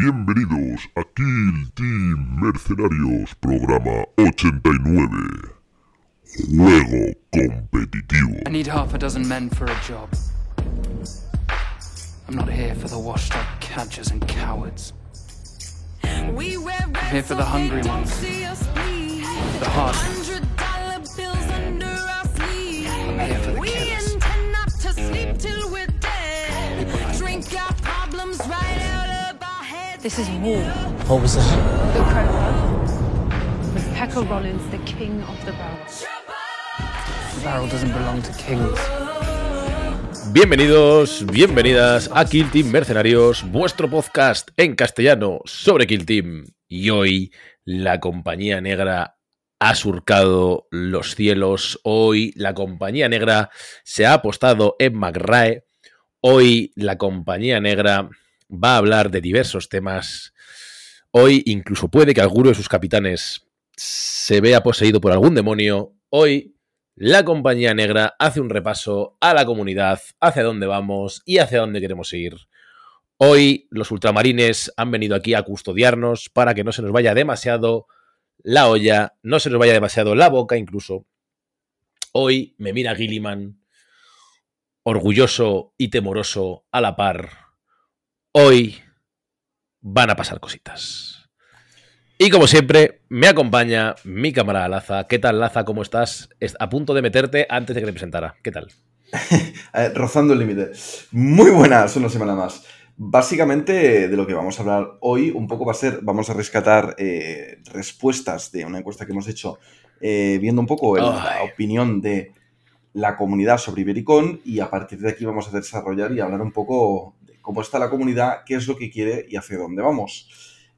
Bienvenidos a Kill Team Mercenarios, programa 89. Juego competitivo. I need half a dozen men for a job. I'm not here for the washed up cadgers and cowards. I'm here for the hungry ones. The hard ones. This is war. What was that? The Crow was Pekka Rollins, the king of the barrel. The barrel doesn't belong to kings. Bienvenidos, bienvenidas a Kill Team Mercenarios, vuestro podcast en castellano sobre Kill Team. Y hoy la compañía negra ha surcado los cielos. Hoy la compañía negra se ha apostado en McRae. Hoy la compañía negra va a hablar de diversos temas. Hoy incluso puede que alguno de sus capitanes se vea poseído por algún demonio. Hoy la compañía negra hace un repaso a la comunidad, hacia dónde vamos y hacia dónde queremos ir. Hoy los ultramarines han venido aquí a custodiarnos para que no se nos vaya demasiado la olla, no se nos vaya demasiado la boca incluso. Hoy me mira Gilliman, orgulloso y temoroso a la par. Hoy van a pasar cositas. Y como siempre, me acompaña mi camarada Laza. ¿Qué tal, Laza? ¿Cómo estás? Es a punto de meterte antes de que te presentara. ¿Qué tal? Rozando el límite. Muy buenas, una semana más. Básicamente de lo que vamos a hablar hoy un poco va a ser, vamos a rescatar eh, respuestas de una encuesta que hemos hecho eh, viendo un poco el- la opinión de la comunidad sobre Ibericon y a partir de aquí vamos a desarrollar y hablar un poco cómo está la comunidad, qué es lo que quiere y hacia dónde vamos.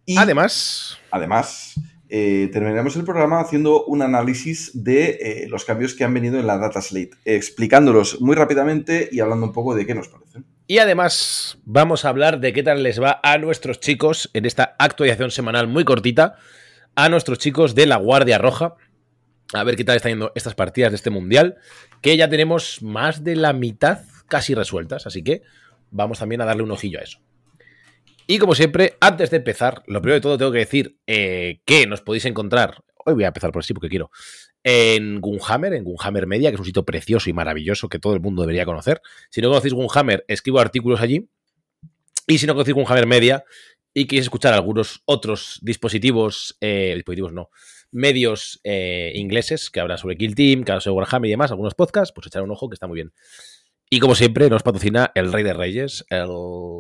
Y Además, Además, eh, terminaremos el programa haciendo un análisis de eh, los cambios que han venido en la Data Slate, explicándolos muy rápidamente y hablando un poco de qué nos parecen. y además, vamos a hablar de qué tal les va a nuestros chicos en esta actualización semanal muy cortita. A nuestros chicos de la Guardia Roja. A ver qué tal están yendo estas partidas de este mundial. Que ya tenemos más de la mitad casi resueltas. Así que vamos también a darle un ojillo a eso. Y como siempre, antes de empezar, lo primero de todo tengo que decir eh, que nos podéis encontrar. Hoy voy a empezar por así porque quiero. En Gunhammer, en Gunhammer Media, que es un sitio precioso y maravilloso que todo el mundo debería conocer. Si no conocéis Gunhammer, escribo artículos allí. Y si no conocéis Gunhammer Media y queréis escuchar algunos otros dispositivos, eh, dispositivos no, medios eh, ingleses que hablan sobre Kill Team, que hablan sobre Warhammer y demás, algunos podcasts, pues echar un ojo que está muy bien. Y como siempre, nos patrocina el Rey de Reyes, el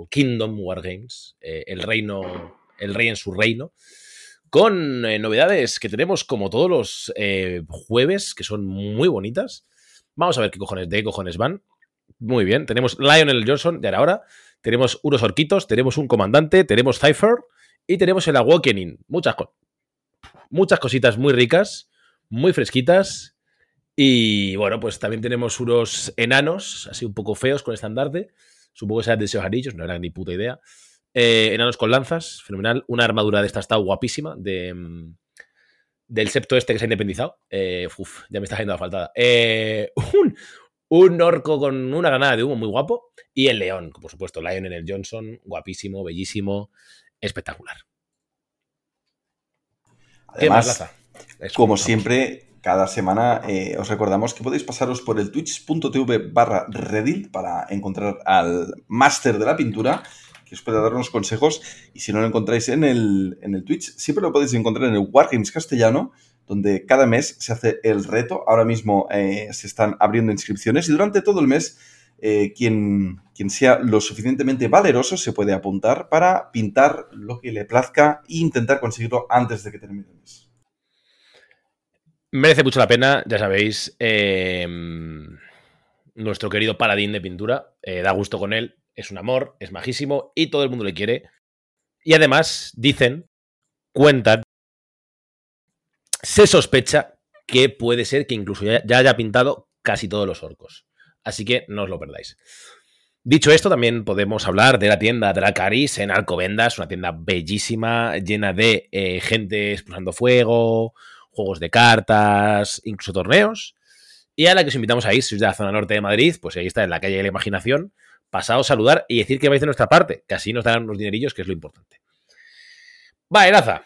Kingdom War Games, eh, el reino, el rey en su reino, con eh, novedades que tenemos como todos los eh, jueves, que son muy bonitas. Vamos a ver qué cojones, de qué cojones van. Muy bien, tenemos Lionel Johnson de ahora, tenemos unos orquitos, tenemos un comandante, tenemos Cypher y tenemos el Awakening. Muchas, muchas cositas muy ricas, muy fresquitas. Y bueno, pues también tenemos unos enanos, así un poco feos con estandarte. Supongo que sean de esos anillos, no era ni puta idea. Eh, enanos con lanzas, fenomenal. Una armadura de esta está guapísima, de, mm, del septo este que se ha independizado. Eh, uf, ya me está haciendo la faltada. Eh, un, un orco con una granada de humo muy guapo. Y el león, por supuesto, Lionel Johnson, guapísimo, bellísimo, espectacular. ¿Qué más, Además, Laza? Como siempre, cada semana eh, os recordamos que podéis pasaros por el twitch.tv barra para encontrar al máster de la pintura que os puede dar unos consejos y si no lo encontráis en el, en el Twitch, siempre lo podéis encontrar en el Wargames castellano donde cada mes se hace el reto. Ahora mismo eh, se están abriendo inscripciones y durante todo el mes eh, quien, quien sea lo suficientemente valeroso se puede apuntar para pintar lo que le plazca e intentar conseguirlo antes de que termine el mes. Merece mucho la pena, ya sabéis. eh, nuestro querido paladín de pintura. eh, da gusto con él. Es un amor, es majísimo y todo el mundo le quiere. Y además, dicen, cuentan, se sospecha que puede ser que incluso ya, ya haya pintado casi todos los orcos. Así que no os lo perdáis. Dicho esto, también podemos hablar de la tienda Dracaris en Alcobendas, una tienda bellísima, llena de eh, gente expulsando fuego, juegos de cartas, incluso torneos. Y a la que os invitamos a ir, si sois de la zona norte de Madrid, pues ahí está, en la calle de la imaginación, pasaos a saludar y decir que vais de nuestra parte, que así nos darán unos dinerillos, que es lo importante. Va, Eraza.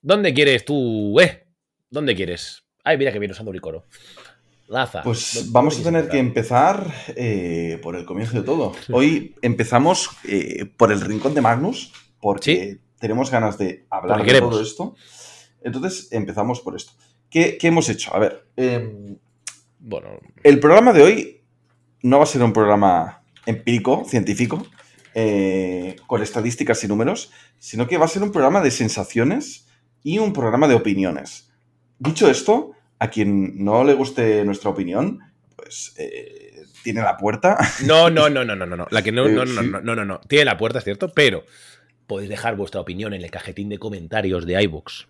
¿Dónde quieres tú, eh? ¿Dónde quieres? Ay, mira que viene usando Uricoro. Laza. Pues ¿dónde vamos a tener que empezar? eh, por el comienzo de todo. Hoy empezamos eh, por el rincón de Magnus, porque tenemos ganas de hablar Porque de queremos. todo esto. Entonces empezamos por esto. ¿Qué, qué hemos hecho? A ver, eh, Bueno, el programa de hoy no va a ser un programa empírico, científico, eh, con estadísticas y números, sino que va a ser un programa de sensaciones y un programa de opiniones. Dicho esto, a quien no le guste nuestra opinión, pues eh, tiene la puerta. no, no, no, no, no, no, no. La que no, Eh, no, no, sí. no, no, no, no. Tiene la puerta, es cierto, pero podéis dejar vuestra opinión en el cajetín de comentarios de iVoox,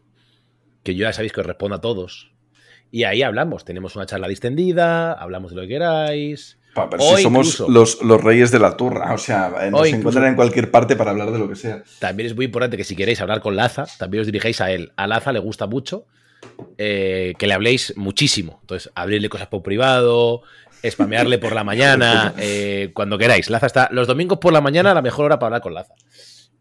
que yo ya sabéis que os respondo a todos. Y ahí hablamos, tenemos una charla distendida, hablamos de lo que queráis. Pa, pero O si somos los, los reyes de la turra, o sea, eh, nos O incluso- encuentran en cualquier parte para hablar de lo que sea. También es muy importante que si queréis hablar con Laza, también os dirigéis a él. A Laza le gusta mucho eh, que le habléis muchísimo. Entonces, abrirle cosas por privado, spamearle por la mañana, eh, cuando queráis. Laza está los domingos por la mañana, la mejor hora para hablar con Laza.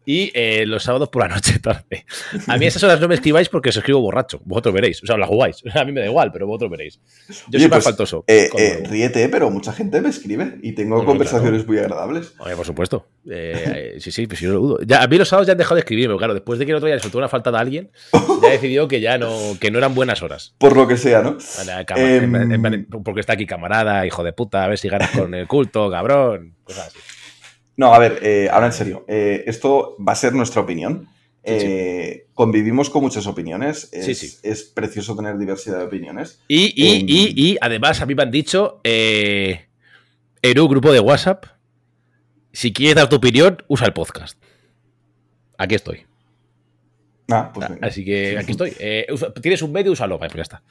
Y eh, los sábados por la noche tarde. A mí esas horas no me escribáis porque os escribo borracho. Vosotros veréis. O sea, la jugáis. A mí me da igual, pero vosotros veréis. Yo Oye, soy más pues, faltoso. Eh, eh, ríete, pero mucha gente me escribe y tengo conversaciones muy agradables. Oye, por supuesto. Eh, sí, sí, pues yo no lo dudo. Ya, a mí los sábados ya han dejado de escribirme, claro, después de que el otro día le soltó una faltada a alguien, ya he decidido que ya no, que no eran buenas horas. Por lo que sea, ¿no? Em, porque está aquí camarada, hijo de puta, a ver si ganas con el culto, cabrón. Cosas así. No, a ver, eh, ahora en serio. eh, esto va a ser nuestra opinión. Sí, sí. Eh, Convivimos con muchas opiniones. Es, Sí, sí. es precioso tener diversidad de opiniones. Y, y, Em. y, y además a mí me han dicho, en un grupo de WhatsApp, si quieres dar tu opinión, usa el podcast. Aquí estoy. Ah, pues venga. Así que aquí estoy. Tienes un medio, úsalo. Pues ya está.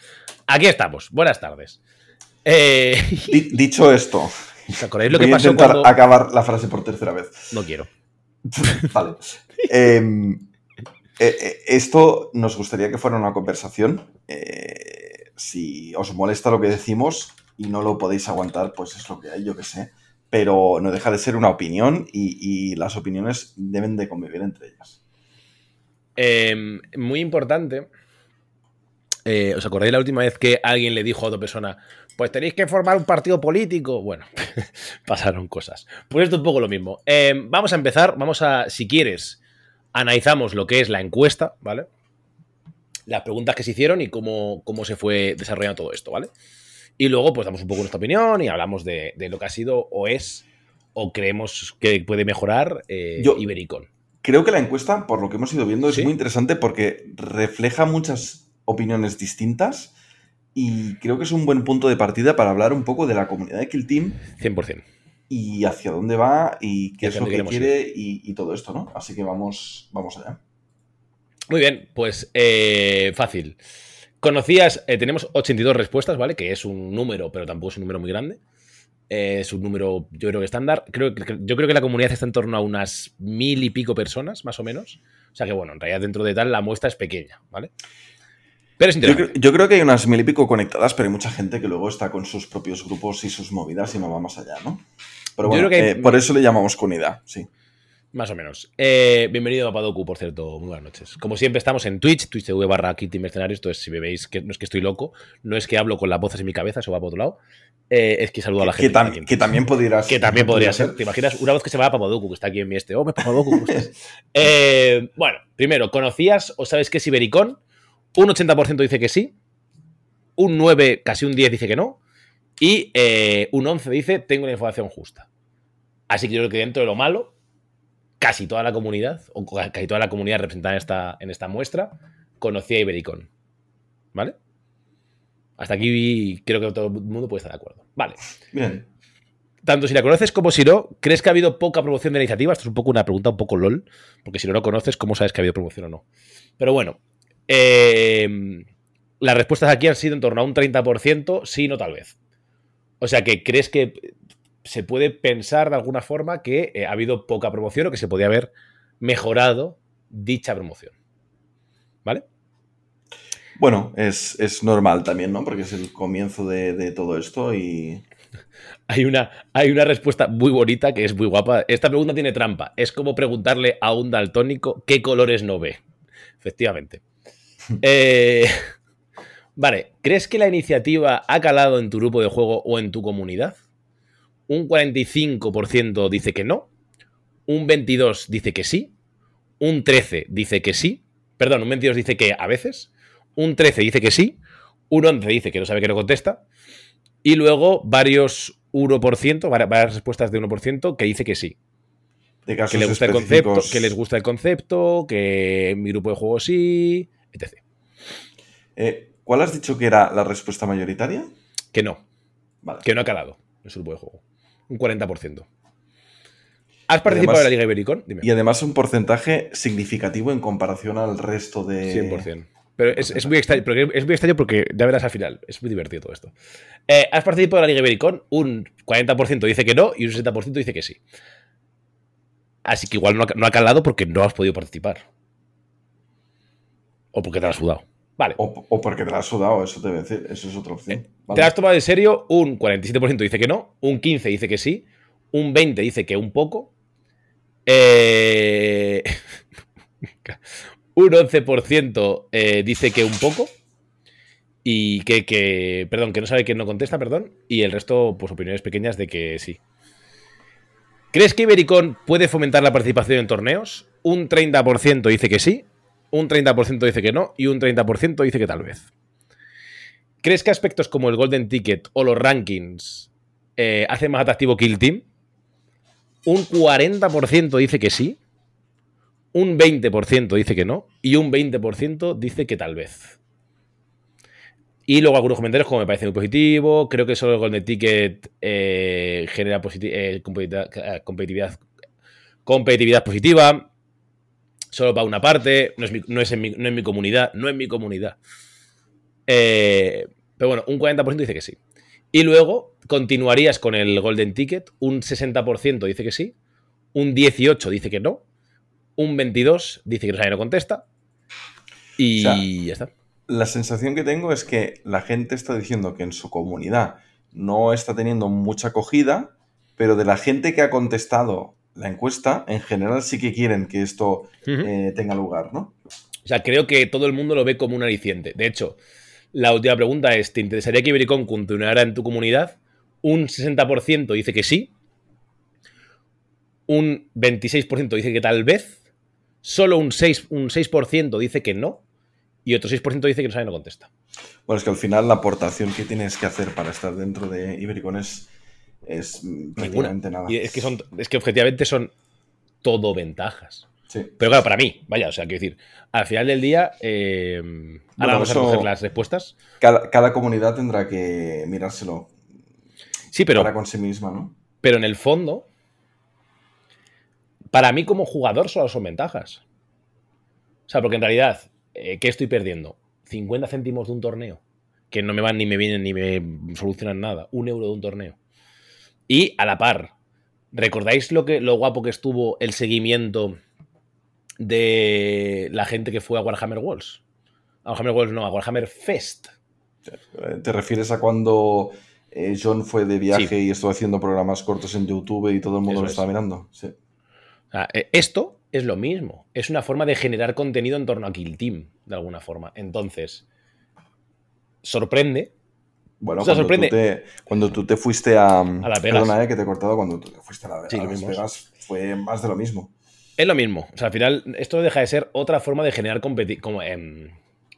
Aquí estamos. Buenas tardes. Di- dicho esto, ¿Os acordáis lo voy que a pasó intentar cuando.? acabar la frase por tercera vez. No quiero. vale. Em, eh, eh, esto nos gustaría que fuera una conversación. Eh, si os molesta lo que decimos y no lo podéis aguantar, pues es lo que hay, yo que sé. Pero no deja de ser una opinión y, y las opiniones deben de convivir entre ellas. Eh, muy importante. Eh, ¿Os acordáis la última vez que alguien le dijo a otra persona, pues tenéis que formar un partido político? Bueno, pasaron cosas. Pues esto es un poco lo mismo. Eh, vamos a empezar, vamos a, si quieres, analizamos lo que es la encuesta, ¿vale? Las preguntas que se hicieron y cómo, cómo se fue desarrollando todo esto, ¿vale? Y luego, pues damos un poco nuestra opinión y hablamos de, de lo que ha sido o es o creemos que puede mejorar eh, Yo- Ibericon. Creo que la encuesta, por lo que hemos ido viendo, es Sí. muy interesante porque refleja muchas opiniones distintas y creo que es un buen punto de partida para hablar un poco de la comunidad de Kill Team 100%. y hacia dónde va y qué es lo que quiere y, y todo esto, ¿no? Así que vamos, vamos allá. Muy bien, pues eh, fácil. Conocías, eh, tenemos 82 respuestas, ¿vale? Que es un número, pero tampoco es un número muy grande. Eh, es un número, yo creo que estándar. Creo, que- yo creo que la comunidad está en torno a unas mil y pico personas, más o menos. O sea que, bueno, en realidad dentro de tal la muestra es pequeña, ¿vale? Pero es Yo creo, yo creo que hay unas mil y pico conectadas, pero hay mucha gente que luego está con sus propios grupos y sus movidas y no va más allá, ¿no? Pero bueno, que eh, por eso le llamamos comunidad, sí. Más o menos. Eh, bienvenido a Padoku, por cierto. Muy buenas noches. Como siempre, estamos en Twitch, Twitch TV barra Kitty Mercenarios. Entonces, si me veis que no es que estoy loco, no es que hablo con las voces en mi cabeza, eso va por otro lado. eh, es que saludo a la Que, gente. tam- aquí en que Twitch. también podría ser. Que también podría ser. ¿Te imaginas una voz que se va a Papadoku, que está aquí en mi este? Oh, me Papadoku. Eh, bueno, primero, ¿conocías o sabes qué es Ibericon? Un 80% dice que sí. Un 9, casi un 10 dice que no. Y eh, un 11 dice tengo la información justa. Así que yo creo que dentro de lo malo, casi toda la comunidad, o ca- casi toda la comunidad representada en esta, en esta muestra, conocía Ibericon. ¿Vale? Hasta aquí creo que todo el mundo puede estar de acuerdo. Vale Bien. tanto si la conoces como si no, ¿crees que ha habido poca promoción de la iniciativa? Esto es un poco una pregunta un poco LOL, porque si no lo conoces, ¿cómo sabes que ha habido promoción o no? Pero bueno, eh, las respuestas aquí han sido en torno a un 30%, sí, no tal vez. O sea que crees que se puede pensar de alguna forma que eh, ha habido poca promoción o que se podía haber mejorado dicha promoción. ¿Vale? Bueno, es, es normal también, ¿no? Porque es el comienzo de, de todo esto y. Hay una, hay una respuesta muy bonita que es muy guapa. Esta pregunta tiene trampa. Es como preguntarle a un daltónico qué colores no ve. Efectivamente. Eh, vale, ¿crees que la iniciativa ha calado en tu grupo de juego o en tu comunidad? Un 45% dice que no, un 22% dice que sí, un 13% dice que sí, perdón, un 22% dice que a veces, un 13% dice que sí, un 11% dice que no sabe que no contesta, y luego varios 1%, varias respuestas de 1% que dice que sí. De Que le gusta el concepto, que les gusta el concepto, que en mi grupo de juego sí, etc. Eh, ¿Cuál has dicho que era la respuesta mayoritaria? Que no, Vale. que no ha calado en su grupo de juego. Un 40%. ¿Has participado además- en la Liga Ibericon? Dime. Y además un porcentaje significativo en comparación al resto de... 100%. Pero es, es muy extraño, porque es muy extraño porque ya verás al final. Es muy divertido todo esto. Eh, ¿Has participado en la Liga Ibericon? Un 40% dice que no y un 60% dice que sí. Así que igual no ha, no ha calado porque no has podido participar. O porque te has sudado. Vale. O, o porque te la has sudado, eso te voy a decir. Eso es otra opción. Vale. ¿Te la has tomado en serio? Un 47% dice que no, un 15% dice que sí, un 20% dice que un poco, eh, un 11% eh, dice que un poco, y que, que- perdón, que no sabe que no contesta, perdón, y el resto, pues opiniones pequeñas de que sí. ¿Crees que Ibericon puede fomentar la participación en torneos? Un 30% dice que sí, un 30% dice que no, y un 30% dice que tal vez. ¿Crees que aspectos como el Golden Ticket o los rankings eh, hacen más atractivo Kill Team? Un 40% dice que sí, un 20% dice que no y un 20% dice que tal vez. Y luego algunos comentarios como me parece muy positivo, creo que solo el Golden Ticket eh, genera eh, competitividad, competitividad positiva, solo para una parte, no es, mi, no es en mi- no en mi comunidad, no en mi comunidad. Eh, pero bueno, un 40% dice que sí. Y luego continuarías con el Golden Ticket, un 60% dice que sí, un 18% dice que no, un 22% dice que no sabe y no contesta. Y O sea, ya está. La sensación que tengo es que la gente está diciendo que en su comunidad no está teniendo mucha acogida, pero de la gente que ha contestado la encuesta, en general sí que quieren que esto eh, tenga lugar, ¿no? O sea, creo que todo el mundo lo ve como un aliciente. De hecho, la última pregunta es, ¿te interesaría que Ibericon continuara en tu comunidad? Un 60% dice que sí. Un 26% dice que tal vez. Solo un 6%, un 6% dice que no. Y otro 6% dice que no sabe no contesta. Bueno, es que al final la aportación que tienes que hacer para estar dentro de Ibericon es, es prácticamente nada. Y es que, son, es que objetivamente son todo ventajas. Sí. Pero claro, para mí, vaya, o sea, quiero decir, al final del día, eh, ahora Bueno, vamos a coger las respuestas. Cada, cada comunidad tendrá que mirárselo Sí, pero, para con sí misma, ¿no? pero en el fondo, para mí como jugador solo son ventajas. O sea, porque en realidad, eh, ¿qué estoy perdiendo? 50 céntimos de un torneo, que no me van ni me vienen ni me solucionan nada. Un euro de un torneo. Y a la par, ¿recordáis lo, que, lo guapo que estuvo el seguimiento de la gente que fue a Warhammer Worlds? A Warhammer Worlds no, a Warhammer Fest. ¿Te refieres a cuando eh, John fue de viaje y estuvo haciendo programas cortos en YouTube y todo el mundo Eso lo es. estaba mirando? Sí. Eh, esto es lo mismo. Es una forma de generar contenido en torno a Kill Team, de alguna forma. Entonces, sorprende. Bueno, O sea, cuando, sorprende. Tú te, cuando tú te fuiste a... Las Vegas. Perdona, eh, que te he cortado. Cuando tú te fuiste a, la, Sí, a Las. Vegas fue más de lo mismo. Es lo mismo. O sea, al final, esto deja de ser otra forma de generar como, em,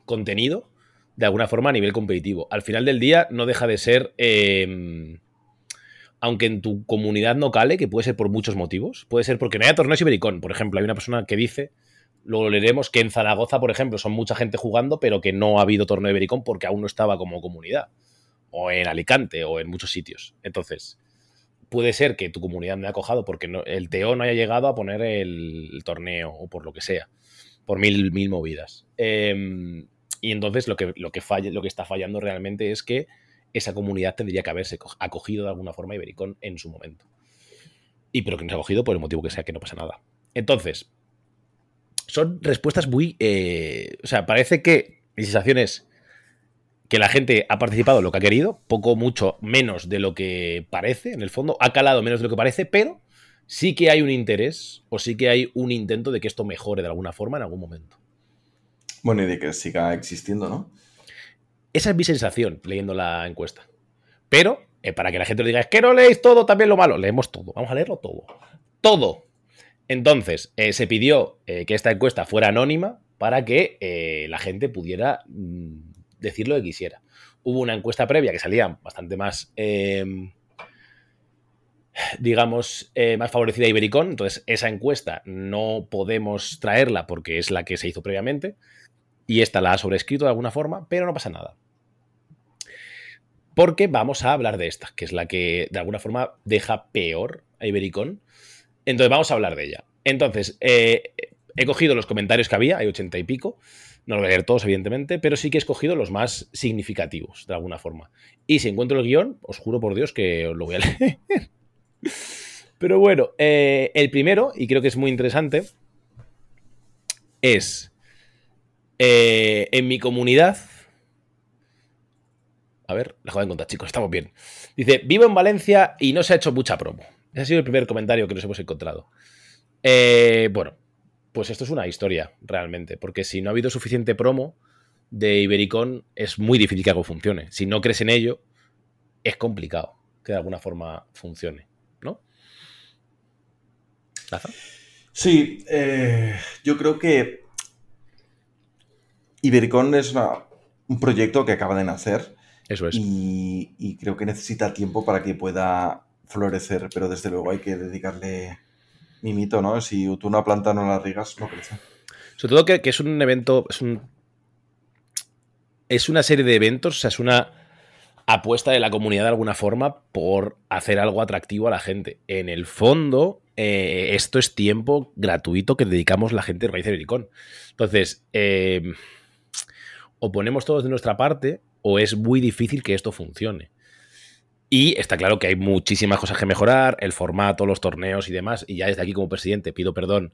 contenido de alguna forma a nivel competitivo. Al final del día, no deja de ser. em, aunque en tu comunidad no cale, que puede ser por muchos motivos, puede ser porque no haya torneos Ibericón. Por ejemplo, hay una persona que dice, luego leeremos, que en Zaragoza, por ejemplo, son mucha gente jugando, pero que no ha habido torneo Ibericón porque aún no estaba como comunidad. O en Alicante, o en muchos sitios. Entonces, puede ser que tu comunidad no haya cojado porque no- el TO no haya llegado a poner el, torneo o por lo que sea, por mil, mil movidas. Eh, y entonces lo que, lo, que lo que está fallando realmente es que esa comunidad tendría que haberse co- acogido de alguna forma a Ibericón en su momento. Y pero que no se ha acogido por el motivo que sea, que no pasa nada. Entonces, son respuestas muy... eh, o sea, parece que mi sensación es que la gente ha participado lo que ha querido, poco, mucho menos de lo que parece, en el fondo, ha calado menos de lo que parece, pero sí que hay un interés o sí que hay un intento de que esto mejore de alguna forma en algún momento. Bueno, y de que siga existiendo, ¿no? Esa es mi sensación leyendo la encuesta. Pero, eh, para que la gente lo diga, es que no leéis todo, también lo malo. Leemos todo, vamos a leerlo todo. Todo. Entonces, eh, se pidió eh, que esta encuesta fuera anónima para que la gente pudiera mm, decir lo que quisiera. Hubo una encuesta previa que salía bastante más em, digamos, más favorecida a Ibericón. Entonces, esa encuesta no podemos traerla porque es la que se hizo previamente. Y esta la ha sobrescrito de alguna forma, pero no pasa nada. Porque vamos a hablar de esta, que es la que de alguna forma deja peor a Ibericón. Entonces vamos a hablar de ella. Entonces, eh, he cogido los comentarios que había, hay ochenta y pico. No lo voy a leer todos, evidentemente, pero sí que he escogido los más significativos, de alguna forma. Y si encuentro el guion, os juro por Dios que lo voy a leer. Pero bueno, eh, el primero, y creo que es muy interesante, es eh, en mi comunidad. A ver, la joven contar, chicos, estamos bien. Dice: Vivo en Valencia y no se ha hecho mucha promo. Ese ha sido el primer comentario que nos hemos encontrado. Eh, bueno, pues esto es una historia, realmente, porque si no ha habido suficiente promo de Ibericón, es muy difícil que algo funcione. Si no crees en ello, es complicado que de alguna forma funcione, ¿no? Sí, eh, yo creo que Ibericon es un proyecto que acaba de nacer. Eso es. Y, creo que necesita tiempo para que pueda florecer, pero desde luego hay que dedicarle mimito, ¿no? Si tú una planta no la riegas, no crece. Sobre todo que, es un evento, es un... Una serie de eventos, o sea, es una apuesta de la comunidad de alguna forma por hacer algo atractivo a la gente. En el fondo, eh, esto es tiempo gratuito que dedicamos la gente de Raíz Ibericón. Entonces, eh, o ponemos todos de nuestra parte o es muy difícil que esto funcione. Y está claro que hay muchísimas cosas que mejorar, el formato, los torneos y demás. Y ya desde aquí como presidente pido perdón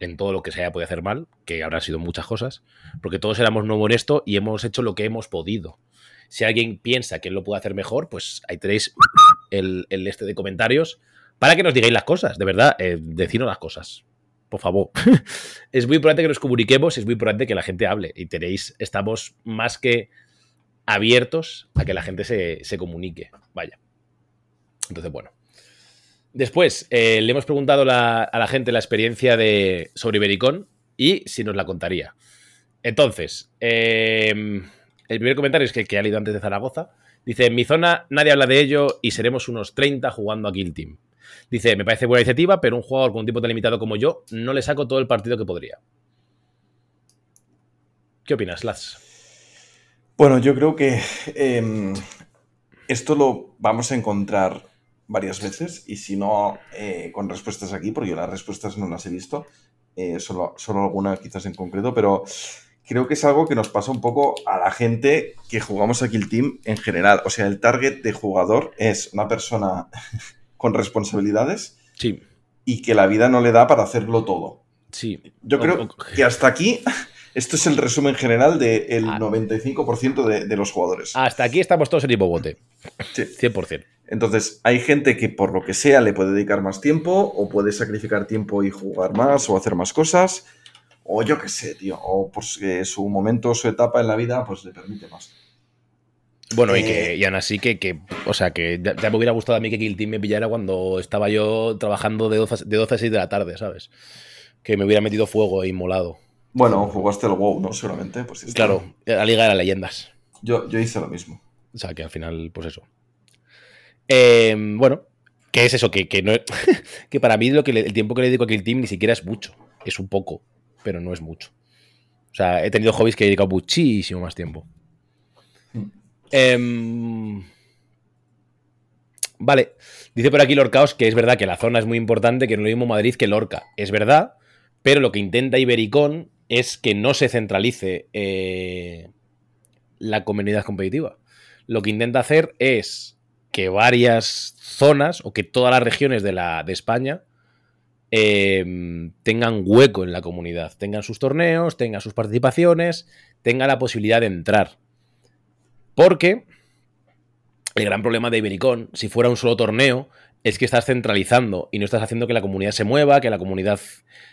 en todo lo que se haya podido hacer mal, que habrán sido muchas cosas, porque todos éramos nuevo en esto y hemos hecho lo que hemos podido. Si alguien piensa que él lo puede hacer mejor, pues ahí tenéis el, este de comentarios para que nos digáis las cosas, de verdad, eh, las cosas por favor. es muy importante que nos comuniquemos, es muy importante que la gente hable. Y tenéis, estamos más que abiertos a que la gente se, comunique. Vaya. Entonces, bueno. Después, eh, le hemos preguntado a la gente la experiencia de, sobre Ibericón y si nos la contaría. Entonces, em, el primer comentario es que, que ha leído antes de Zaragoza. Dice, en mi zona nadie habla de ello y seremos unos 30 jugando a Kill Team. Dice, me parece buena iniciativa, pero un jugador con un tiempo tan limitado como yo no le saco todo el partido que podría. ¿Qué opinas, Laz? Bueno, yo creo que em, esto lo vamos a encontrar varias veces y si no eh, con respuestas aquí, porque yo las respuestas no las he visto, eh, solo, solo alguna quizás en concreto, pero creo que es algo que nos pasa un poco a la gente que jugamos aquí el team en general. O sea, el target de jugador es una persona con responsabilidades. Sí. Y que la vida no le da para hacerlo todo. Sí. Yo creo que hasta aquí esto es el resumen general del 95% ah. de, los jugadores. Hasta aquí estamos todos en el bote. Sí. 100%. Entonces, hay gente que por lo que sea le puede dedicar más tiempo, o puede sacrificar tiempo y jugar más, o hacer más cosas, o yo qué sé, tío, o porque su momento, su etapa en la vida, pues le permite más. Bueno, y que eh, y aún así que, o sea, que ya, me hubiera gustado a mí que Kill Team me pillara cuando estaba yo trabajando de 12, de 12 a 6 de la tarde, ¿sabes? Que me hubiera metido fuego e inmolado. Bueno, jugaste el WoW, ¿no? Seguramente. Pues claro, la Liga de las Leyendas. Yo, yo hice lo mismo. O sea, que al final, pues eso. Em, bueno, ¿qué es eso? Que, que, no, que para mí lo que el tiempo que le dedico a Kill Team ni siquiera es mucho. Es un poco, pero no es mucho. O sea, he tenido hobbies que he dedicado muchísimo más tiempo. Em, vale. Dice por aquí Lorcaos que es verdad que la zona es muy importante, que no lo mismo Madrid que Lorca. Es verdad, pero lo que intenta Ibericón es que no se centralice eh, la comunidad competitiva. Lo que intenta hacer es que varias zonas o que todas las regiones de, la, de España em, tengan hueco en la comunidad, tengan sus torneos, tengan sus participaciones, tengan la posibilidad de entrar. Porque el gran problema de Ibericón, si fuera un solo torneo, es que estás centralizando y no estás haciendo que la comunidad se mueva, que la comunidad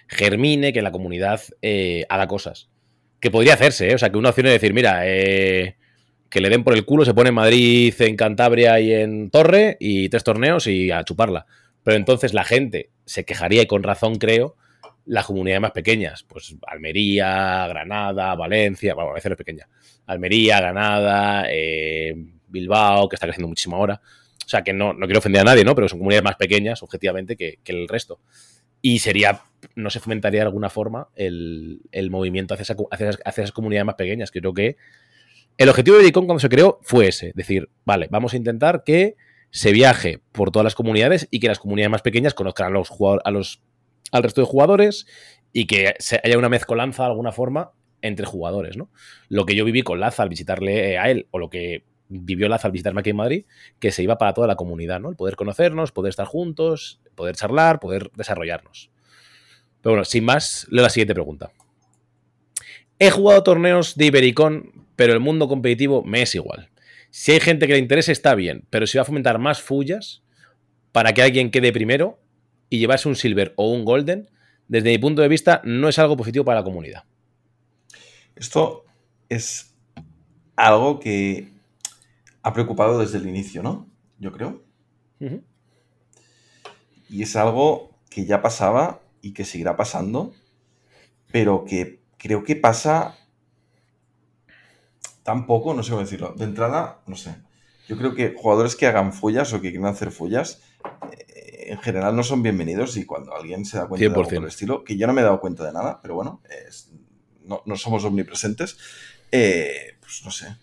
germine, que la comunidad eh, haga cosas. Que podría hacerse, ¿eh? O sea, que una opción es decir, mira, eh, que le den por el culo, se pone en Madrid, en Cantabria y en Torre y tres torneos y a chuparla. Pero entonces la gente se quejaría y con razón creo las comunidades más pequeñas, pues Almería, Granada, Valencia, bueno, Valencia no es pequeña, Almería, Granada, eh, Bilbao, que está creciendo muchísimo ahora. Sea, que no, no quiero ofender a nadie, ¿no? Pero son comunidades más pequeñas, objetivamente, que, que el resto. Y sería, no se fomentaría de alguna forma el, el movimiento hacia, hacia, esas, hacia, esas, comunidades más pequeñas. Creo que el objetivo de DICON cuando se creó fue ese, decir, vale, vamos a intentar que se viaje por todas las comunidades y que las comunidades más pequeñas conozcan a los, a los al resto de jugadores y que haya una mezcolanza de alguna forma entre jugadores, ¿no? Lo que yo viví con Laza al visitarle a él, o lo que vivió Laza al visitarme aquí en Madrid, que se iba para toda la comunidad, ¿no? El poder conocernos, poder estar juntos, poder charlar, poder desarrollarnos. Pero bueno, sin más, leo la siguiente pregunta. He jugado torneos de Ibericón, pero el mundo competitivo me es igual. Si hay gente que le interese, está bien, pero si va a fomentar más fullas para que alguien quede primero y llevarse un silver o un golden, desde mi punto de vista, no es algo positivo para la comunidad. Esto es algo que ha preocupado desde el inicio, ¿no? Yo creo. Uh -huh. Y es algo que ya pasaba y que seguirá pasando, pero que creo que pasa tan poco, no sé cómo decirlo. De entrada, no sé. Yo creo que jugadores que hagan follas o que quieran hacer follas, eh, en general no son bienvenidos y cuando alguien se da cuenta 100%. de algo por el estilo, que yo no me he dado cuenta de nada, pero bueno, es, no, no, somos omnipresentes, eh, pues no sé.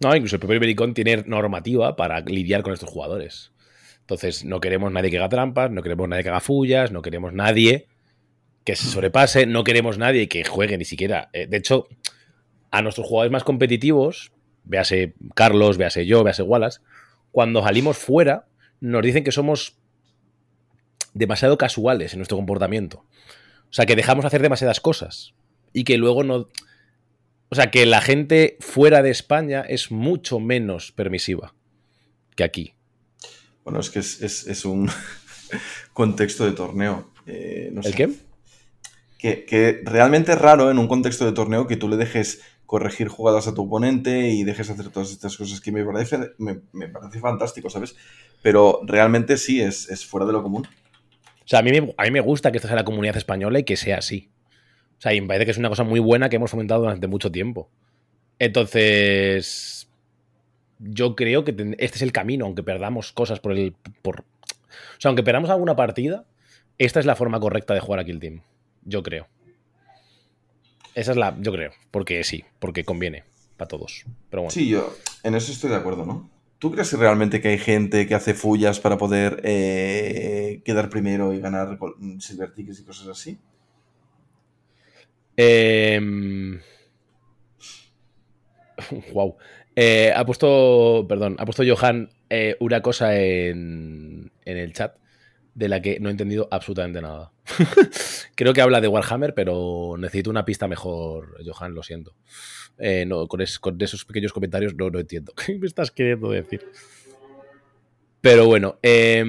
No, incluso el propio Ibericón tiene normativa para lidiar con estos jugadores. Entonces, no queremos nadie que haga trampas, no queremos nadie que haga fullas, no queremos nadie que se sobrepase, no queremos nadie que juegue ni siquiera. Eh, de hecho, a nuestros jugadores más competitivos, véase Carlos, véase yo, véase Wallace, cuando salimos fuera, nos dicen que somos demasiado casuales en nuestro comportamiento. O sea, que dejamos hacer demasiadas cosas y que luego no... O sea, que la gente fuera de España es mucho menos permisiva que aquí. Bueno, es que es, es, es un contexto de torneo. Eh, no sé. ¿El qué? Que, que, realmente es raro en un contexto de torneo que tú le dejes corregir jugadas a tu oponente y dejes hacer todas estas cosas que me parece, me, me parece fantástico, ¿sabes? Pero realmente sí, es, es fuera de lo común. O sea, a mí, me, a mí me gusta que esto sea la comunidad española y que sea así. O sea, y me parece que es una cosa muy buena que hemos fomentado durante mucho tiempo. Entonces, yo creo que este es el camino, aunque perdamos cosas por el... Por... O sea, aunque perdamos alguna partida, esta es la forma correcta de jugar aquí el team. Yo creo. Esa es la... Yo creo. Porque sí, porque conviene para todos. Pero bueno. Sí, yo en eso estoy de acuerdo, ¿no? ¿Tú crees realmente que hay gente que hace fullas para poder eh, quedar primero y ganar silver tickets y cosas así? Wow. Eh, ha puesto, perdón, ha puesto Johan eh, una cosa en, en, el chat de la que no he entendido absolutamente nada. Creo que habla de Warhammer, pero necesito una pista mejor, Johan, lo siento. Eh, no, con, es, con, esos pequeños comentarios no, no entiendo. ¿Qué me estás queriendo decir? Pero bueno, eh,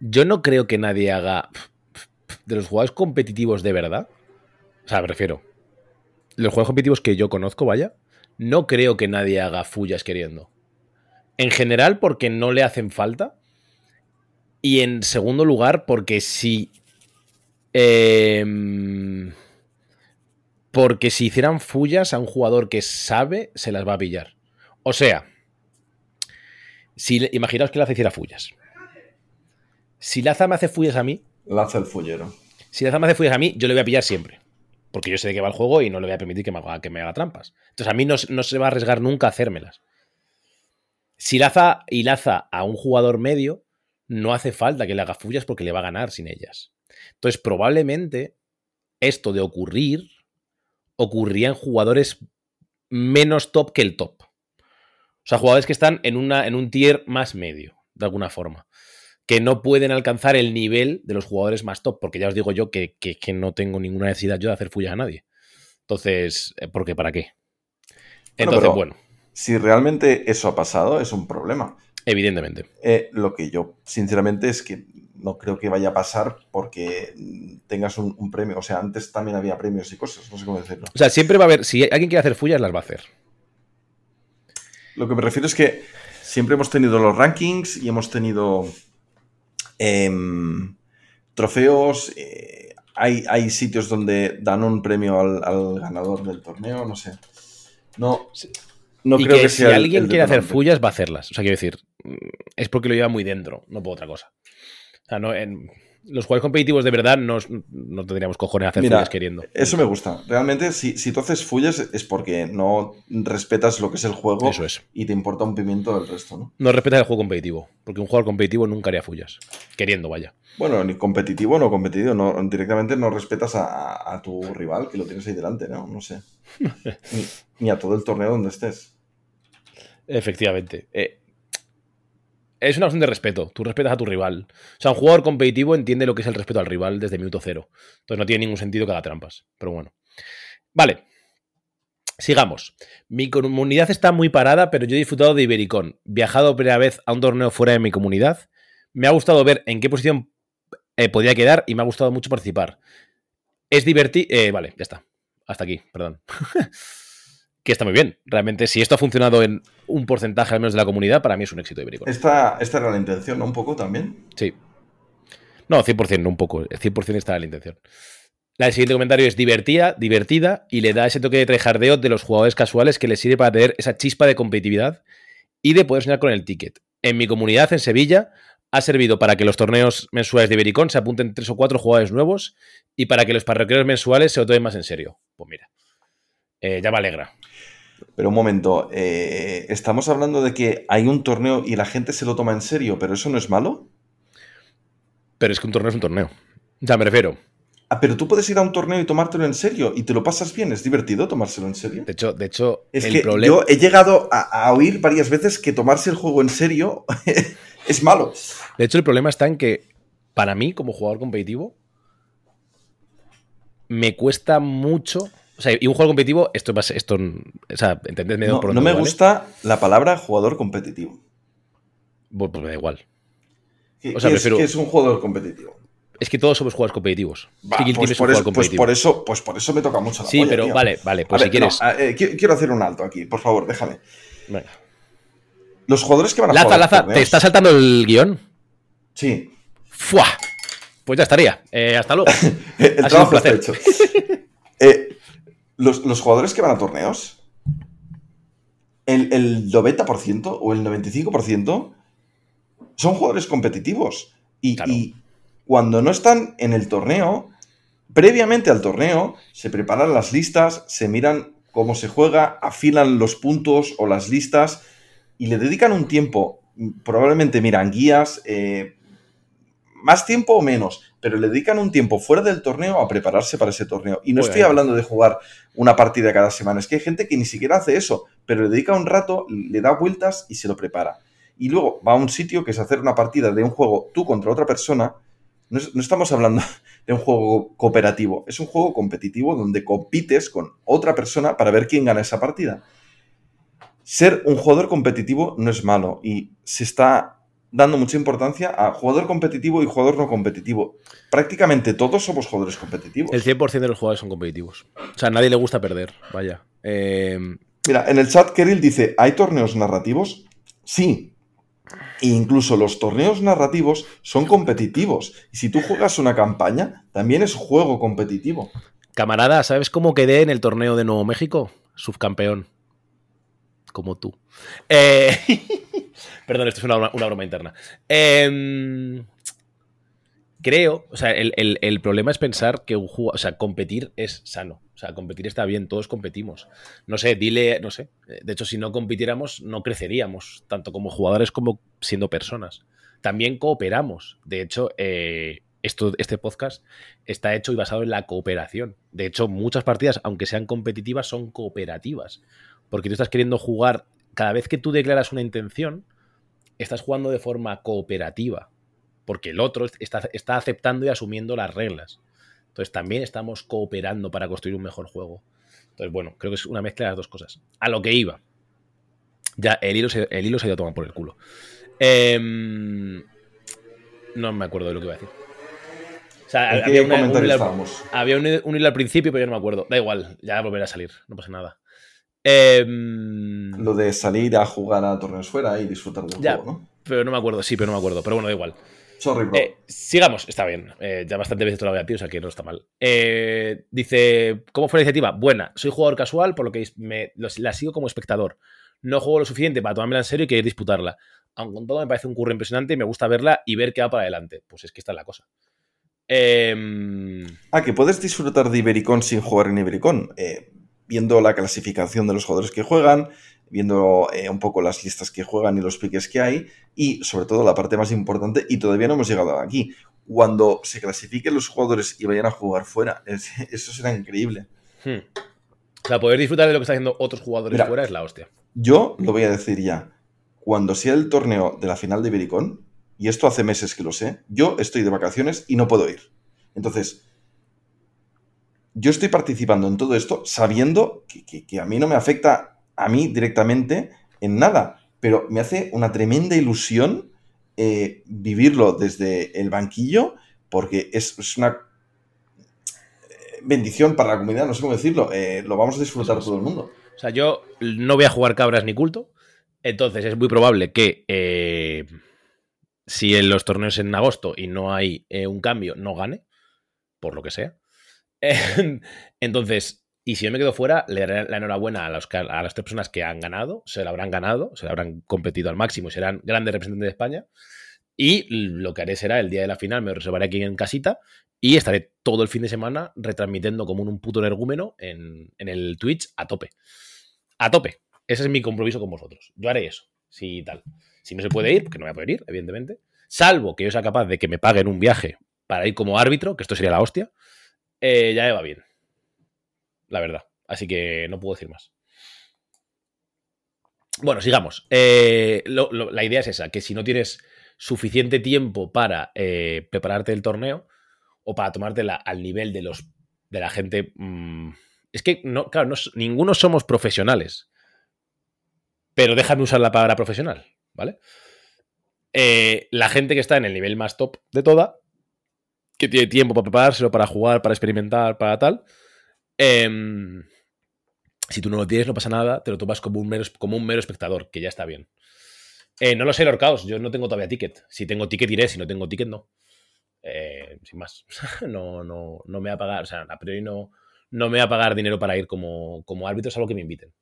yo no creo que nadie haga de los jugadores competitivos de verdad. O sea, me refiero. Los juegos competitivos que yo conozco, vaya, no creo que nadie haga fullas queriendo. En general, porque no le hacen falta. Y en segundo lugar, porque si. Eh, porque si hicieran fullas a un jugador que sabe, se las va a pillar. O sea, si imaginaos que Laza hiciera fullas. Si Laza me hace fullas a mí. Laza el fullero. Si Laza me hace fullas a mí, yo le voy a pillar siempre. Porque yo sé de qué va el juego y no le voy a permitir que me haga, trampas. Entonces a mí no, no, se va a arriesgar nunca a hacérmelas. Si Laza y Laza a un jugador medio, no hace falta que le haga fullas porque le va a ganar sin ellas. Entonces probablemente esto de ocurrir ocurría en jugadores menos top que el top. O sea, jugadores que están en, una, en un tier más medio, de alguna forma. Que no pueden alcanzar el nivel de los jugadores más top, porque ya os digo yo que, que, que no tengo ninguna necesidad yo de hacer fullas a nadie. Entonces, ¿por qué? ¿Para qué? Entonces, bueno, bueno. Si realmente eso ha pasado, es un problema. Evidentemente. Eh, lo que yo, sinceramente, es que no creo que vaya a pasar porque tengas un, un premio. O sea, antes también había premios y cosas, no sé cómo decirlo. O sea, siempre va a haber, si alguien quiere hacer fullas, las va a hacer. Lo que me refiero es que siempre hemos tenido los rankings y hemos tenido em, trofeos. eh, hay, hay sitios donde dan un premio al, al ganador del torneo, no sé. No, no y creo que, que, si sea el- alguien el quiere hacer fullas, va a hacerlas. O sea, quiero decir, mm, es porque lo lleva muy dentro, no por otra cosa. O sea, no, en, los jugadores competitivos de verdad no, no tendríamos cojones a hacer Mira, fullas queriendo. Eso me gusta. Realmente, si, si tú haces fullas es porque no respetas lo que es el juego Eso es. y te importa un pimiento del resto, ¿no? No respetas el juego competitivo. Porque un jugador competitivo nunca haría fullas. Queriendo, vaya. Bueno, ni competitivo no competitivo, no, directamente no respetas a, a- a tu rival que lo tienes ahí delante, ¿no? No sé. Ni, ni a todo el torneo donde estés. Efectivamente. Eh, es una cuestión de respeto. Tú respetas a tu rival. O sea, un jugador competitivo entiende lo que es el respeto al rival desde minuto cero. Entonces no tiene ningún sentido que haga trampas. Pero bueno. Vale. Sigamos. Mi comunidad está muy parada, pero yo he disfrutado de Ibericón. Viajado primera vez a un torneo fuera de mi comunidad. Me ha gustado ver en qué posición eh, podía quedar y me ha gustado mucho participar. Es divertido. vale, ya está. Hasta aquí, perdón. que está muy bien. Realmente, si esto ha funcionado en un porcentaje al menos de la comunidad, para mí es un éxito Ibericón. Esta, esta era la intención, ¿no? Un poco también. Sí. No, 100%, no un poco. 100% está la intención. La del siguiente comentario es divertida, divertida y le da ese toque de tryhardeo de los jugadores casuales que les sirve para tener esa chispa de competitividad y de poder soñar con el ticket. En mi comunidad, en Sevilla, ha servido para que los torneos mensuales de Ibericón se apunten tres o cuatro jugadores nuevos y para que los parroquianos mensuales se lo tomen más en serio. Pues mira, eh, ya me alegra. Pero un momento, eh, estamos hablando de que hay un torneo y la gente se lo toma en serio, pero eso no es malo. Pero es que un torneo es un torneo. Sea, me refiero. Ah, pero tú puedes ir a un torneo y tomártelo en serio y te lo pasas bien, es divertido tomárselo en serio. De hecho, de hecho Es el que problema. yo he llegado a, a oír varias veces que tomarse el juego en serio es malo. De hecho, el problema está en que, para mí, como jugador competitivo, me cuesta mucho. O sea, y un juego competitivo, esto ser- esto, o sea, entendedme No, por no me gusta la palabra jugador competitivo. Pues me da igual. ¿Qué, O sea, qué prefiero- es, es un jugador competitivo? Es que todos somos jugadores competitivos. Va, pues, es un por eso, jugador pues por eso, pues por eso me toca mucho la sí, polla, pero tío. vale, vale, A pues ver, si quieres. no, eh, quiero, hacer un alto aquí, por favor, déjame. Venga. Los jugadores que van a Laza, jugar Laza, ¿te torneos- está saltando el guion? Sí. ¡Fua! Pues ya estaría. Eh, hasta luego. El Ha sido un trabajo está hecho. Eh, los, los jugadores que van a torneos, el, el 90% o el 95% son jugadores competitivos. Y, Claro. y cuando no están en el torneo, previamente al torneo, se preparan las listas, se miran cómo se juega, afilan los puntos o las listas y le dedican un tiempo. Probablemente miran guías, eh, más tiempo o menos, pero le dedican un tiempo fuera del torneo a prepararse para ese torneo. Y no estoy hablando de jugar una partida cada semana, es que hay gente que ni siquiera hace eso, pero le dedica un rato, le da vueltas y se lo prepara. Y luego va a un sitio que es hacer una partida de un juego tú contra otra persona. No, es- no estamos hablando de un juego cooperativo, es un juego competitivo donde compites con otra persona para ver quién gana esa partida. Ser un jugador competitivo no es malo y se está dando mucha importancia a jugador competitivo y jugador no competitivo. Prácticamente todos somos jugadores competitivos. El 100% de los jugadores son competitivos. O sea, a nadie le gusta perder. Vaya. Eh, Mira, en el chat Keril dice, ¿hay torneos narrativos? Sí. E incluso los torneos narrativos son competitivos. Y si tú juegas una campaña, también es juego competitivo. Camarada, ¿sabes cómo quedé en el torneo de Nuevo México? Subcampeón. Como tú. Eh, Perdón, esto es una, broma- interna. Em, creo, o sea, el problema es pensar que un jugador, o sea, competir es sano. O sea, competir está bien, todos competimos. No sé, dile, no sé. eh, De hecho, si no compitiéramos, no creceríamos, tanto como jugadores como siendo personas. También cooperamos. De hecho, eh, esto, este podcast está hecho y basado en la cooperación. De hecho, muchas partidas, aunque sean competitivas, son cooperativas. Porque tú estás queriendo jugar, cada vez que tú declaras una intención, estás jugando de forma cooperativa. Porque el otro está, está aceptando y asumiendo las reglas. Entonces también estamos cooperando para construir un mejor juego. Entonces, bueno, creo que es una mezcla de las dos cosas. A lo que iba. Ya, el hilo se, el hilo se ha ido a tomar por el culo. Em, No me acuerdo de lo que iba a decir. O sea, ¿En qué había, una- un, comentario hilo al- estábamos? había un, un hilo al principio, pero yo no me acuerdo. Da igual, ya volverá a salir, no pasa nada. Em, Lo de salir a jugar a torneos fuera y disfrutar del Ya. juego, ¿no? pero no me acuerdo, sí, pero no me acuerdo. Pero bueno, da igual. Sorry, bro. Eh, sigamos, está bien. Eh, ya bastante veces te lo había tío, o sea que no está mal. Eh, dice, ¿cómo fue la iniciativa? Buena, soy jugador casual, por lo que me, los- la sigo como espectador. No juego lo suficiente para tomármela en serio y querer disputarla. Aun con todo, me parece un curro impresionante y me gusta verla y ver qué va para adelante. Pues es que esta es la cosa. Em, Ah, que puedes disfrutar de Ibericon sin jugar en Ibericon. Eh, viendo la clasificación de los jugadores que juegan, viendo eh, un poco las listas que juegan y los piques que hay, y sobre todo la parte más importante, y todavía no hemos llegado aquí, cuando se clasifiquen los jugadores y vayan a jugar fuera. Es- eso será increíble. hmm. O sea, poder disfrutar de lo que están haciendo otros jugadores Mira. fuera es la hostia. Yo lo voy a decir ya. Cuando sea el torneo de la final de Ibericon, y esto hace meses que lo sé, yo estoy de vacaciones y no puedo ir. Entonces, yo estoy participando en todo esto sabiendo que, a mí no me afecta a mí directamente en nada, pero me hace una tremenda ilusión eh, vivirlo desde el banquillo porque es, una eh, bendición para la comunidad, no sé cómo decirlo, eh, lo vamos a disfrutar todo el mundo. O sea, yo no voy a jugar cabras ni culto. Entonces es muy probable que si en los torneos en agosto y no hay un cambio, no gane. Por lo que sea. Entonces, y si yo me quedo fuera, le daré la enhorabuena a, los a las tres personas que han ganado. Se la habrán ganado, se la habrán competido al máximo, serán grandes representantes de España. Y lo que haré será el día de la final, me reservaré aquí en casita y estaré todo el fin de semana retransmitiendo como un puto energúmeno en, en el Twitch a tope. A tope. Ese es mi compromiso con vosotros. Yo haré eso. Si tal. Si no se puede ir, porque no voy a poder ir, evidentemente. Salvo que yo sea capaz de que me paguen un viaje para ir como árbitro, que esto sería la hostia. Eh, ya va bien. La verdad. Así que no puedo decir más. Bueno, sigamos. Eh, la idea es esa, que si no tienes suficiente tiempo para eh, prepararte el torneo o para tomártela al nivel de los de la gente. mm, es que no, claro, ninguno somos profesionales. Pero déjame usar la palabra profesional, ¿vale? Eh, la gente que está en el nivel más top de toda, que tiene tiempo para preparárselo, para jugar, para experimentar, para tal. em, si tú no lo tienes, no pasa nada, te lo tomas como un mero, como un mero espectador, que ya está bien. Eh, no lo sé, Lorcaos, yo no tengo todavía ticket. Si tengo ticket, iré, si no tengo ticket, no. Eh, sin más. no, no, no me va a pagar, o sea, a priori no, no me va a pagar dinero para ir como, como árbitro, salvo que me inviten.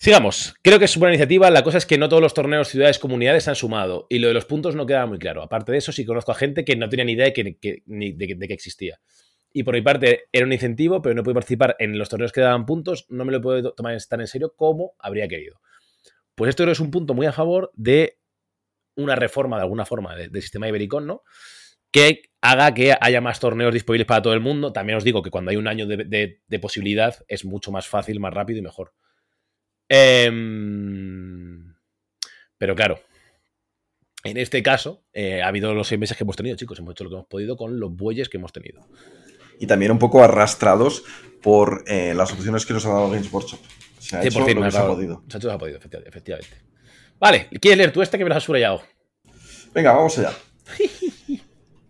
Sigamos. Creo que es buena iniciativa. La cosa es que no todos los torneos, ciudades, comunidades se han sumado. Y lo de los puntos no queda muy claro. Aparte de eso, sí conozco a gente que no tenía ni idea de que, de, que- existía. Y por mi parte, era un incentivo, pero no pude participar en los torneos que daban puntos. No me lo puedo tomar tan en serio como habría querido. Pues esto es un punto muy a favor de una reforma, de alguna forma, de- del sistema Ibericón, ¿no? Que haga que haya más torneos disponibles para todo el mundo. También os digo que cuando hay un año de posibilidad es mucho más fácil, más rápido y mejor. Em, pero claro, en este caso eh, ha habido los seis meses que hemos tenido, chicos. Hemos hecho lo que hemos podido con los bueyes que hemos tenido. Y también un poco arrastrados por eh, las opciones que nos ha dado Games Workshop. Se ha hecho 100% lo me que se ha podido. se ha hecho lo que ha podido, efecti- efectivamente. Vale, ¿quieres leer tú este que me lo has subrayado? Venga, vamos allá.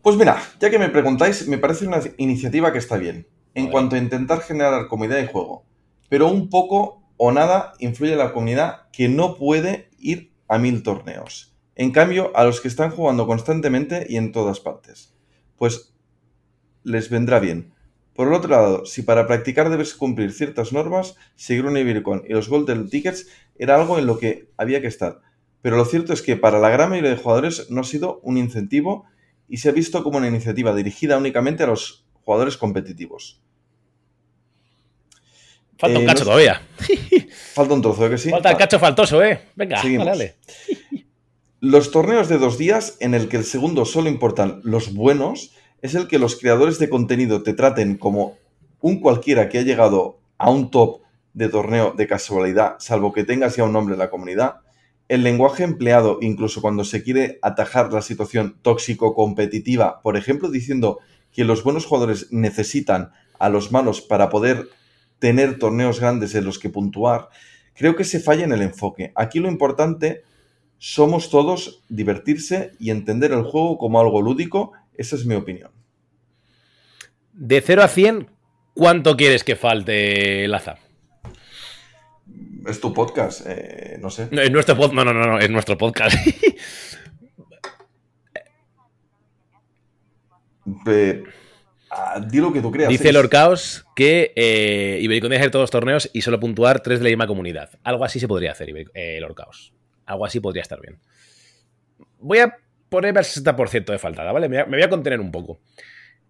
Pues mira, ya que me preguntáis, me parece una iniciativa que está bien. En cuanto a intentar generar comunidad de juego. Pero un poco o nada influye en la comunidad que no puede ir a mil torneos. En cambio, a los que están jugando constantemente y en todas partes. Pues les vendrá bien. Por el otro lado, si para practicar debes cumplir ciertas normas, seguir un Ibericon y los Golden Tickets era algo en lo que había que estar. Pero lo cierto es que para la gran mayoría de jugadores no ha sido un incentivo y se ha visto como una iniciativa dirigida únicamente a los jugadores competitivos. Falta un Eh, cacho no- todavía. Falta un trozo, ¿eh que sí? Falta el Ah, cacho faltoso, ¿eh? Venga, Seguimos. dale. Los torneos de dos días, en el que el segundo solo importan los buenos, es el que los creadores de contenido te traten como un cualquiera que ha llegado a un top de torneo de casualidad, salvo que tengas ya un nombre en la comunidad. El lenguaje empleado, incluso cuando se quiere atajar la situación tóxico-competitiva, por ejemplo, diciendo que los buenos jugadores necesitan a los malos para poder tener torneos grandes en los que puntuar, creo que se falla en el enfoque. Aquí lo importante somos todos divertirse y entender el juego como algo lúdico. Esa es mi opinión. De 0 a 100, ¿cuánto quieres que falte Laza? Es tu podcast, eh, no sé. No, es nuestro pod- no, no, no, no, es nuestro podcast. Eh, ah, di lo que tú creas. Dice Lorcaos que eh, hacer todos los torneos y solo puntuar tres de la misma comunidad. Algo así se podría hacer, eh, Lorcaos. Algo así podría estar bien. Voy a ponerme al 60% de faltada, ¿vale? Me voy, a, me voy a contener un poco.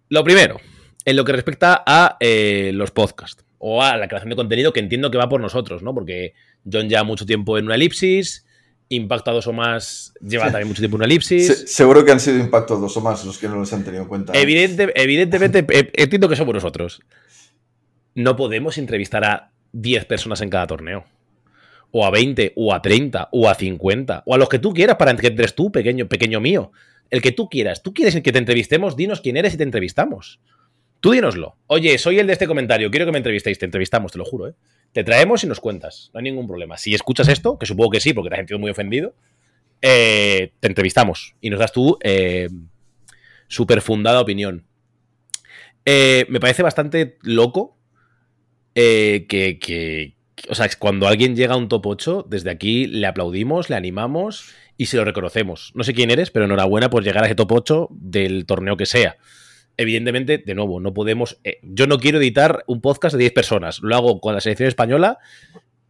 Lo primero, en lo que respecta a eh, los podcasts o a la creación de contenido que entiendo que va por nosotros, ¿no? Porque John lleva mucho tiempo en una elipsis, Impacto a dos o más lleva también mucho tiempo una elipsis. Se- seguro que han sido Impacto dos o más los que no los han tenido en cuenta. ¿eh? Evidente- evidentemente, eh, entiendo que somos nosotros. No podemos entrevistar a 10 personas en cada torneo. O a 20, o a 30, o a 50, o a los que tú quieras para que entres tú, pequeño, pequeño mío. El que tú quieras. ¿Tú quieres que te entrevistemos? Dinos quién eres y te entrevistamos. Tú dínoslo. Oye, soy el de este comentario, quiero que me entrevistéis. Te entrevistamos, te lo juro, ¿eh? Te traemos y nos cuentas. No hay ningún problema. Si escuchas esto, que supongo que sí, porque te has sentido muy ofendido, eh, te entrevistamos y nos das tú eh, súper fundada opinión. Eh, me parece bastante loco eh, que- que- O sea, cuando alguien llega a un top 8, desde aquí le aplaudimos, le animamos y se lo reconocemos. No sé quién eres, pero enhorabuena por llegar a ese top 8 del torneo que sea. Evidentemente, de nuevo, no podemos. eh, yo no quiero editar un podcast de 10 personas. Lo hago con la selección española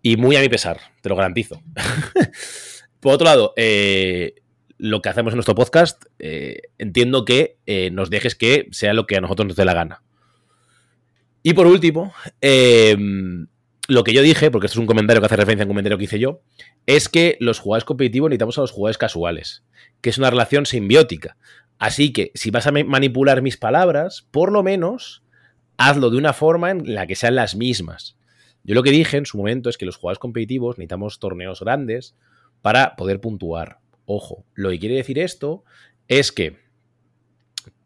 y muy a mi pesar, te lo garantizo. Por otro lado, eh, lo que hacemos en nuestro podcast, eh, entiendo que nos dejes que sea lo que a nosotros nos dé la gana. Y por último, eh, lo que yo dije, porque esto es un comentario que hace referencia a un comentario que hice yo, es que los jugadores competitivos necesitamos a los jugadores casuales, que es una relación simbiótica. Así que si vas a ma- manipular mis palabras, por lo menos hazlo de una forma en la que sean las mismas. Yo lo que dije en su momento es que los jugadores competitivos necesitamos torneos grandes para poder puntuar. Ojo, lo que quiere decir esto es que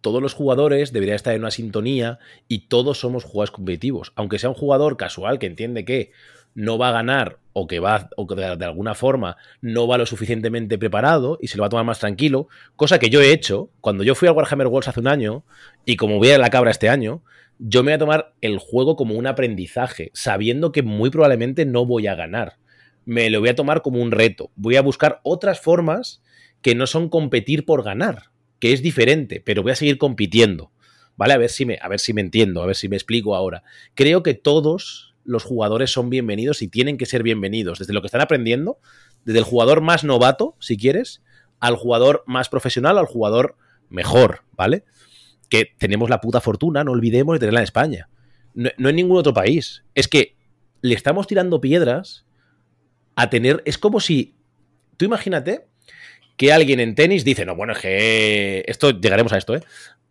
todos los jugadores deberían estar en una sintonía y todos somos jugadores competitivos. Aunque sea un jugador casual que entiende que no va a ganar o que va o que de de alguna forma no va lo suficientemente preparado y se lo va a tomar más tranquilo, cosa que yo he hecho cuando yo fui al Warhammer Worlds hace un año y como voy a la cabra este año, yo me voy a tomar el juego como un aprendizaje, sabiendo que muy probablemente no voy a ganar. Me lo voy a tomar como un reto. Voy a buscar otras formas que no son competir por ganar, que es diferente, pero voy a seguir compitiendo. ¿Vale? A ver si me, a ver si me entiendo, a ver si me explico ahora. Creo que todos los jugadores son bienvenidos y tienen que ser bienvenidos, desde lo que están aprendiendo, desde el jugador más novato, si quieres, al jugador más profesional, al jugador mejor, ¿vale? Que tenemos la puta fortuna, no olvidemos, de tenerla en España. No, no en ningún otro país. Es que le estamos tirando piedras a tener. Es como si. Tú imagínate que alguien en tenis dice, no, bueno, es que. Esto llegaremos a esto, ¿eh?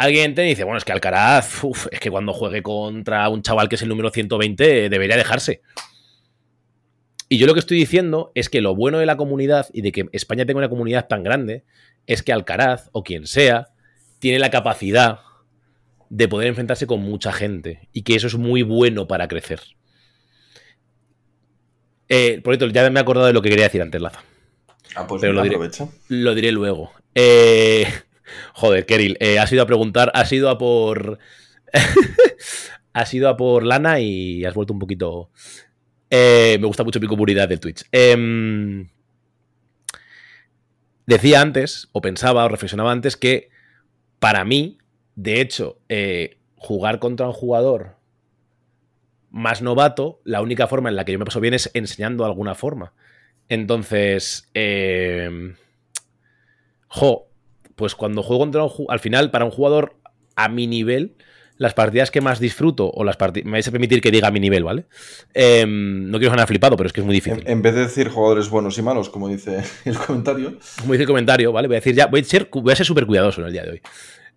Alguien en tenis dice, bueno, es que Alcaraz, uf, es que cuando juegue contra un chaval que es el número 120, debería dejarse. Y yo lo que estoy diciendo es que lo bueno de la comunidad y de que España tenga una comunidad tan grande es que Alcaraz o quien sea tiene la capacidad de poder enfrentarse con mucha gente y que eso es muy bueno para crecer. Eh, por cierto, ya me he acordado de lo que quería decir antes, Laza. Ah, pues Pero mira, lo diré. aprovecha. Lo diré luego. Eh, joder, Keril, eh, has ido a preguntar, has ido a por. has ido a por lana y has vuelto un poquito. Eh, me gusta mucho mi comunidad de Twitch. Em, decía antes, o pensaba, o reflexionaba antes, que para mí, de hecho, eh, jugar contra un jugador más novato, la única forma en la que yo me paso bien es enseñando alguna forma. Entonces, eh, jo, pues cuando juego contra un al final, para un jugador a mi nivel, las partidas que más disfruto, o las partidas, me vais a permitir que diga a mi nivel, ¿vale? Eh, no quiero sonar flipado, pero es que es muy difícil. En, en vez de decir jugadores buenos y malos, como dice el comentario, Como dice el comentario, ¿vale? Voy a decir ya, voy a ser, voy a ser súper cuidadoso en el día de hoy.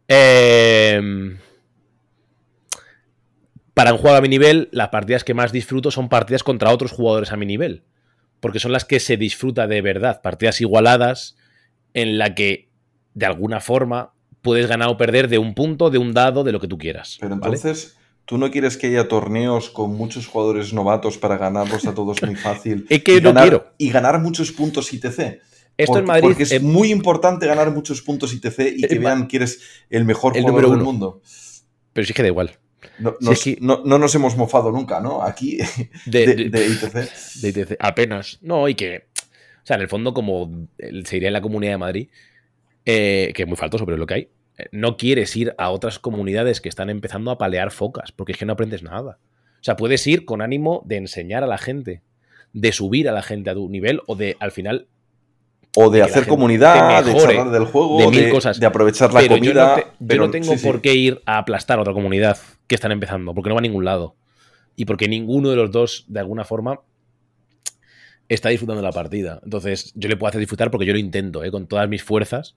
Eh, para un jugador a mi nivel, las partidas que más disfruto son partidas contra otros jugadores a mi nivel. Porque son las que se disfruta de verdad. Partidas igualadas en la que, de alguna forma, puedes ganar o perder de un punto, de un dado, de lo que tú quieras. pero ¿vale? entonces, ¿tú no quieres que haya torneos con muchos jugadores novatos para ganarlos a todos muy fácil? Es que y no ganar, quiero. Y ganar muchos puntos ITC. Esto Por- en Madrid Porque es eh, muy importante ganar muchos puntos ITC y que vean que eres el mejor el jugador número del mundo. Pero sí que da igual. No, Si nos- es que- no- no nos hemos mofado nunca, ¿no? Aquí De, de, ITC. de ITC. Apenas. No, y que. O sea, en el fondo, como se diría en la comunidad de Madrid, eh, que es muy faltoso, pero es lo que hay. eh, No quieres ir a otras comunidades que están empezando a palear focas, porque es que no aprendes nada. O sea, puedes ir con ánimo de enseñar a la gente, de subir a la gente a tu nivel o de al final O de hacer comunidad, de charlar del juego, de de, mil cosas. de aprovechar la pero yo comida. no, te- yo pero no tengo sí, sí. por qué ir a aplastar a otra comunidad que están empezando, porque no va a ningún lado. Y porque ninguno de los dos, de alguna forma, está disfrutando de la partida. Entonces, yo le puedo hacer disfrutar porque yo lo intento, ¿eh? con todas mis fuerzas.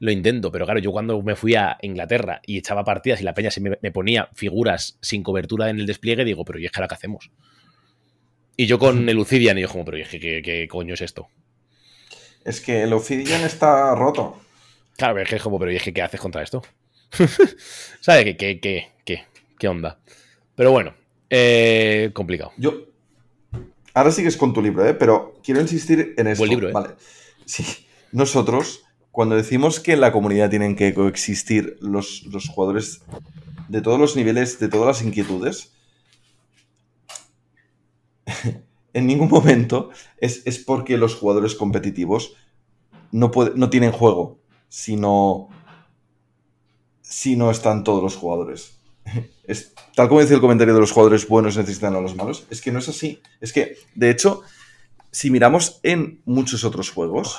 Lo intento, pero claro, yo cuando me fui a Inglaterra y echaba partidas y la peña se me, me ponía figuras sin cobertura en el despliegue, digo, pero ¿y es que ahora qué hacemos? Y yo con el Lucidian, y yo como, pero ¿y es que qué, qué coño es esto? Es que el Obsidian está roto. Claro, es que es como, pero ¿y es que qué haces contra esto? ¿Sabes? ¿Qué, qué, qué, qué, qué onda? Pero bueno, eh, complicado. Yo. Ahora sigues con tu libro, ¿eh? Pero quiero insistir en esto. Buen libro, ¿eh? Vale. Sí. Nosotros, cuando decimos que en la comunidad tienen que coexistir los, los jugadores de todos los niveles, de todas las inquietudes, en ningún momento es, es porque los jugadores competitivos no, puede- no tienen juego, sino, si no están todos los jugadores. Es, tal como dice el comentario de los jugadores buenos necesitan a los malos, es que no es así. Es que, de hecho, si miramos en muchos otros juegos,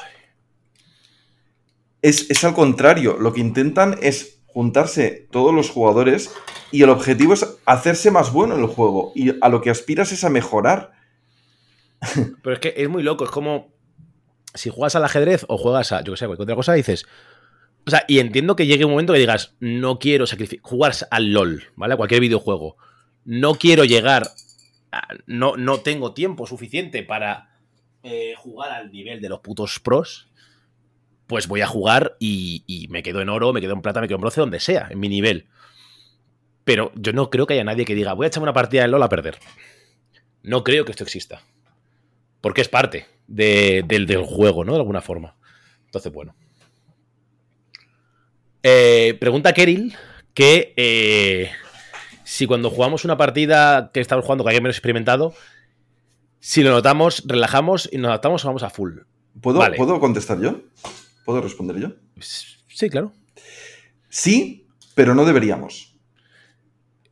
es, es al contrario. Lo que intentan es juntarse todos los jugadores y el objetivo es hacerse más bueno en el juego. Y a lo que aspiras es a mejorar. Pero es que es muy loco, es como si juegas al ajedrez o juegas a, yo que sé, cualquier otra cosa, dices. O sea, y entiendo que llegue un momento que digas, no quiero sacrificar, jugar al LOL, ¿vale? A cualquier videojuego. No quiero llegar, no, no tengo tiempo suficiente para eh, jugar al nivel de los putos pros. Pues voy a jugar y, y me quedo en oro, me quedo en plata, me quedo en bronce, donde sea, en mi nivel. Pero yo no creo que haya nadie que diga, voy a echarme una partida de LOL a perder. No creo que esto exista. Porque es parte de- del, del juego, ¿no? De alguna forma. Entonces, bueno. Eh, pregunta Keril que eh, si cuando jugamos una partida que estamos jugando con alguien menos experimentado, si lo notamos, relajamos y nos adaptamos o vamos a full. ¿Puedo, Vale. ¿Puedo contestar yo? ¿Puedo responder yo? Sí, claro. Sí, pero no deberíamos.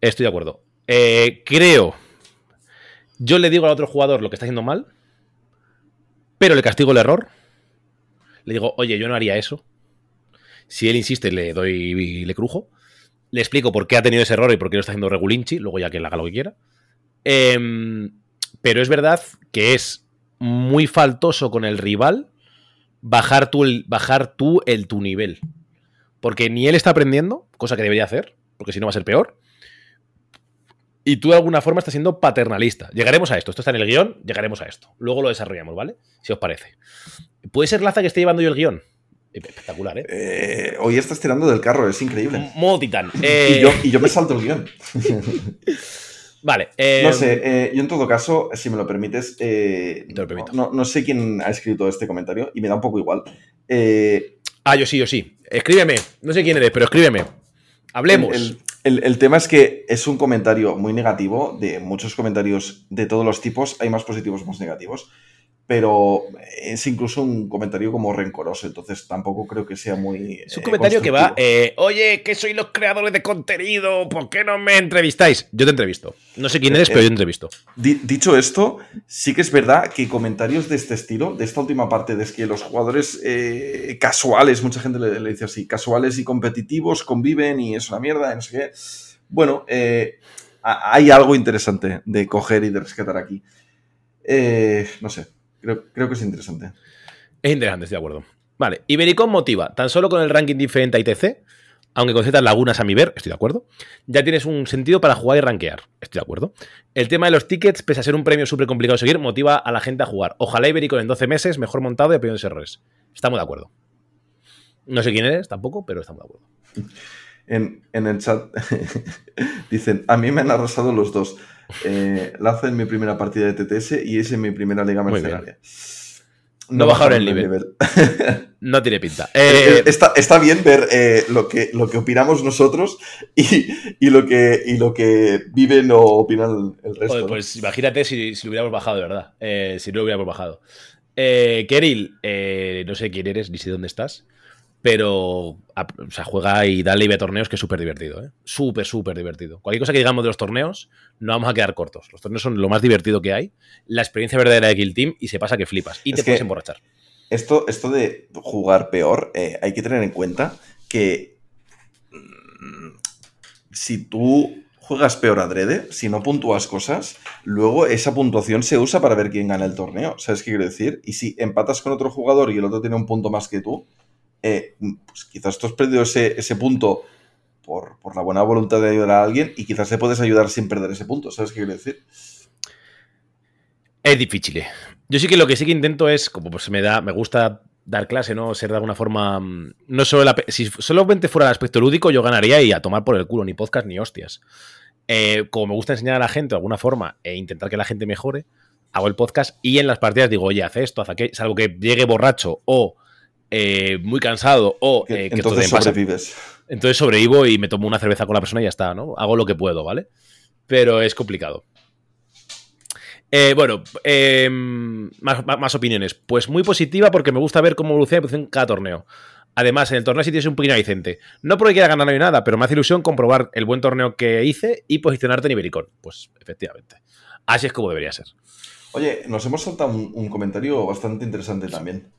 Estoy de acuerdo. Eh, creo. Yo le digo al otro jugador lo que está haciendo mal, pero le castigo el error. Le digo, oye, yo no haría eso. Si él insiste, le doy le crujo. Le explico por qué ha tenido ese error y por qué lo está haciendo regulinchi, luego ya que él haga lo que quiera. Em, pero es verdad que es muy faltoso con el rival bajar tú el, bajar tú el tu nivel. Porque ni él está aprendiendo, cosa que debería hacer, porque si no va a ser peor. Y tú de alguna forma estás siendo paternalista. Llegaremos a esto. Esto está en el guion, llegaremos a esto. Luego lo desarrollamos, ¿vale? Si os parece. ¿Puede ser Laza que esté llevando yo el guion? Espectacular, ¿eh? Eh, hoy estás tirando del carro, es increíble. Modo titán. Y, Eh, yo, y yo me salto el guion. Vale. eh, No sé, yo en todo caso, si me lo permites, Te lo permito. No, no sé quién ha escrito este comentario y me da un poco igual. Ah, yo sí, yo sí. Escríbeme. No sé quién eres, pero escríbeme. Hablemos. El, el- el tema es que es un comentario muy negativo, de muchos comentarios de todos los tipos, hay más positivos, más negativos, pero es incluso un comentario como rencoroso, entonces tampoco creo que sea muy... Es un eh, comentario que va, eh, oye, que sois los creadores de contenido, ¿por qué no me entrevistáis? Yo te entrevisto. No sé quién eres, Eh, pero yo te entrevisto. Di- dicho esto, sí que es verdad que comentarios de este estilo, de esta última parte, de que los jugadores casuales, mucha gente le, le dice así, casuales y competitivos conviven y es una mierda, y no sé qué. Bueno, eh, hay algo interesante de coger y de rescatar aquí. Eh, no sé, creo, creo que es interesante. Es interesante, estoy de acuerdo. Vale, Ibericon motiva, tan solo con el ranking diferente a ITC, aunque con ciertas lagunas a mi ver, estoy de acuerdo, ya tienes un sentido para jugar y rankear, estoy de acuerdo. El tema de los tickets, pese a ser un premio súper complicado de seguir, motiva a la gente a jugar. Ojalá Ibericon en 12 meses, mejor montado y pequeños errores. Estamos de acuerdo. No sé quién eres tampoco, pero estamos de acuerdo. En, en el chat dicen, a mí me han arrasado los dos. Eh, Lazo en mi primera partida de TTS y es en mi primera liga mercenaria. No, bajaron el nivel. no tiene pinta. Eh, está, está, bien ver eh, lo, que, lo que opinamos nosotros y, y, lo que, y lo que viven o opinan el resto. pues imagínate si, si, lo hubiéramos bajado, de verdad. Eh, si no lo hubiéramos bajado. Eh, Keril, no sé quién eres ni sé dónde estás. Pero, o sea, juega y dale y ve torneos que es súper divertido, ¿eh? Súper, súper divertido. Cualquier cosa que digamos de los torneos, no vamos a quedar cortos. Los torneos son lo más divertido que hay, la experiencia verdadera de Kill Team y se pasa que flipas y te puedes emborrachar. Esto, esto de jugar peor, eh, hay que tener en cuenta que mm, si tú juegas peor adrede, si no puntúas cosas, luego esa puntuación se usa para ver quién gana el torneo. ¿Sabes qué quiero decir? Y si empatas con otro jugador y el otro tiene un punto más que tú, eh, pues quizás tú has perdido ese, ese punto por, la buena voluntad de ayudar a alguien y quizás te puedes ayudar sin perder ese punto. ¿Sabes qué quiero decir? Es difícil. Eh. Yo sí que lo que sí que intento es, como pues me da, me gusta dar clase, ¿no? Ser de alguna forma. Mm, no solo si solamente fuera el aspecto lúdico, yo ganaría y a tomar por el culo, ni podcast ni hostias. Eh, como me gusta enseñar a la gente de alguna forma e intentar que la gente mejore, hago el podcast y en las partidas digo, oye, haz esto, haz aquello, salvo que llegue borracho o eh, muy cansado o eh, que entonces sobrevives. Entonces sobrevivo y me tomo una cerveza con la persona y ya está, ¿no? Hago lo que puedo, ¿vale? Pero es complicado. Eh, bueno, em, más, opiniones. Pues muy positiva porque me gusta ver cómo evoluciona cada torneo. Además, en el torneo sí tienes un pequeño aliciente. No porque quiera ganar ni nada, pero me hace ilusión comprobar el buen torneo que hice y posicionarte en Ibericón. Pues efectivamente. Así es como debería ser. Oye, nos hemos saltado un comentario bastante interesante también.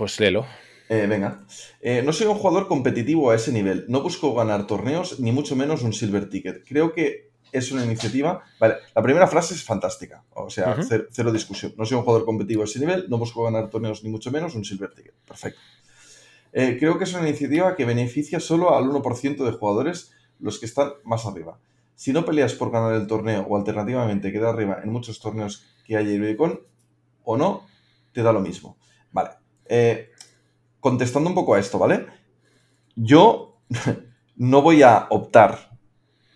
Pues léelo. Eh, venga. Eh, no soy un jugador competitivo a ese nivel. No busco ganar torneos, ni mucho menos un silver ticket. Creo que es una iniciativa. Vale, la primera frase es fantástica. O sea, cero, discusión. No soy un jugador competitivo a ese nivel, no busco ganar torneos, ni mucho menos un silver ticket. Perfecto. Eh, creo que es una iniciativa que beneficia solo al 1% de jugadores, los que están más arriba. Si no peleas por ganar el torneo o alternativamente quedar arriba en muchos torneos que haya Ibicon o no, te da lo mismo. Vale, eh, contestando un poco a esto, ¿vale? Yo no voy a optar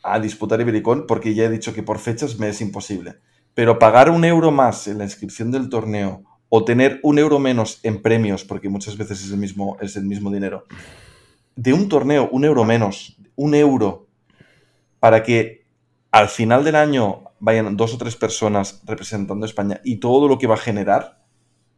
a disputar Ibericón porque ya he dicho que por fechas me es imposible. Pero pagar un euro más en la inscripción del torneo o tener un euro menos en premios, porque muchas veces es el mismo, es el mismo dinero, de un torneo, un euro menos, un euro, para que al final del año vayan dos o tres personas representando España y todo lo que va a generar,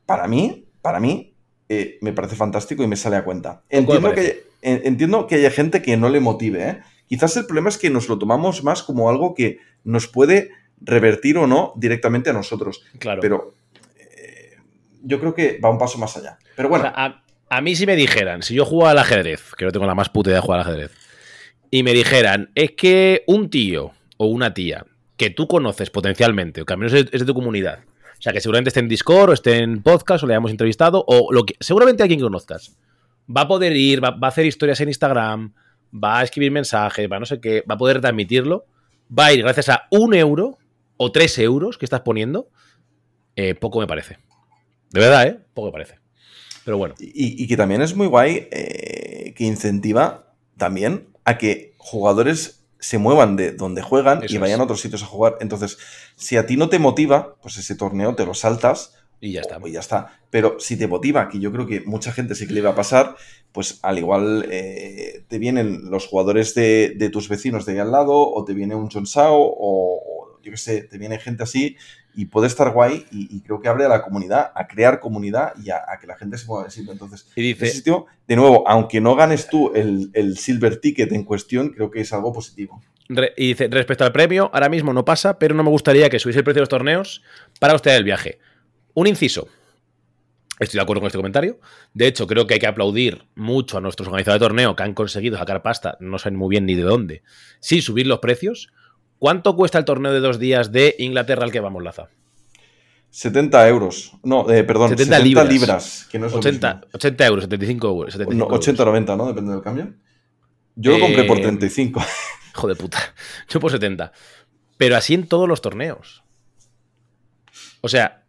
para mí, para mí, eh, me parece fantástico y me sale a cuenta. Entiendo que, entiendo que haya gente que no le motive. ¿eh? Quizás el problema es que nos lo tomamos más como algo que nos puede revertir o no directamente a nosotros. Claro. Pero eh, yo creo que va un paso más allá. Pero bueno. a, mí si me dijeran, si yo juego al ajedrez, que no tengo la más puta idea de jugar al ajedrez, y me dijeran, es que un tío o una tía que tú conoces potencialmente, o que al menos es de tu comunidad, sea, que seguramente esté en Discord o esté en podcast o le hayamos entrevistado o lo que, seguramente alguien que conozcas. Va a poder ir, va, a hacer historias en Instagram, va a escribir mensajes, va a no sé qué, va a poder transmitirlo. Va a ir gracias a un euro o tres euros que estás poniendo. Eh, poco me parece. De verdad, ¿eh? Poco me parece. Pero bueno. Y, que también es muy guay eh, que incentiva también a que jugadores se muevan de donde juegan y vayan a otros sitios a jugar. Entonces, si a ti no te motiva, pues ese torneo te lo saltas. Y ya está. Y ya está. Pero si te motiva, que yo creo que mucha gente sí que le iba a pasar, pues al igual eh, te vienen los jugadores de, tus vecinos de ahí al lado, o te viene un John Sao, o, yo qué sé, te viene gente así, y puede estar guay, y, creo que abre a la comunidad, a crear comunidad y a, que la gente se mueva de sitio. Entonces, y dice, de nuevo, aunque no ganes tú el, el silver ticket en cuestión, creo que es algo positivo y dice, respecto al premio, ahora mismo no pasa, pero no me gustaría que subiese el precio de los torneos para usted el viaje. Un inciso. Estoy de acuerdo con este comentario. De hecho, creo que hay que aplaudir mucho a nuestros organizadores de torneo que han conseguido sacar pasta, no saben muy bien ni de dónde, sin subir los precios. ¿Cuánto cuesta el torneo de dos días de Inglaterra al que vamos, Laza? 70 euros. No, eh, perdón, 70, libras. que no es 80, 80 euros, 75 euros. 80 o 90, ¿no? Depende del cambio. Yo lo compré por 35. Eh, Hijo de puta. Yo por 70. Pero así en todos los torneos. O sea,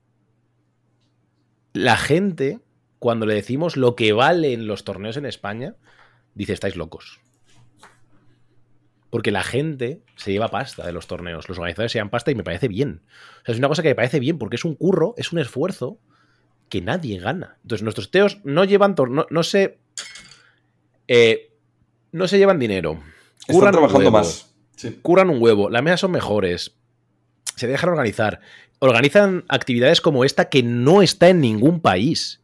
la gente, cuando le decimos lo que valen los torneos en España, dice, estáis locos. Porque la gente se lleva pasta de los torneos. Los organizadores se llevan pasta y me parece bien. O sea, es una cosa que me parece bien porque es un curro, es un esfuerzo que nadie gana. Entonces, nuestros teos no llevan torno, no, se. eh, no se llevan dinero. Están Curran un trabajando huevo, más. Sí. Curran un huevo. Las mesas son mejores. Se dejan organizar. Organizan actividades como esta que no está en ningún país.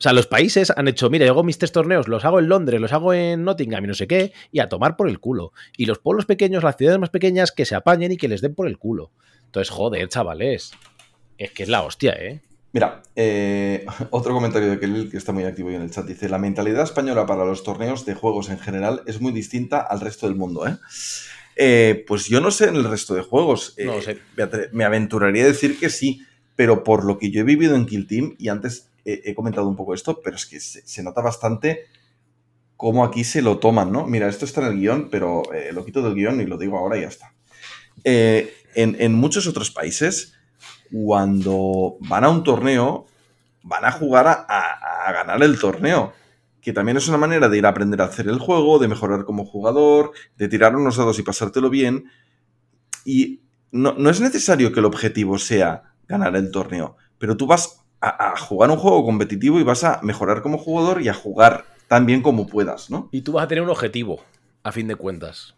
O sea, los países han hecho, mira, yo hago mis tres torneos, los hago en Londres, los hago en Nottingham y no sé qué, y a tomar por el culo. Y los pueblos pequeños, las ciudades más pequeñas, que se apañen y que les den por el culo. Entonces, joder, chavales. Es que es la hostia, ¿eh? Mira, eh, otro comentario de Kelly que está muy activo ahí en el chat. Dice, la mentalidad española para los torneos de juegos en general es muy distinta al resto del mundo, ¿eh? Eh, pues yo no sé en el resto de juegos. No Eh, lo sé. Me, me aventuraría a decir que sí, pero por lo que yo he vivido en Kill Team, y antes he comentado un poco esto, pero es que se, nota bastante cómo aquí se lo toman, ¿no? Mira, esto está en el guion, pero eh, lo quito del guion y lo digo ahora y ya está. Eh, en, muchos otros países, cuando van a un torneo, van a jugar a, ganar el torneo. Que también es una manera de ir a aprender a hacer el juego, de mejorar como jugador, de tirar unos dados y pasártelo bien. Y no es necesario que el objetivo sea ganar el torneo, pero tú vas a, a jugar un juego competitivo y vas a mejorar como jugador y a jugar tan bien como puedas, ¿no? Y tú vas a tener un objetivo, a fin de cuentas.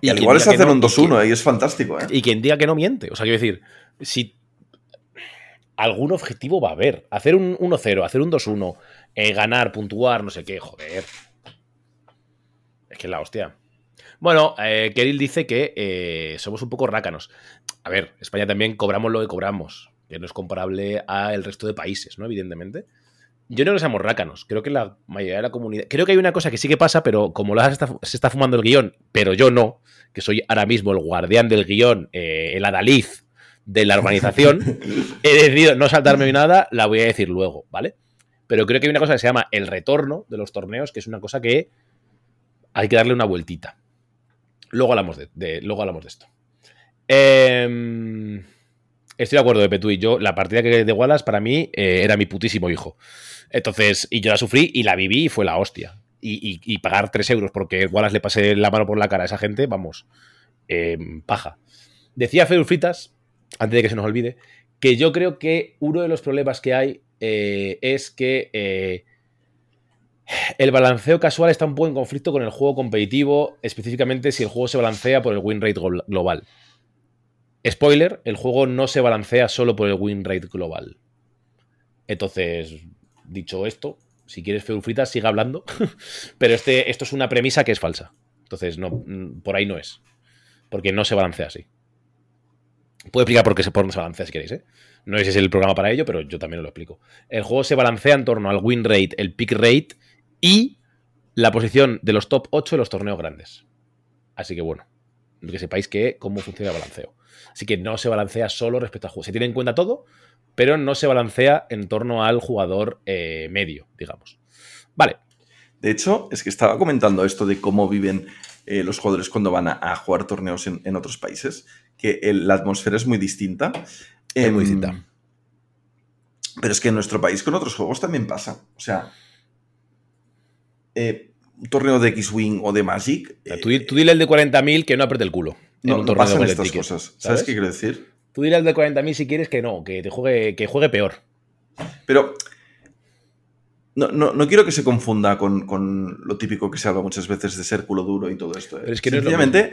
Y, al igual es hacer no- un y quien- 2-1 y es fantástico, ¿eh? Y quien diga que no miente. O sea, quiero decir, si algún objetivo va a haber. Hacer un 1-0, hacer un 2-1, eh, ganar, puntuar, no sé qué, joder. Es que es la hostia. Bueno, eh, Keril dice que eh, somos un poco rácanos. A ver, España también cobramos lo que cobramos, que no es comparable al resto de países, ¿no? Evidentemente. Yo no que seamos rácanos, creo que la mayoría de la comunidad. Creo que hay una cosa que sí que pasa, pero como la está- se está fumando el guion, pero yo no, que soy ahora mismo el guardián del guion, eh, el adaliz de la organización, he decidido no saltarme nada, la voy a decir luego, ¿vale? Pero creo que hay una cosa que se llama el retorno de los torneos, que es una cosa que hay que darle una vueltita. Luego hablamos de, de- luego hablamos de esto. Em, estoy de acuerdo de Petú y yo. La partida que de Wallace para mí eh, era mi putísimo hijo. Entonces, y yo la sufrí y la viví y fue la hostia. Y, y- y pagar 3 euros porque Wallace le pase la mano por la cara a esa gente, vamos, em, paja. Decía Feur Fritas, antes de que se nos olvide, que yo creo que uno de los problemas que hay eh, es que eh, el balanceo casual está un poco en conflicto con el juego competitivo, específicamente si el juego se balancea por el win rate global. Spoiler, el juego no se balancea solo por el win rate global. Entonces, dicho esto, si quieres Feufritas, siga hablando. Pero este, esto es una premisa que es falsa. Entonces, no, mm, por ahí no es. Porque no se balancea así. Puedo explicar por qué se, por no balancea si queréis, ¿eh? No si es el programa para ello, pero yo también lo explico. El juego se balancea en torno al win rate, el pick rate y la posición de los top 8 de los torneos grandes. Así que bueno, que sepáis que cómo funciona el balanceo. Así que no se balancea solo respecto al juego. Se tiene en cuenta todo, pero no se balancea en torno al jugador eh, medio, digamos. Vale, De hecho, es que estaba comentando esto de cómo viven eh, los jugadores cuando van a, a jugar torneos en, en otros países, que el- la atmósfera es muy distinta. Es muy Em, distinta. Pero es que en nuestro país con otros juegos también pasa. O sea, eh, un torneo de X-Wing o de Magic. Eh, tú, tú dile al de 40.000 que no apriete el culo. En no, un torneo pasan estas cosas. ¿Sabes? ¿sabes? qué quiero decir? Tú al de 40.000 si quieres que no, que te juegue, que juegue peor. Pero no, no, no quiero que se confunda con, con lo típico que se habla muchas veces de ser culo duro y todo esto. ¿eh? Pero es que no es Sencillamente,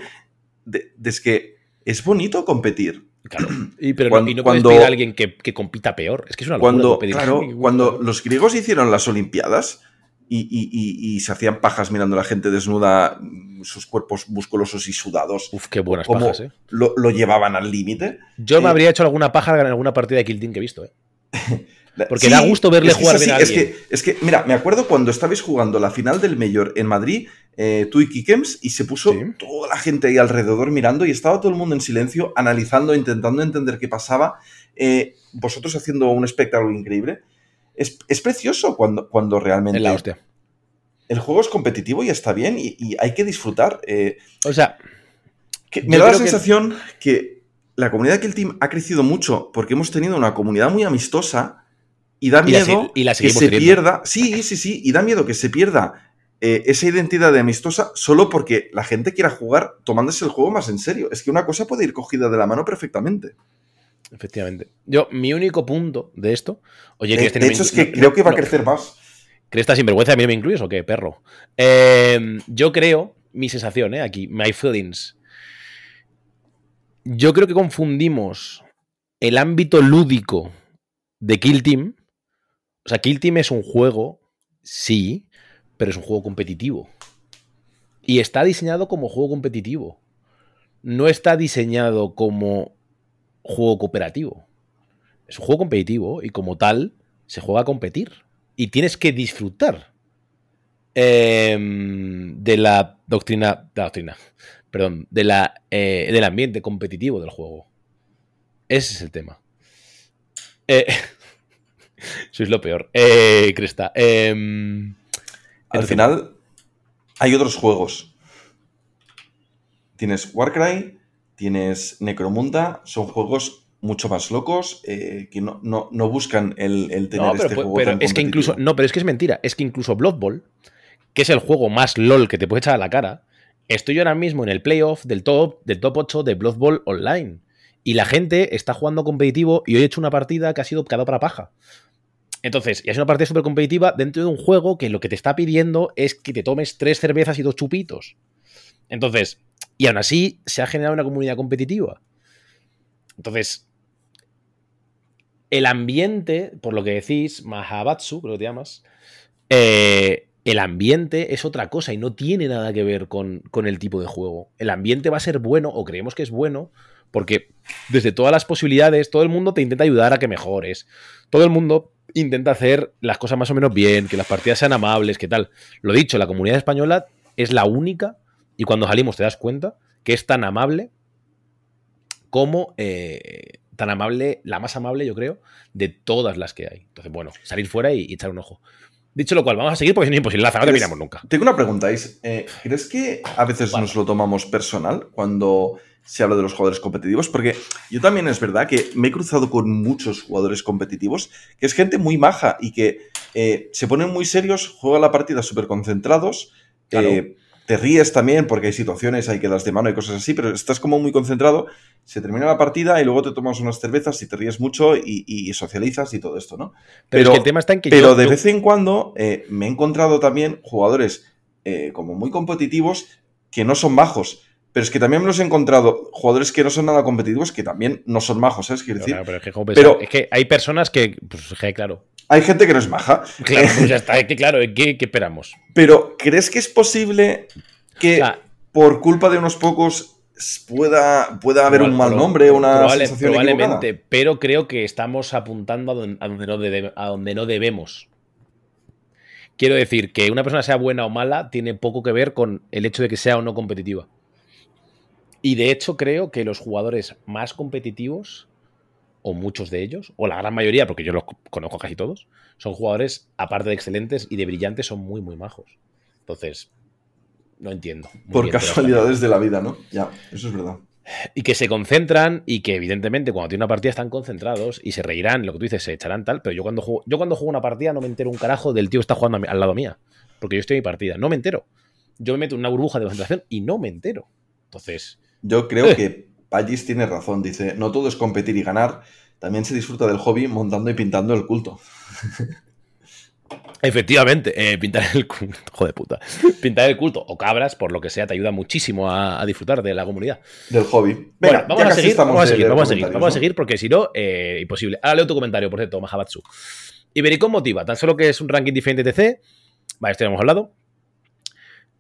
de, es que es bonito competir. Claro. Y, pero Cuando- no, y no puedes cuando- pedir a alguien que, que compita peor. Es que es una locura. Cuando, pedir claro, cuando los griegos hicieron las Olimpiadas y, y- y- y se hacían pajas mirando a la gente desnuda, sus cuerpos musculosos y sudados. Uf, qué buenas cómo pajas, eh. lo, lo llevaban al límite. Yo me eh, habría hecho alguna paja en alguna partida de Kill Team que he visto, eh. Porque da gusto verle es que jugar es bien a así, es alguien. que, es que, mira, me acuerdo cuando estabais jugando la final del Mayor en Madrid, eh, tú y Kikems, y se puso Sí. toda la gente ahí alrededor mirando y estaba todo el mundo en silencio, analizando, intentando entender qué pasaba. eh, vosotros haciendo un espectáculo increíble. Es, es precioso cuando, cuando realmente En la hostia. el juego es competitivo y está bien y, y hay que disfrutar. eh, O sea, que me da la que- sensación que... la comunidad de Kill Team ha crecido mucho porque hemos tenido una comunidad muy amistosa y da Y la miedo y la que se teniendo. pierda. Sí, sí, sí, y da miedo que se pierda eh, esa identidad de amistosa solo porque la gente quiera jugar tomándose el juego más en serio. Es que una cosa puede ir cogida de la mano perfectamente. Efectivamente. Yo, mi único punto de esto. Oye, de, de hecho, es que creo que va a crecer más. ¿Crees esta sinvergüenza a mí me incluyes o qué, perro? Eh, yo creo, mi sensación, ¿eh? Aquí, my feelings. Yo creo que confundimos el ámbito lúdico de Kill Team. O sea, Kill Team es un juego, sí, pero es un juego competitivo. Y está diseñado como juego competitivo. No está diseñado como juego cooperativo. Es un juego competitivo y como tal se juega a competir. Y tienes que disfrutar eh, de la doctrina, de la doctrina, perdón, de la, eh, del ambiente competitivo del juego. Ese es el tema. Eh, sois lo peor. Eh, Cresta. Al final, hay otros juegos. Tienes Warcry, tienes Necromunda, son juegos mucho más locos que no, buscan el, tener no, pero, este juego. Pero es que incluso. No, pero es que es mentira. Es que incluso Blood Bowl, que es el juego más LOL que te puede echar a la cara, estoy ahora mismo en el playoff del top, del top 8 de Blood Bowl Online. Y la gente está jugando competitivo y hoy he hecho una partida que ha sido cada para paja. Entonces, y es una partida súper competitiva dentro de un juego que lo que te está pidiendo es que te tomes tres cervezas y dos chupitos. Entonces, y aún así se ha generado una comunidad competitiva. Entonces, el ambiente, por lo que decís, Mahabatsu, creo que te llamas, eh, el ambiente es otra cosa y no tiene nada que ver con, con, el tipo de juego. El ambiente va a ser bueno, o creemos que es bueno, porque desde todas las posibilidades, todo el mundo te intenta ayudar a que mejores. Todo el mundo intenta hacer las cosas más o menos bien, que las partidas sean amables, que tal. Lo dicho, la comunidad española es la única, y cuando salimos te das cuenta, que es tan amable como eh, tan amable, la más amable, yo creo, de todas las que hay. Entonces, bueno, salir fuera y, echar un ojo. Dicho lo cual, vamos a seguir porque es imposible. La no terminamos nunca. Tengo una pregunta, Is. Eh, ¿Crees que a veces nos lo tomamos personal cuando se habla de los jugadores competitivos, porque yo también es verdad que me he cruzado con muchos jugadores competitivos, que es gente muy maja y que eh, se ponen muy serios, juegan la partida súper concentrados, eh, te ríes también porque hay situaciones, hay quedas de mano y cosas así, pero estás como muy concentrado, se termina la partida y luego te tomas unas cervezas y te ríes mucho y, socializas y todo esto, ¿no? Pero, el tema está en que Pero de vez en cuando eh, me he encontrado también jugadores como muy competitivos que no son bajos pero es que también me los he encontrado jugadores que no son nada competitivos que también no son majos, ¿sabes? Quiero decir. pero, es, que, hay personas que, pues, claro. Hay gente que no es maja. Claro, pues ya está, es que claro, ¿qué, esperamos? Pero, ¿crees que es posible que por culpa de unos pocos pueda, pueda haber un mal nombre, una probable, sensación Probablemente, pero creo que estamos apuntando a donde, no a donde no debemos. Quiero decir, que una persona sea buena o mala tiene poco que ver con el hecho de que sea o no competitiva. Y de hecho creo que los jugadores más competitivos, o muchos de ellos, o la gran mayoría, porque yo los conozco casi todos, son jugadores, aparte de excelentes y de brillantes, son muy, muy majos. Entonces, no entiendo. Por casualidades de la vida, ¿no? Ya, eso es verdad. Y que se concentran y que evidentemente cuando tienen una partida están concentrados y se reirán, lo que tú dices, se echarán tal, pero yo cuando juego, yo cuando juego una partida no me entero un carajo del tío que está jugando al lado mía, porque yo estoy en mi partida, no me entero. Yo me meto en una burbuja de concentración y no me entero. Entonces, yo creo eh. que Pagis tiene razón. Dice, no todo es competir y ganar. También se disfruta del hobby montando y pintando el culto. Efectivamente, eh, pintar el culto, joder puta, pintar el culto o cabras, por lo que sea, te ayuda muchísimo a, disfrutar de la comunidad. Del hobby. bueno, vamos a, seguir, vamos a seguir, vamos a seguir, vamos a seguir, porque si no, eh, imposible. Ahora leo tu comentario, por cierto, Mahabatsu. Ibericon motiva, tan solo que es un ranking diferente de TC. Vale, esto ya hemos hablado.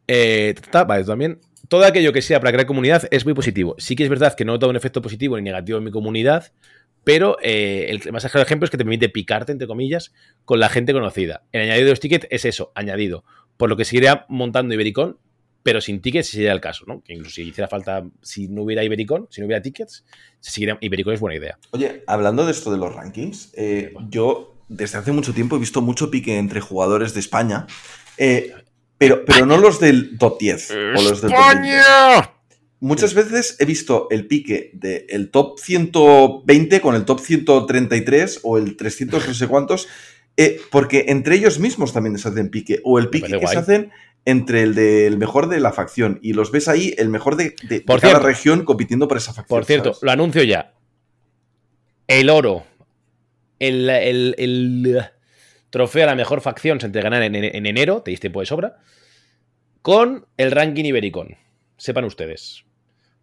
Eh, vale, también todo aquello que sea para crear comunidad es muy positivo. Sí que es verdad que no todo un efecto positivo ni negativo en mi comunidad, pero eh, el más claro ejemplo es que te permite picarte, entre comillas, con la gente conocida. El añadido de los tickets es eso, añadido. Por lo que seguiría montando Ibericon, pero sin tickets si sería el caso, ¿no? Que incluso si hiciera falta, si no hubiera Ibericon, si no hubiera tickets, seguiría, Ibericon es buena idea. Oye, hablando de esto de los rankings, eh, yo desde hace mucho tiempo he visto mucho pique entre jugadores de España. Eh, pero, pero no los del top 10 o los del top 20. Muchas veces he visto el pique del top 120 con el top 133 o el 300 no sé cuántos, eh, porque entre ellos mismos también se hacen pique, o el pique que se hacen entre el del mejor de la facción, y los ves ahí, el mejor de, cada región compitiendo por esa facción. Por cierto, lo anuncio ya. el oro, el, el- el trofeo a la mejor facción se entregará en, en enero, tenéis tiempo de sobra, con el ranking Ibericon. Sepan ustedes.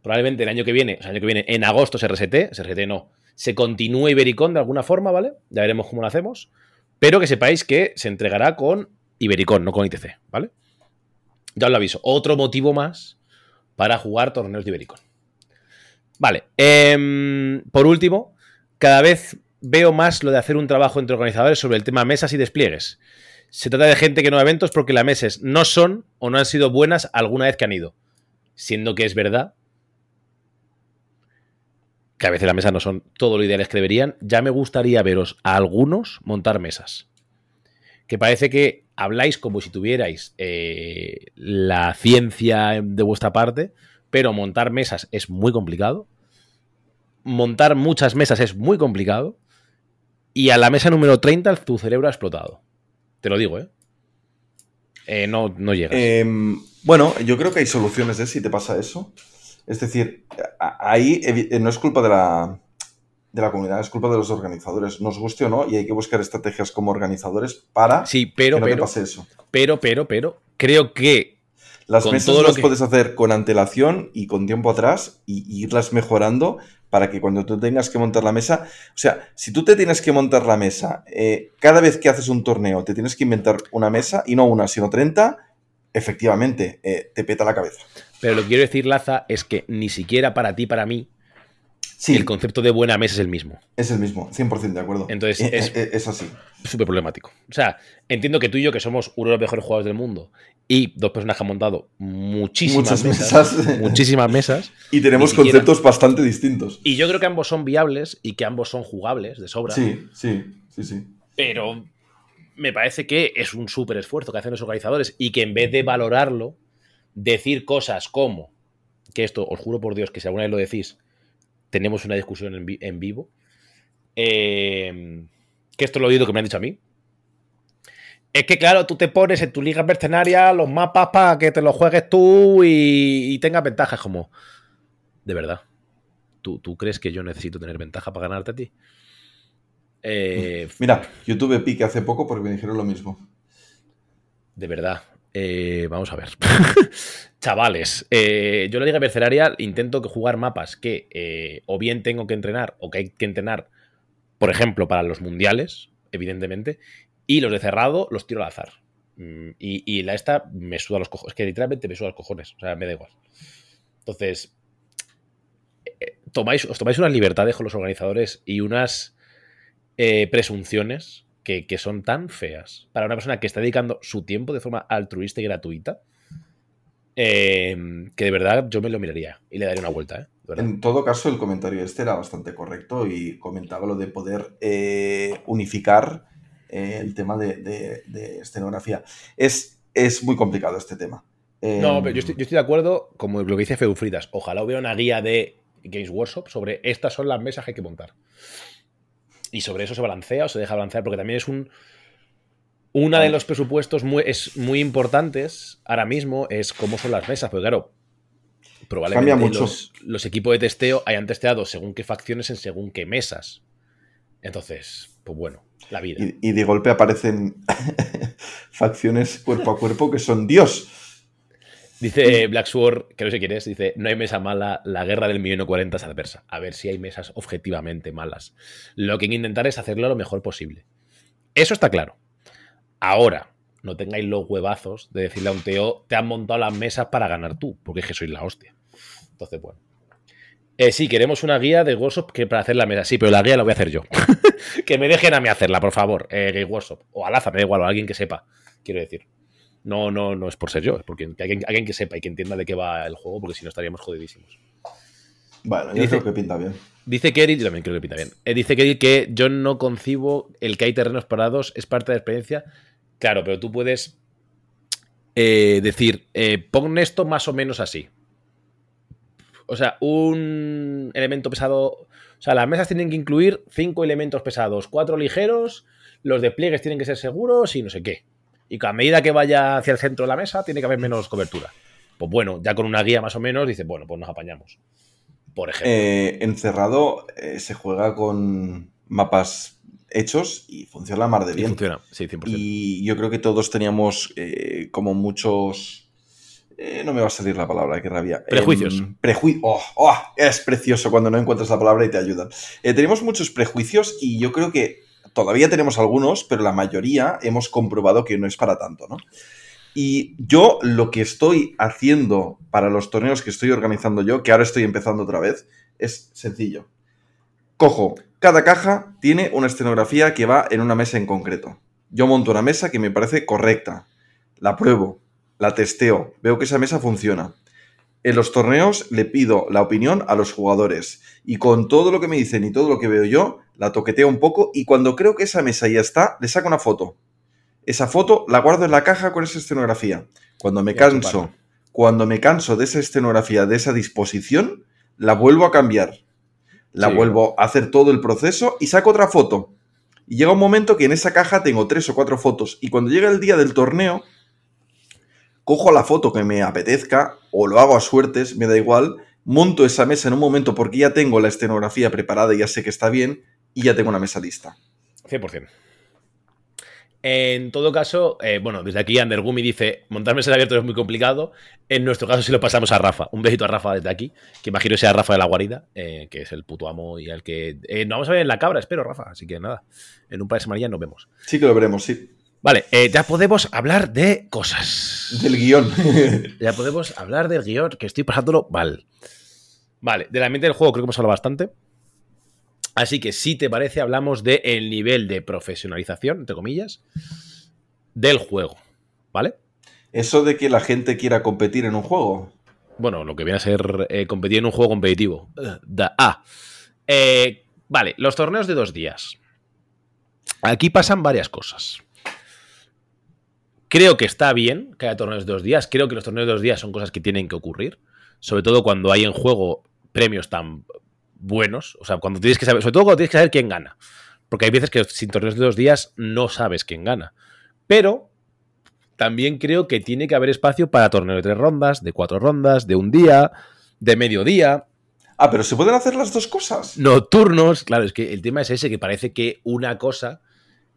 Probablemente el año que viene, o sea, el año que viene, en agosto se resete, se resete no, se continúe Ibericon de alguna forma, ¿vale? Ya veremos cómo lo hacemos. Pero que sepáis que se entregará con Ibericon, no con ITC, ¿vale? Ya os lo aviso. Otro motivo más para jugar torneos de Ibericon. Vale. em, por último, cada vez veo más lo de hacer un trabajo entre organizadores sobre el tema mesas y despliegues. Se trata de gente que no va a eventos porque las mesas no son o no han sido buenas alguna vez que han ido. Siendo que es verdad que a veces las mesas no son todo lo ideales que deberían. Ya me gustaría veros a algunos montar mesas. Que parece que habláis como si tuvierais eh, la ciencia de vuestra parte, pero montar mesas es muy complicado. Montar muchas mesas es muy complicado. Y a la mesa número 30 tu cerebro ha explotado. Te lo digo, ¿eh? Eh, no, no llegas. Em, bueno, yo creo que hay soluciones de si te pasa eso. Es decir, ahí eh, no es culpa de la, de la comunidad, es culpa de los organizadores. Nos guste o no, y hay que buscar estrategias como organizadores para sí, pero, que no te pero, pase eso. pero, pero, pero, creo que Las con mesas todo las que- puedes hacer con antelación y con tiempo atrás y, y irlas mejorando para que cuando tú tengas que montar la mesa, o sea, si tú te tienes que montar la mesa, eh, cada vez que haces un torneo te tienes que inventar una mesa y no una, sino 30, efectivamente, eh, te peta la cabeza. Pero lo que quiero decir, Laza, es que ni siquiera para ti, para mí, Sí, el concepto de buena mesa es el mismo. es el mismo, 100% de acuerdo. Entonces, Eh, es- eh, es así. Súper problemático. O sea, entiendo que tú y yo, que somos uno de los mejores jugadores del mundo, y dos personas que han montado muchísimas Muchas mesas, mesas. muchísimas mesas, Y tenemos siquiera- conceptos bastante distintos. y yo creo que ambos son viables y que ambos son jugables de sobra, Sí, sí, sí, sí. pero me parece que es un súper esfuerzo que hacen los organizadores y que en vez de valorarlo, decir cosas como, que esto os juro por Dios que si alguna vez lo decís, tenemos una discusión en, vi- en vivo, eh, que esto lo he oído que me han dicho a mí. Es que claro, tú te pones en tu liga mercenaria los mapas para que te los juegues tú y, y tengas ventajas como... De verdad. ¿Tú, ¿Tú crees que yo necesito tener ventaja para ganarte a ti? Eh, Mira, yo tuve pique hace poco porque me dijeron lo mismo. De verdad. Eh, vamos a ver. Chavales, eh, yo la Liga Mercenaria intento jugar mapas que eh, o bien tengo que entrenar o que hay que entrenar, por ejemplo, para los mundiales, evidentemente, y los de cerrado los tiro al azar. Mm, Y, la esta me suda los cojones. Es que literalmente me suda los cojones. O sea, me da igual. Entonces, tomáis, os tomáis unas libertades con los organizadores y unas presunciones que, que son tan feas para una persona que está dedicando su tiempo de forma altruista y gratuita eh, que de verdad yo me lo miraría y le daría una vuelta. ¿eh? En todo caso, el comentario este era bastante correcto y comentaba lo de poder eh, unificar eh, el tema de, de- de escenografía. Es, es muy complicado este tema. No, pero yo estoy, yo estoy de acuerdo, como lo que dice Feufritas. Ojalá hubiera una guía de Games Workshop sobre estas son las mesas que hay que montar. Y sobre eso se balancea o se deja balancear, porque también es un. Una de los presupuestos muy, es muy importantes ahora mismo es cómo son las mesas, porque claro, probablemente Cambia mucho. Los, los equipos de testeo hayan testeado según qué facciones en según qué mesas. Entonces, pues bueno, la vida. Y, y de golpe aparecen facciones cuerpo a cuerpo que son Dios. Dice Black Sword, que no sé quién es, dice, no hay mesa mala, la guerra del millón 40 es adversa. A ver si hay mesas objetivamente malas. Lo que hay que intentar es hacerlo lo mejor posible. Eso está claro. Ahora, no tengáis los huevazos de decirle a un Teo, te han montado las mesas para ganar tú, porque es que sois la hostia. Entonces, bueno. Eh, sí, queremos una guía de Workshop que para hacer la mesa. Sí, pero la guía la voy a hacer yo. que me dejen a mí hacerla, por favor. Eh, Workshop. O Alaza, me da igual, o alguien que sepa. Quiero decir. No, no, no es por ser yo, es porque alguien, alguien que sepa y que entienda de qué va el juego, porque si no estaríamos jodidísimos. Bueno, yo Dice- creo que pinta bien. Dice Kerry, yo también creo que pinta bien. Eh, dice Kerry que yo no concibo el que hay terrenos parados, es parte de la experiencia. Claro, pero tú puedes eh, decir, eh, pon esto más o menos así. O sea, un elemento pesado. O sea, las mesas tienen que incluir cinco elementos pesados, cuatro ligeros, los despliegues tienen que ser seguros y no sé qué. Y a medida que vaya hacia el centro de la mesa, tiene que haber menos cobertura. Pues bueno, ya con una guía más o menos, dice, bueno, pues nos apañamos. por ejemplo. Eh, encerrado eh, se juega con mapas hechos y funciona mar de y bien. funciona, sí, 100%. Y yo creo que todos teníamos eh, como muchos... no me va a salir la palabra, qué rabia. Prejuicios. Em, prejui- oh, oh, es precioso cuando no encuentras la palabra y te ayudan. Teníamos muchos prejuicios y yo creo que todavía tenemos algunos, pero la mayoría hemos comprobado que no es para tanto, ¿no? Y yo lo que estoy haciendo para los torneos que estoy organizando yo, que ahora estoy empezando otra vez, es sencillo. Cojo, cada caja tiene una escenografía que va en una mesa en concreto. Yo monto una mesa que me parece correcta. La pruebo, la testeo, veo que esa mesa funciona. En los torneos le pido la opinión a los jugadores y con todo lo que me dicen y todo lo que veo yo, la toqueteo un poco y cuando creo que esa mesa ya está, le saco una foto. Esa foto la guardo en la caja con esa escenografía. Cuando me canso, cuando me canso de esa escenografía, de esa disposición, la vuelvo a cambiar. La Sí. vuelvo a hacer todo el proceso y saco otra foto. Y llega un momento que en esa caja tengo tres o cuatro fotos. Y cuando llega el día del torneo, cojo la foto que me apetezca o lo hago a suertes, me da igual. Monto esa mesa en un momento porque ya tengo la escenografía preparada y ya sé que está bien y ya tengo una mesa lista. 100%. En todo caso, eh, bueno, desde aquí Undergumi dice, montar mesas abiertas es muy complicado. En nuestro caso sí lo pasamos a Rafa. Un besito a Rafa desde aquí, que imagino sea Rafa de la guarida, eh, que es el puto amo y al que... eh, nos vamos a ver en la cabra, espero, Rafa. Así que nada, en un par de semanas nos vemos. Sí que lo veremos, sí. Vale, eh, ya podemos hablar de cosas. Del guion. Ya podemos hablar del guion, que estoy pasándolo mal. Vale, de la mente del juego creo que hemos hablado bastante. Así que si te parece, hablamos del el nivel de profesionalización, entre comillas, del juego. ¿Vale? Eso de que la gente quiera competir en un juego. Bueno, lo que viene a ser eh, competir en un juego competitivo. Da- ah. Eh, vale, los torneos de dos días. Aquí pasan varias cosas. Creo que está bien que haya torneos de dos días. Creo que los torneos de dos días son cosas que tienen que ocurrir. Sobre todo cuando hay en juego premios tan buenos. O sea, cuando tienes que saber. Sobre todo cuando tienes que saber quién gana. Porque hay veces que sin torneos de dos días no sabes quién gana. Pero también creo que tiene que haber espacio para torneo de tres rondas, de cuatro rondas, de un día, de mediodía, Ah, pero se pueden hacer las dos cosas. nocturnos. Claro, es que el tema es ese, que parece que una cosa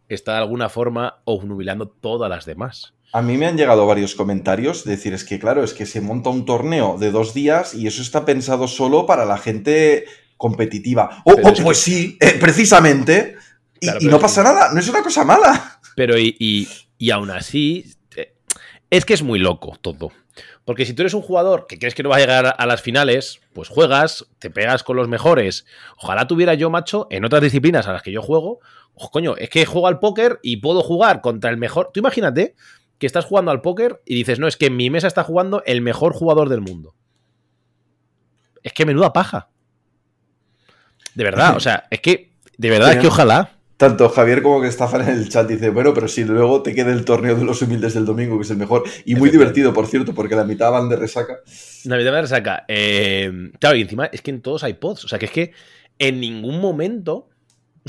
está de alguna forma obnubilando todas las demás. A mí me han llegado varios comentarios de decir, es que claro, es que se monta un torneo de dos días y eso está pensado solo para la gente competitiva. Oh, oh, que- pues sí, eh, precisamente. Y, Claro, y pero no pasa nada, no es una cosa mala. Pero y, y- y aún así, eh, es que es muy loco todo. Porque si tú eres un jugador que crees que no va a llegar a las finales, pues juegas, te pegas con los mejores. Ojalá tuviera yo, macho, en otras disciplinas a las que yo juego. ojo, coño, es que juego al póker y puedo jugar contra el mejor. Tú imagínate que estás jugando al póker y dices, no, es que en mi mesa está jugando el mejor jugador del mundo. Es que menuda paja. De verdad, o sea, es que, de verdad, es que ojalá. Tanto Javier como que Stafan en el chat dice, bueno, pero si luego te queda el torneo de los humildes del domingo, que es el mejor. Y muy divertido, por cierto, porque la mitad van de resaca. Navidad me resaca. Eh, claro, y encima es que en todos hay pods. O sea, que es que en ningún momento.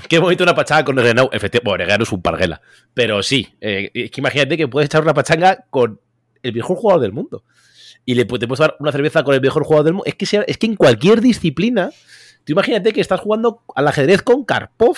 Qué bonito una pachanga con Regenau. Efectivamente, bueno, Regenau es un parguela. Pero sí, eh, es que imagínate que puedes echar una pachanga con el mejor jugador del mundo. Y le, te puedes dar una cerveza con el mejor jugador del mundo. Es que, sea- es que en cualquier disciplina. Tú imagínate que estás jugando al ajedrez con Karpov.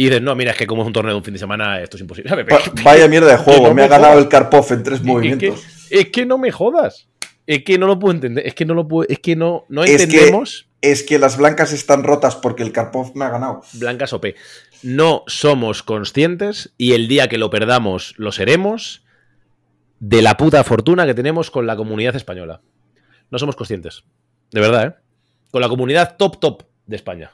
Y dices, no, mira, es que como es un torneo de un fin de semana, esto es imposible. Vaya mierda de juego, no me ha ganado el Karpov en tres Es movimientos. que, es que no me jodas. Es que no lo puedo entender. Es que no lo puedo. Es que no, no Es que- entendemos. Es que las blancas están rotas porque el Karpov me ha ganado. Blancas OP. No somos conscientes y el día que lo perdamos lo seremos de la puta fortuna que tenemos con la comunidad española. No somos conscientes. De verdad, ¿eh? Con la comunidad top top de España.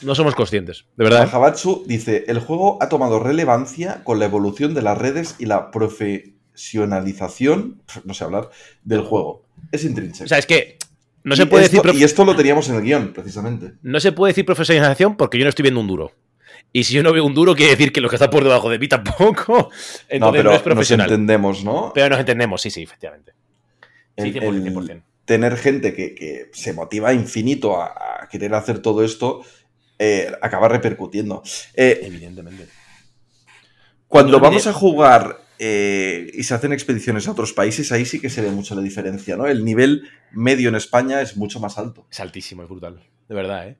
No somos conscientes. De verdad. ¿eh? Mahabatsu dice, el juego ha tomado relevancia con la evolución de las redes y la profesionalización, no sé hablar, del juego. Es intrínseco. O sea, es que no Y se puede esto- decir Y esto lo teníamos en el guion, precisamente. no se puede decir profesionalización porque yo no estoy viendo un duro. Y si yo no veo un duro, quiere decir que lo que está por debajo de mí tampoco. Entonces no, no, pero es nos profesional. entendemos, ¿no? Pero nos entendemos, sí, sí, efectivamente. Sí, El- 100%, el 100%. tener gente que, que se motiva infinito a, a querer hacer todo esto, eh, acaba repercutiendo. Eh, Evidentemente. Cuando vamos a jugar eh, y se hacen expediciones a otros países, ahí sí que se ve mucho la diferencia, ¿no? El nivel medio en España es mucho más alto. Es altísimo, es brutal. De verdad, ¿eh?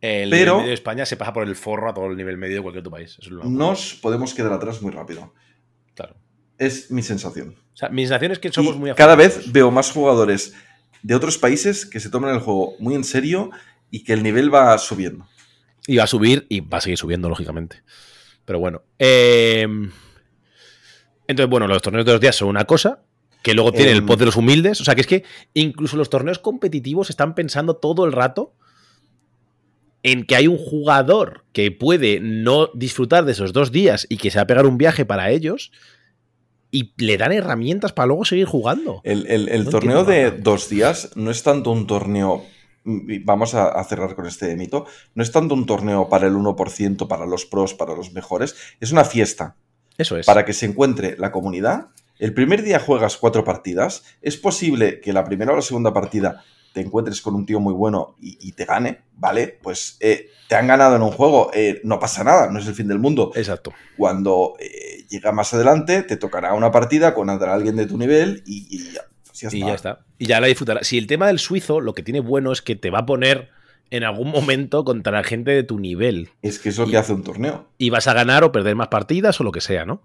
El Pero- nivel medio de España se pasa por el forro a todo el nivel medio de cualquier otro país. Es Nos podemos quedar atrás muy rápido. Claro. Es mi sensación. O sea, mi sensación es que somos Y muy cada vez veo más jugadores de otros países que se toman el juego muy en serio y que el nivel va subiendo. Y va a subir y va a seguir subiendo, lógicamente. Pero bueno. eh, Entonces, bueno, los torneos de los días son una cosa. Que luego tiene el Em, pod de los humildes. O sea, que es que incluso los torneos competitivos están pensando todo el rato en que hay un jugador que puede no disfrutar de esos dos días y que se va a pegar un viaje para ellos y le dan herramientas para luego seguir jugando. El, el- el No torneo de dos días no es tanto un torneo. Vamos a, a cerrar con este mito. No es tanto un torneo para el 1%, para los pros, para los mejores. Es una fiesta Eso es. para que se encuentre la comunidad. El primer día juegas cuatro partidas. Es posible que la primera o la segunda partida te encuentres con un tío muy bueno y, y te gane, ¿vale? Pues eh, te han ganado en un juego, eh, no pasa nada, no es el fin del mundo. Exacto. Cuando eh, llega más adelante, te tocará una partida con alguien de tu nivel y, y ya. Y ya está. Y ya la disfrutarás. Si el tema del suizo, lo que tiene bueno es que te va a poner en algún momento contra la gente de tu nivel. Es que es lo que hace un torneo. Y vas a ganar o perder más partidas o lo que sea, ¿no?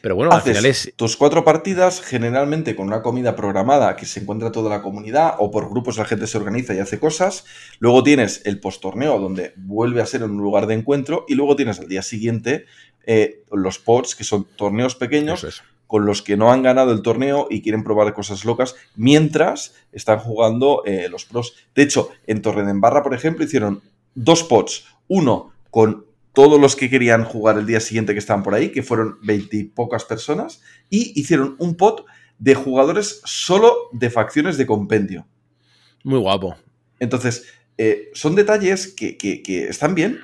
Pero bueno, al Haces final es. tus cuatro partidas, generalmente con una comida programada que se encuentra toda la comunidad, o por grupos la gente se organiza y hace cosas. Luego tienes el postorneo, donde vuelve a ser un lugar de encuentro. Y luego tienes al día siguiente eh, los pods, que son torneos pequeños Eso es. Con los que no han ganado el torneo y quieren probar cosas locas mientras están jugando eh, los pros. De hecho, en Torredembarra, por ejemplo, hicieron dos pods. Uno con todos los que querían jugar el día siguiente que estaban por ahí, que fueron veintipocas personas, y hicieron un pod de jugadores solo de facciones de compendio. Muy guapo. Entonces, eh, son detalles que, que- que están bien.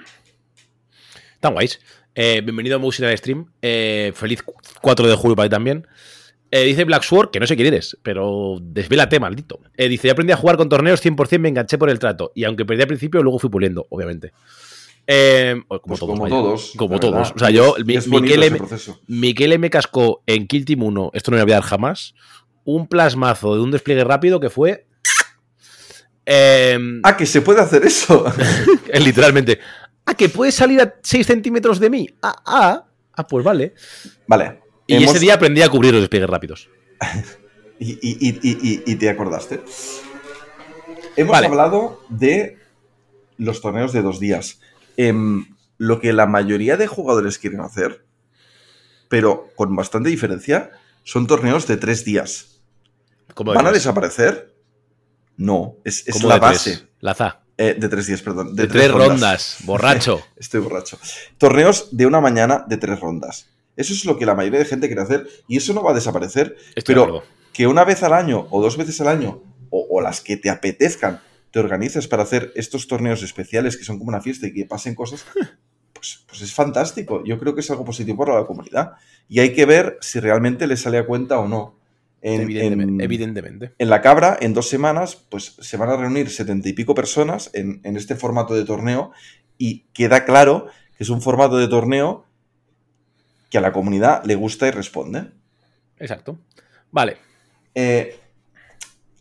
Están guays. Eh, bienvenido a Music al Stream. Eh, feliz 4 de julio para ti también. Eh, dice Black Sword, que no sé quién eres, pero desvélate, maldito. Dice, yo aprendí a jugar con torneos 100%, me enganché por el trato. Y aunque perdí al principio, luego fui puliendo, obviamente. Eh, como Pues todos. como todos. Como todos. O sea, yo, mi- Miquel M-. Miquel me cascó en Kill Team 1, esto no me voy a olvidar jamás, un plasmazo de un despliegue rápido que fue... eh, Ah, que se puede hacer eso. literalmente. Ah, que puedes salir a 6 centímetros de mí. Ah, ah. Ah, pues vale. vale. Y Hemos- ese día aprendí a cubrir los despliegues rápidos. Y, y- y- y- te acordaste. Hemos Vale. hablado de los torneos de dos días. Em, lo que la mayoría de jugadores quieren hacer, pero con bastante diferencia, son torneos de tres días. ¿Cómo ¿Van a desaparecer? No, es, es ¿Cómo la base. La ZA. Eh, de tres días, perdón. De, tres rondas. Borracho. Estoy borracho. Torneos de una mañana de tres rondas. Eso es lo que la mayoría de gente quiere hacer y eso no va a desaparecer. Estoy Pero que una vez al año o dos veces al año o, o las que te apetezcan te organices para hacer estos torneos especiales que son como una fiesta y que pasen cosas, pues, pues es fantástico. Yo creo que es algo positivo para la comunidad. Y hay que ver si realmente le sale a cuenta o no. En, evidentemente, en- evidentemente. en la cabra, en dos semanas, pues se van a reunir setenta y pico personas en, en este formato de torneo y queda claro que es un formato de torneo que a la comunidad le gusta y responde. Exacto. Vale. Eh,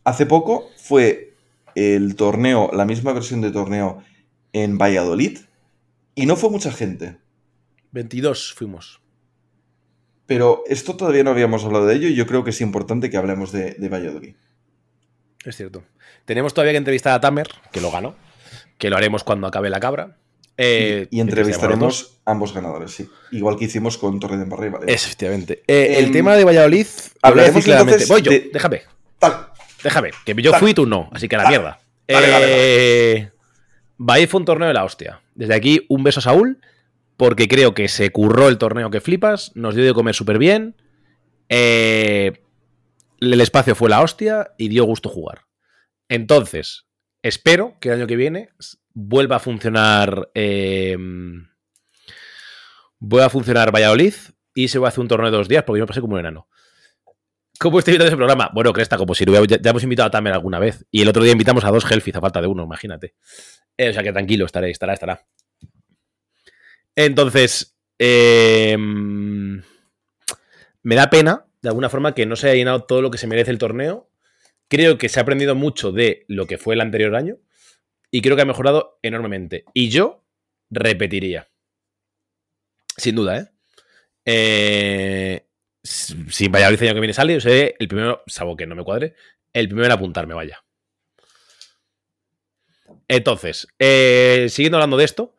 hace poco fue el torneo, la misma versión de torneo en Valladolid y no fue mucha gente. 22 fuimos. Pero esto todavía no habíamos hablado de ello y yo creo que es importante que hablemos de, de Valladolid. Es cierto. Tenemos todavía que entrevistar a Tamer, que lo ganó. Que lo haremos cuando acabe la cabra. Eh, y entrevistaremos a ambos ganadores, sí. Igual que hicimos con Torre de Embarra y Valencia. Efectivamente. Eh, el Em, tema de Valladolid. hablaremos claramente. Voy yo, de- déjame. Tal. Déjame. Que yo Dale. fui y tú no. Así que a la mierda. Vale, vale, Eh, Valladolid fue un torneo de la hostia. Desde aquí, un beso a Saúl. Porque creo que se curró el torneo que flipas. Nos dio de comer súper bien. Eh, el espacio fue la hostia y dio gusto jugar. Entonces, espero que el año que viene vuelva a funcionar. eh, vuelva a funcionar Valladolid y se va a hacer un torneo de dos días porque yo me pasé como un enano. ¿Cómo está invitado ese programa? Bueno, Cresta, como si ya, ya hemos invitado a Tamer alguna vez. Y el otro día invitamos a dos Hellfish a falta de uno, imagínate. Eh, o sea que tranquilo, estaré, estará, estará. Entonces, eh, Me da pena, de alguna forma, que no se haya llenado todo lo que se merece el torneo. Creo que se ha aprendido mucho de lo que fue el anterior año y creo que ha mejorado enormemente. Y yo repetiría. Sin duda, ¿eh? eh si Valladolid el año que viene sale, yo seré el primero, salvo que no me cuadre, el primero en apuntarme, vaya. Entonces, eh, siguiendo hablando de esto,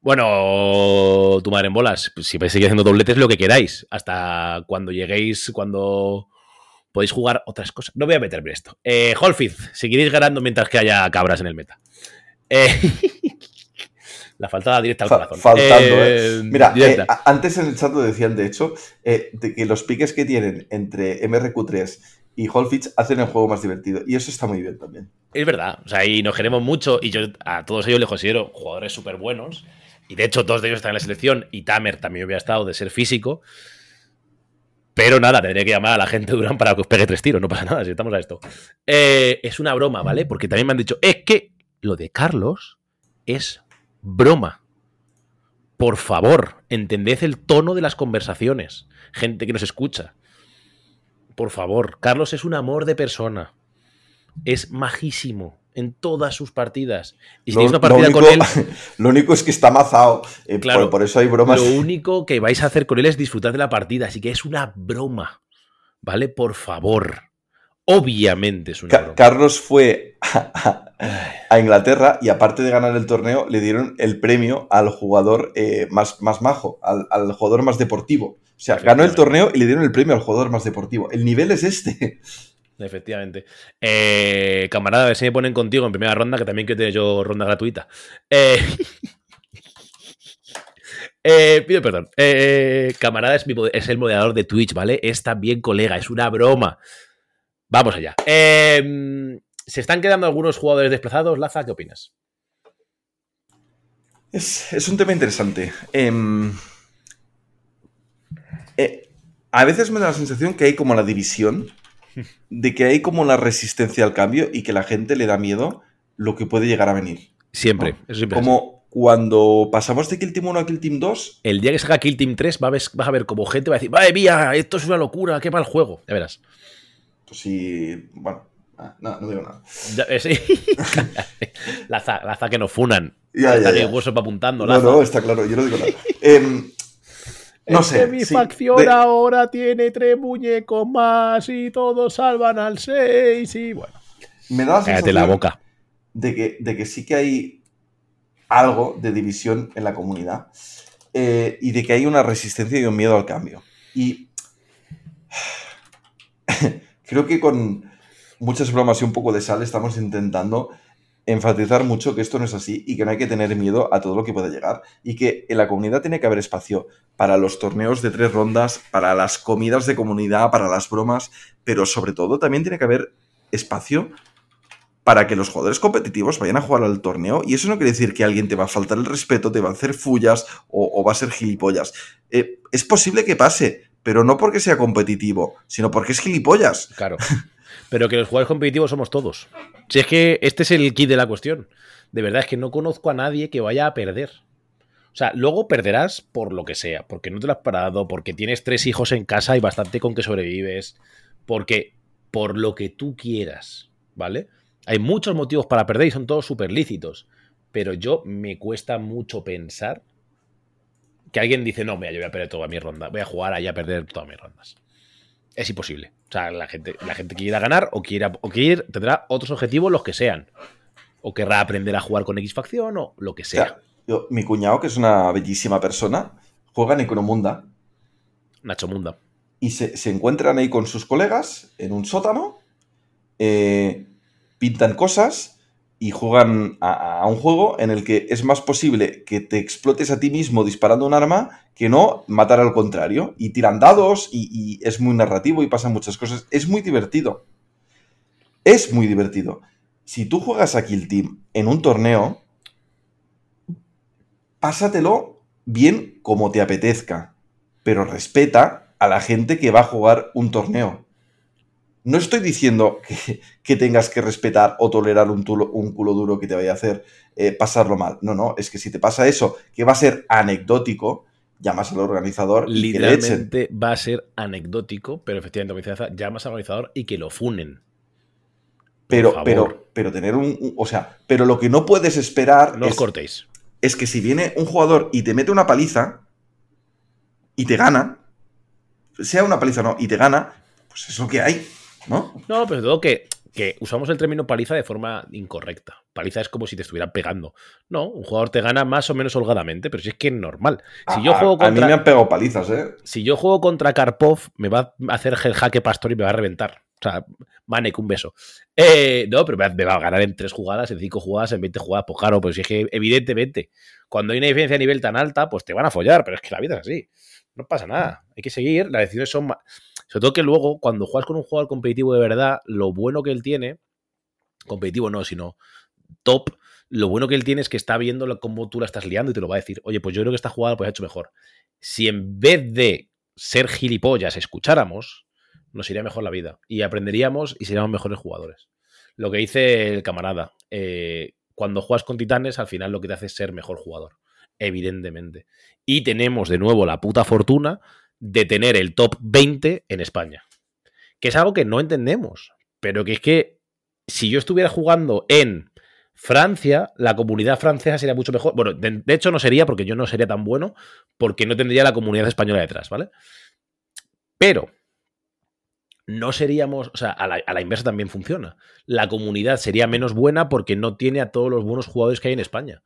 bueno, tu madre en bolas, si vais a seguir haciendo dobletes, lo que queráis, hasta cuando lleguéis, cuando podéis jugar otras cosas. No voy a meterme esto. Eh, Holfith, seguiréis ganando mientras que haya cabras en el meta. Eh, la faltada directa al corazón. faltando, eh. Mira, antes en el chat lo decían, de hecho, de que los piques que tienen entre MRQ3 y Holfitz hacen el juego más divertido. Y eso está muy bien también. Es verdad. O sea, y nos queremos mucho. Y yo a todos ellos les considero jugadores súper buenos. Y de hecho, dos de ellos están en la selección. Y Tamer también hubiera estado de ser físico. Pero nada, tendría que llamar a la gente de Durán para que os pegue tres tiros. No pasa nada si estamos a esto. Eh, es una broma, ¿vale? Porque también me han dicho, es que lo de Carlos es broma. Por favor, entended el tono de las conversaciones. Gente que nos escucha. Por favor, Carlos es un amor de persona. Es majísimo en todas sus partidas. Y si una partida con él. Lo único es que está mazado. Eh, claro, por, eso hay bromas. Lo único que vais a hacer con él es disfrutar de la partida. Así que es una broma. ¿Vale? Por favor. Obviamente es una broma. Carlos fue a, Inglaterra y aparte de ganar el torneo, le dieron el premio al jugador eh, más, más majo, al, al jugador más deportivo. O sea, ganó el torneo y le dieron el premio al jugador más deportivo. El nivel es este. Efectivamente. Eh, camarada, a ver si me ponen contigo en primera ronda, que también quiero tener yo ronda gratuita. Eh, eh, pido perdón. camarada es, es, el moderador de Twitch, ¿vale? Es también colega, es una broma. Vamos allá. ¿Se están quedando algunos jugadores desplazados? Laza, ¿qué opinas? Es, un tema interesante. Em, a veces me da la sensación que hay como la división, de que hay como la resistencia al cambio y que la gente le da miedo lo que puede llegar a venir. Siempre, eso siempre. Como cuando pasamos de Kill Team 1 a Kill Team 2. El día que salga Kill Team 3 vas a ver como gente va a decir, ¡Vaya mía! Esto es una locura, qué mal juego. Ya verás. Pues sí, bueno, ah, no, no digo nada. Eh, sí. la, za, que nos funan. Ya, ya, ya. hueso apuntando. No, no, está claro, yo no digo nada. eh, no sé. mi facción ahora tiene tres muñecos más y todos salvan al 6 y bueno. Me da la sensación la boca. De, que, de que sí que hay algo de división en la comunidad eh, y de que hay una resistencia y un miedo al cambio. Y creo que con muchas bromas y un poco de sal estamos intentando enfatizar mucho que esto no es así y que no hay que tener miedo a todo lo que pueda llegar y que en la comunidad tiene que haber espacio para los torneos de tres rondas, para las comidas de comunidad, para las bromas, pero sobre todo también tiene que haber espacio para que los jugadores competitivos vayan a jugar al torneo y eso no quiere decir que alguien te va a faltar el respeto, te va a hacer fullas o, va a ser gilipollas. Eh, es posible que pase, pero no porque sea competitivo, sino porque es gilipollas. Claro. Pero que los jugadores competitivos somos todos. Si es que este es el kit de la cuestión. De verdad, es que no conozco a nadie que vaya a perder. O sea, luego perderás por lo que sea, porque no te lo has parado, porque tienes tres hijos en casa y bastante con que sobrevives, porque por lo que tú quieras, ¿vale? Hay muchos motivos para perder y son todos súper lícitos, pero yo me cuesta mucho pensar que alguien dice, no, mira, yo voy a perder toda mi ronda, voy a jugar ahí a perder todas mis rondas. Es imposible. O sea, la gente, la gente que quiera ganar o quiera, o quiere, tendrá otros objetivos, los que sean. O querrá aprender a jugar con X facción o lo que sea. mi cuñado, que es una bellísima persona, juega en Economunda. Nacho Munda. Y se, encuentran ahí con sus colegas en un sótano, eh, pintan cosas y juegan a, un juego en el que es más posible que te explotes a ti mismo disparando un arma que no matar al contrario. Y tiran dados y, es muy narrativo y pasan muchas cosas. Es muy divertido. Es muy divertido. Si tú juegas a Kill Team en un torneo, pásatelo bien como te apetezca, pero respeta a la gente que va a jugar un torneo. No estoy diciendo que, tengas que respetar o tolerar un, un, culo duro que te vaya a hacer eh, pasarlo mal. No, no, es que si te pasa eso, que va a ser anecdótico, llamas al organizador y que le echen. Literalmente va a ser anecdótico, pero efectivamente, llamas al organizador y que lo funen. Pero, pero, pero tener un, un- O sea, pero lo que no puedes esperar No os es, cortéis. es que si viene un jugador y te mete una paliza y te gana, sea una paliza o no, y te gana, pues es lo que hay, ¿no? No, pero todo que, que usamos el término paliza de forma incorrecta. Paliza es como si te estuvieran pegando. No, un jugador te gana más o menos holgadamente, pero si es que es normal. Si A- yo juego a, mí contra, me han pegado palizas, ¿eh? si yo juego contra Karpov, me va a hacer el jaque pastor y me va a reventar. O sea, Manek, un beso. Eh, no, pero me va- a ganar en tres jugadas, en cinco jugadas, en 20 jugadas. Pues claro, pues si es que evidentemente, cuando hay una diferencia a nivel tan alta, pues te van a follar, pero es que la vida es así. No pasa nada. Hay que seguir, las decisiones son más... Sobre todo que luego, cuando juegas con un jugador competitivo de verdad, lo bueno que él tiene, competitivo no, sino top, lo bueno que él tiene es que está viendo cómo tú la estás liando y te lo va a decir, oye, pues yo creo que esta jugada pues ha hecho mejor. Si en vez de ser gilipollas escucháramos, nos iría mejor la vida y aprenderíamos y seríamos mejores jugadores. Lo que dice el camarada, eh, cuando juegas con titanes, al final lo que te hace es ser mejor jugador, evidentemente. Y tenemos de nuevo la puta fortuna de tener el top 20 en España, que es algo que no entendemos, pero que es que si yo estuviera jugando en Francia, la comunidad francesa sería mucho mejor. Bueno, de, hecho no sería porque yo no sería tan bueno, porque no tendría la comunidad española detrás, ¿vale? Pero no seríamos, o sea, a la inversa también funciona. La comunidad sería menos buena porque no tiene a todos los buenos jugadores que hay en España.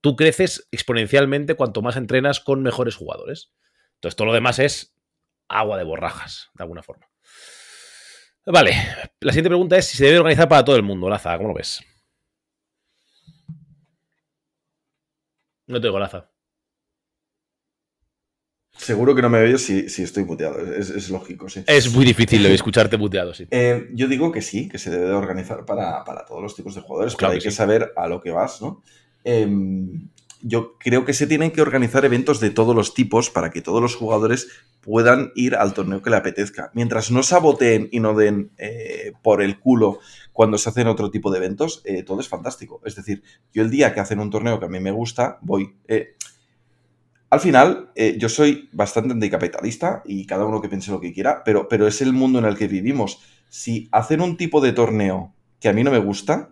Tú creces exponencialmente cuanto más entrenas con mejores jugadores. Entonces, todo lo demás es agua de borrajas, de alguna forma. Vale, la siguiente pregunta es si se debe organizar para todo el mundo, Laza, ¿cómo lo ves? No te digo, Laza. Seguro que no me oyes si, si estoy muteado, es, es lógico, sí. Es muy difícil escucharte muteado, sí. Eh, yo digo que sí, que se debe de organizar para, para todos los tipos de jugadores, Claro pero hay que saber a lo que vas, ¿no? Em, yo creo que se tienen que organizar eventos de todos los tipos para que todos los jugadores puedan ir al torneo que le apetezca. Mientras no saboteen y no den eh, por el culo cuando se hacen otro tipo de eventos, eh, todo es fantástico. Es decir, yo el día que hacen un torneo que a mí me gusta, voy. Eh, al final, yo soy bastante anticapitalista y cada uno que piense lo que quiera, pero, pero es el mundo en el que vivimos. Si hacen un tipo de torneo que a mí no me gusta,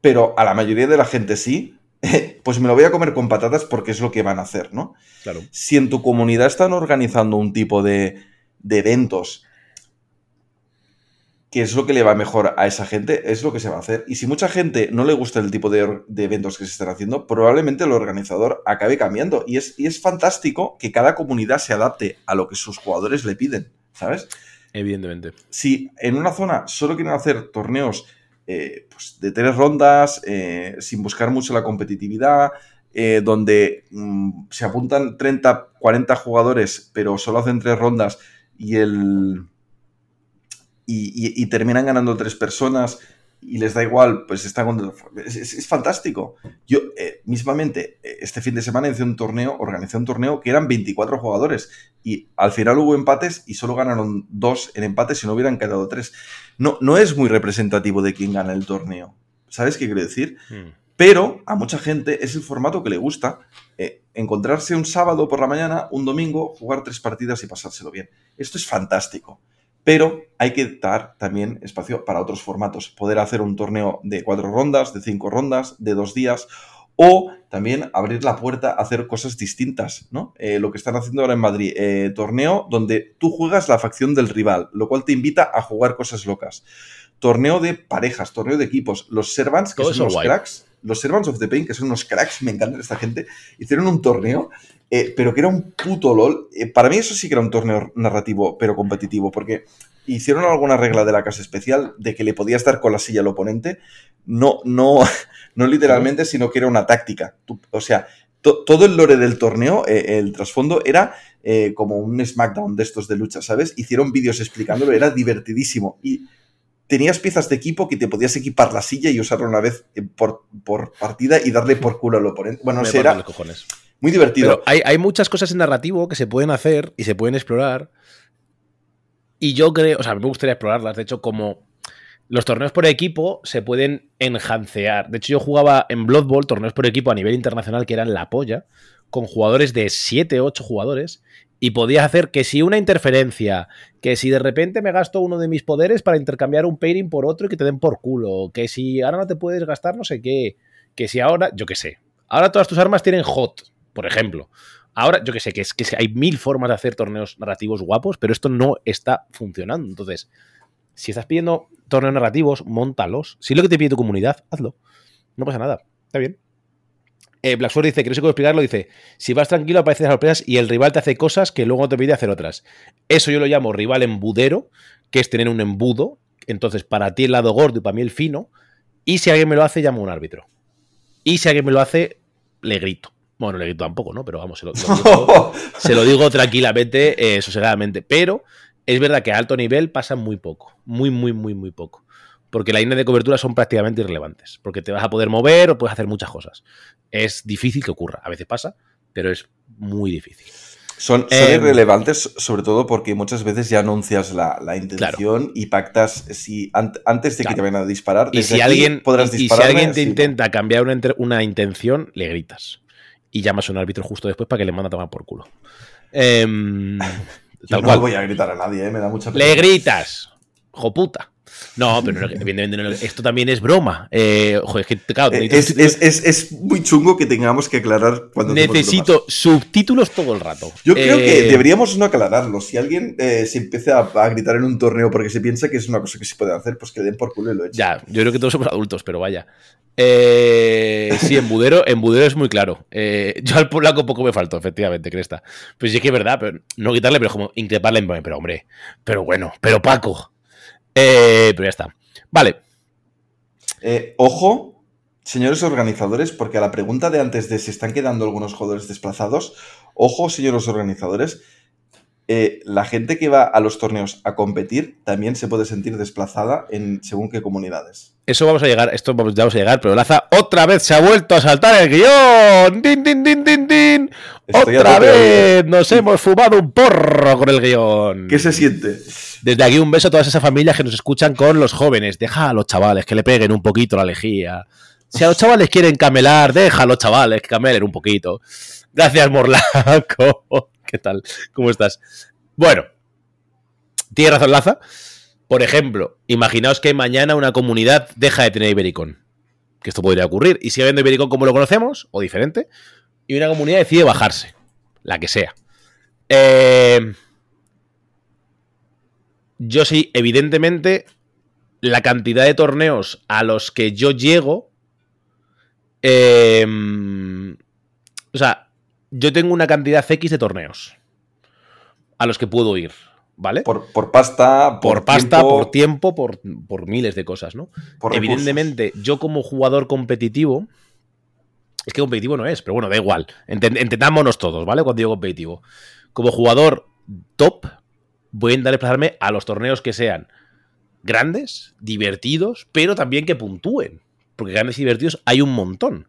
pero a la mayoría de la gente sí, pues me lo voy a comer con patatas porque es lo que van a hacer, ¿no? Claro. Si en tu comunidad están organizando un tipo de, de eventos que es lo que le va mejor a esa gente, es lo que se va a hacer. Y si mucha gente no le gusta el tipo de eventos que se están haciendo, probablemente el organizador acabe cambiando. Y es, y es fantástico que cada comunidad se adapte a lo que sus jugadores le piden, ¿sabes? Evidentemente. si en una zona solo quieren hacer torneos eh, pues, de tres rondas, eh, sin buscar mucho la competitividad, eh, donde mm, se apuntan 30, 40 jugadores, pero solo hacen tres rondas y el. Y, y- y terminan ganando tres personas y les da igual, pues están con- es, es- es fantástico. Yo, eh, mismamente, eh, este fin de semana hice un torneo, organizé un torneo que eran 24 jugadores y al final hubo empates y solo ganaron dos en empates si no hubieran quedado tres. No, no es muy representativo de quién gana el torneo. ¿Sabes qué quiero decir? Mm. Pero a mucha gente es el formato que le gusta. eh, encontrarse un sábado por la mañana, un domingo, jugar tres partidas y pasárselo bien. Esto es fantástico. Pero hay que dar también espacio para otros formatos. Poder hacer un torneo de cuatro rondas, de cinco rondas, de dos días. O también abrir la puerta a hacer cosas distintas, ¿no? Eh, lo que están haciendo ahora en Madrid. eh, torneo donde tú juegas la facción del rival, lo cual te invita a jugar cosas locas. Torneo de parejas, torneo de equipos. Los Servants, que Todo son guay. cracks, los Servants of the Pain, que son unos cracks, me encantan esta gente, hicieron un torneo, eh, pero que era un puto LOL. Eh, para mí eso sí que era un torneo narrativo, pero competitivo, porque hicieron alguna regla de la casa especial de que le podías dar con la silla al oponente, no, no, no literalmente, sino que era una táctica. Tú- o sea, to- todo el lore del torneo, eh, el trasfondo, era como un SmackDown de estos de lucha, ¿sabes? Hicieron vídeos explicándolo, era divertidísimo. Y tenías piezas de equipo que te podías equipar la silla y usarla una vez por, por partida y darle por culo al oponente. Bueno, no sé, era los cojones. Muy divertido. Hay, hay muchas cosas en narrativo que se pueden hacer y se pueden explorar. Y yo creo, o sea, me gustaría explorarlas. De hecho, como los torneos por equipo se pueden enhancear. De hecho, yo jugaba en Blood Bowl torneos por equipo a nivel internacional que eran la polla, con jugadores de 7, 8 jugadores y podías hacer que si una interferencia, que si de repente me gasto uno de mis poderes para intercambiar un pairing por otro y que te den por culo, que si ahora no te puedes gastar no sé qué, que si ahora, yo qué sé, ahora todas tus armas tienen hot, por ejemplo. Ahora, yo que sé, que es que hay mil formas de hacer torneos narrativos guapos, pero esto no está funcionando. Entonces, si estás pidiendo torneos narrativos, montalos. Si es lo que te pide tu comunidad, hazlo. No pasa nada. Está bien. Eh, Black Sword dice, que no sé cómo explicarlo, dice, si vas tranquilo aparecen sorpresas y el rival te hace cosas que luego te pide hacer otras. Eso yo lo llamo rival embudero, que es tener un embudo. Entonces, para ti el lado gordo y para mí el fino. Y si alguien me lo hace, llamo a un árbitro. Y si alguien me lo hace, le grito. Bueno, le grito tampoco, ¿no? Pero vamos, se lo, digo, se lo digo, tranquilamente, eh, sosegadamente. Pero es verdad que a alto nivel pasa muy poco. Muy, muy, muy, muy poco porque las líneas de cobertura son prácticamente irrelevantes, porque te vas a poder mover o puedes hacer muchas cosas. Es difícil que ocurra, a veces pasa, pero es muy difícil. Son, em, irrelevantes sobre todo porque muchas veces ya anuncias la, intención y pactas si antes de que te vayan a disparar. Y si, alguien, y, si alguien te intenta cambiar una, intención, le gritas. Y llamas a un árbitro justo después para que le manda a tomar por culo. Em, no voy a gritar a nadie, ¿eh? me da mucha pena. Le gritas, joputa. No, pero evidentemente esto también es broma. Eh, es, que, es, muy chungo que tengamos que aclarar cuando Necesito subtítulos todo el rato. Yo creo que eh, deberíamos no aclararlo. Si alguien eh, se empieza a, gritar en un torneo porque se piensa que es una cosa que se puede hacer, pues que le den por culo y lo echen. Ya, yo creo que todos somos adultos, pero vaya. sí, en Budero, en Budero es muy claro. yo al polaco poco me faltó, efectivamente, Cresta. Pues sí que es verdad, pero no quitarle, pero como increparle pero hombre, pero bueno, pero Paco. Eh, pero ya está. Vale. Eh, ojo, señores organizadores, porque a la pregunta de antes de si están quedando algunos jugadores desplazados, ojo, señores organizadores, eh, la gente que va a los torneos a competir también se puede sentir desplazada en según qué comunidades. Eso vamos a llegar, esto vamos, vamos a llegar, pero Laza otra vez se ha vuelto a saltar el guion. ¡Din, din, din, din, din! Otra vez nos hemos fumado un porro con el guion. ¿Qué se siente? Desde aquí un beso a todas esas familias que nos escuchan con los jóvenes. Deja a los chavales que le peguen un poquito la lejía. Si a los chavales quieren camelar, deja a los chavales que camelen un poquito. Gracias, Morlaco. ¿Qué tal? ¿Cómo estás? Bueno, tiene razón. Por ejemplo, imaginaos que mañana una comunidad deja de tener Ibericon. Que esto podría ocurrir. Y sigue habiendo Ibericon como lo conocemos, o diferente, y una comunidad decide bajarse. La que sea. Eh, yo sí, evidentemente, la cantidad de torneos a los que yo llego. Em, o sea, yo tengo una cantidad X de torneos a los que puedo ir. ¿Vale? Por, pasta, por, pasta, por tiempo, por, miles de cosas, ¿no? Evidentemente, yo como jugador competitivo. Es que competitivo no es, pero bueno, da igual. entendámonos todos, ¿vale? Cuando digo competitivo. Como jugador top, voy a intentar desplazarme a los torneos que sean grandes, divertidos, pero también que puntúen. Porque grandes y divertidos hay un montón.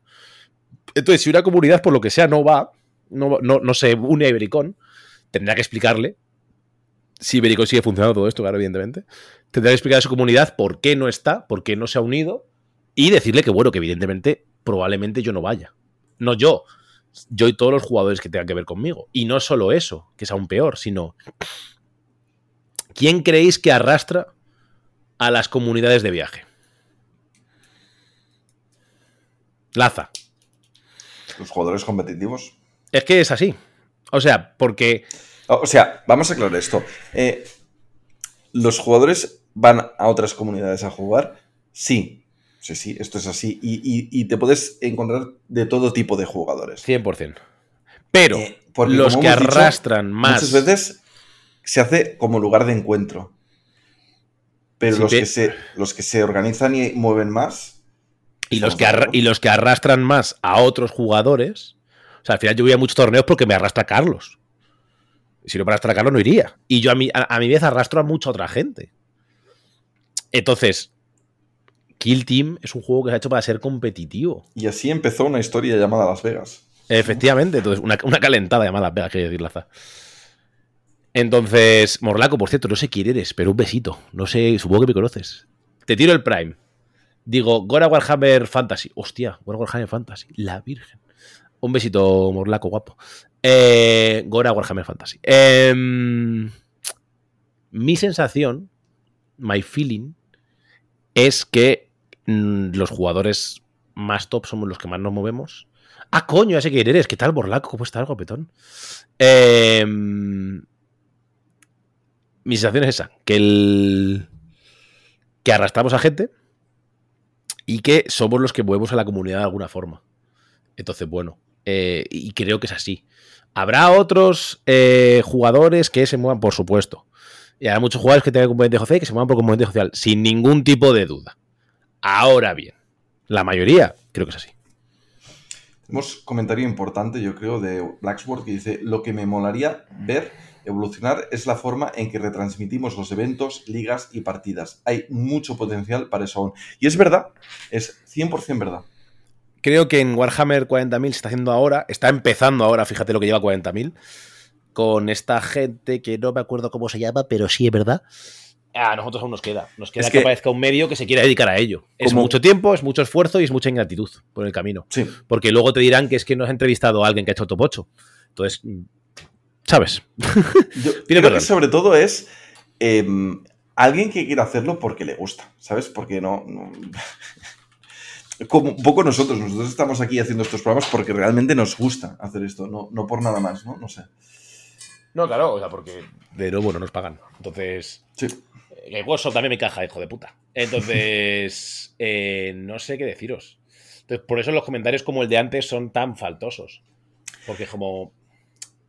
Entonces, si una comunidad, por lo que sea, no va, no, no, se une a Ibericón, tendrá que explicarle si Ibericón sigue funcionando todo esto, claro, evidentemente. Tendrá que explicar a su comunidad por qué no está, por qué no se ha unido y decirle que, bueno, que evidentemente, probablemente yo no vaya. No yo, yo y todos los jugadores que tengan que ver conmigo. Y no solo eso, que es aún peor, sino ¿Quién creéis que arrastra a las comunidades de viaje? Laza. Los jugadores competitivos. Es que es así. O sea, porque. O sea, vamos a aclarar esto. Eh, ¿Los jugadores van a otras comunidades a jugar? Sí. Sí, sí, esto es así. Y, te puedes encontrar de todo tipo de jugadores. 100%. Pero eh, los que arrastran más. Muchas veces se hace como lugar de encuentro. Pero los, que se, los que se organizan y mueven más. Y los, que y los que arrastran más a otros jugadores. O sea, al final yo voy a muchos torneos porque me arrastra Carlos. Si no para arrastrar a Carlos no iría. Y yo a mi, a, mi vez arrastro a mucha otra gente. Entonces, Kill Team es un juego que se ha hecho para ser competitivo. Y así empezó una historia llamada Las Vegas. Efectivamente, entonces una, calentada llamada Las Vegas, quiero decir, Laza. Entonces, Morlaco, por cierto, no sé quién eres, pero un besito. No sé, supongo que me conoces. Te tiro el Prime. Digo, Gora Warhammer Fantasy. Hostia, Gora Warhammer Fantasy. La Virgen. Un besito, Morlaco, guapo. Eh, Gora Warhammer Fantasy. Em, mi sensación, my feeling, es que mm, los jugadores más top somos los que más nos movemos. Ah, coño, sé quién eres. ¿Qué tal, Borlaco? ¿Cómo está el guapetón? Em, mi sensación es esa, que el que arrastramos a gente y que somos los que movemos a la comunidad de alguna forma. Entonces, bueno, eh, y creo que es así. Habrá otros eh, jugadores que se muevan, por supuesto. Y habrá muchos jugadores que tengan componente social y que se muevan por componente social, sin ningún tipo de duda. Ahora bien, la mayoría creo que es así. Tenemos comentario importante, yo creo, de Blacksword que dice: Lo que me molaría ver evolucionar es la forma en que retransmitimos los eventos, ligas y partidas. Hay mucho potencial para eso aún. Y es verdad, es 100% verdad. Creo que en Warhammer 40.000 se está haciendo ahora, está empezando ahora, fíjate lo que lleva 40.000, con esta gente que no me acuerdo cómo se llama, pero sí es verdad. A nosotros aún nos queda. Nos queda Es que, que- aparezca un medio que se quiera dedicar a ello. Es Como- mucho tiempo, es mucho esfuerzo y es mucha ingratitud por el camino. Sí. Porque luego te dirán que es que no has entrevistado a alguien que ha hecho top 8. Entonces, ¿sabes? Yo creo perdón. que sobre todo es em, alguien que quiera hacerlo porque le gusta, ¿sabes? Porque no, no- Como un poco nosotros, nosotros estamos aquí haciendo estos programas porque realmente nos gusta hacer esto, no, no por nada más, ¿no? No sé. No, claro, o sea, porque de nuevo no nos pagan. Entonces, Sí. el WhatsApp también me caja, hijo de puta. Entonces, eh, no sé qué deciros. Entonces, por eso los comentarios como el de antes son tan faltosos. Porque es como,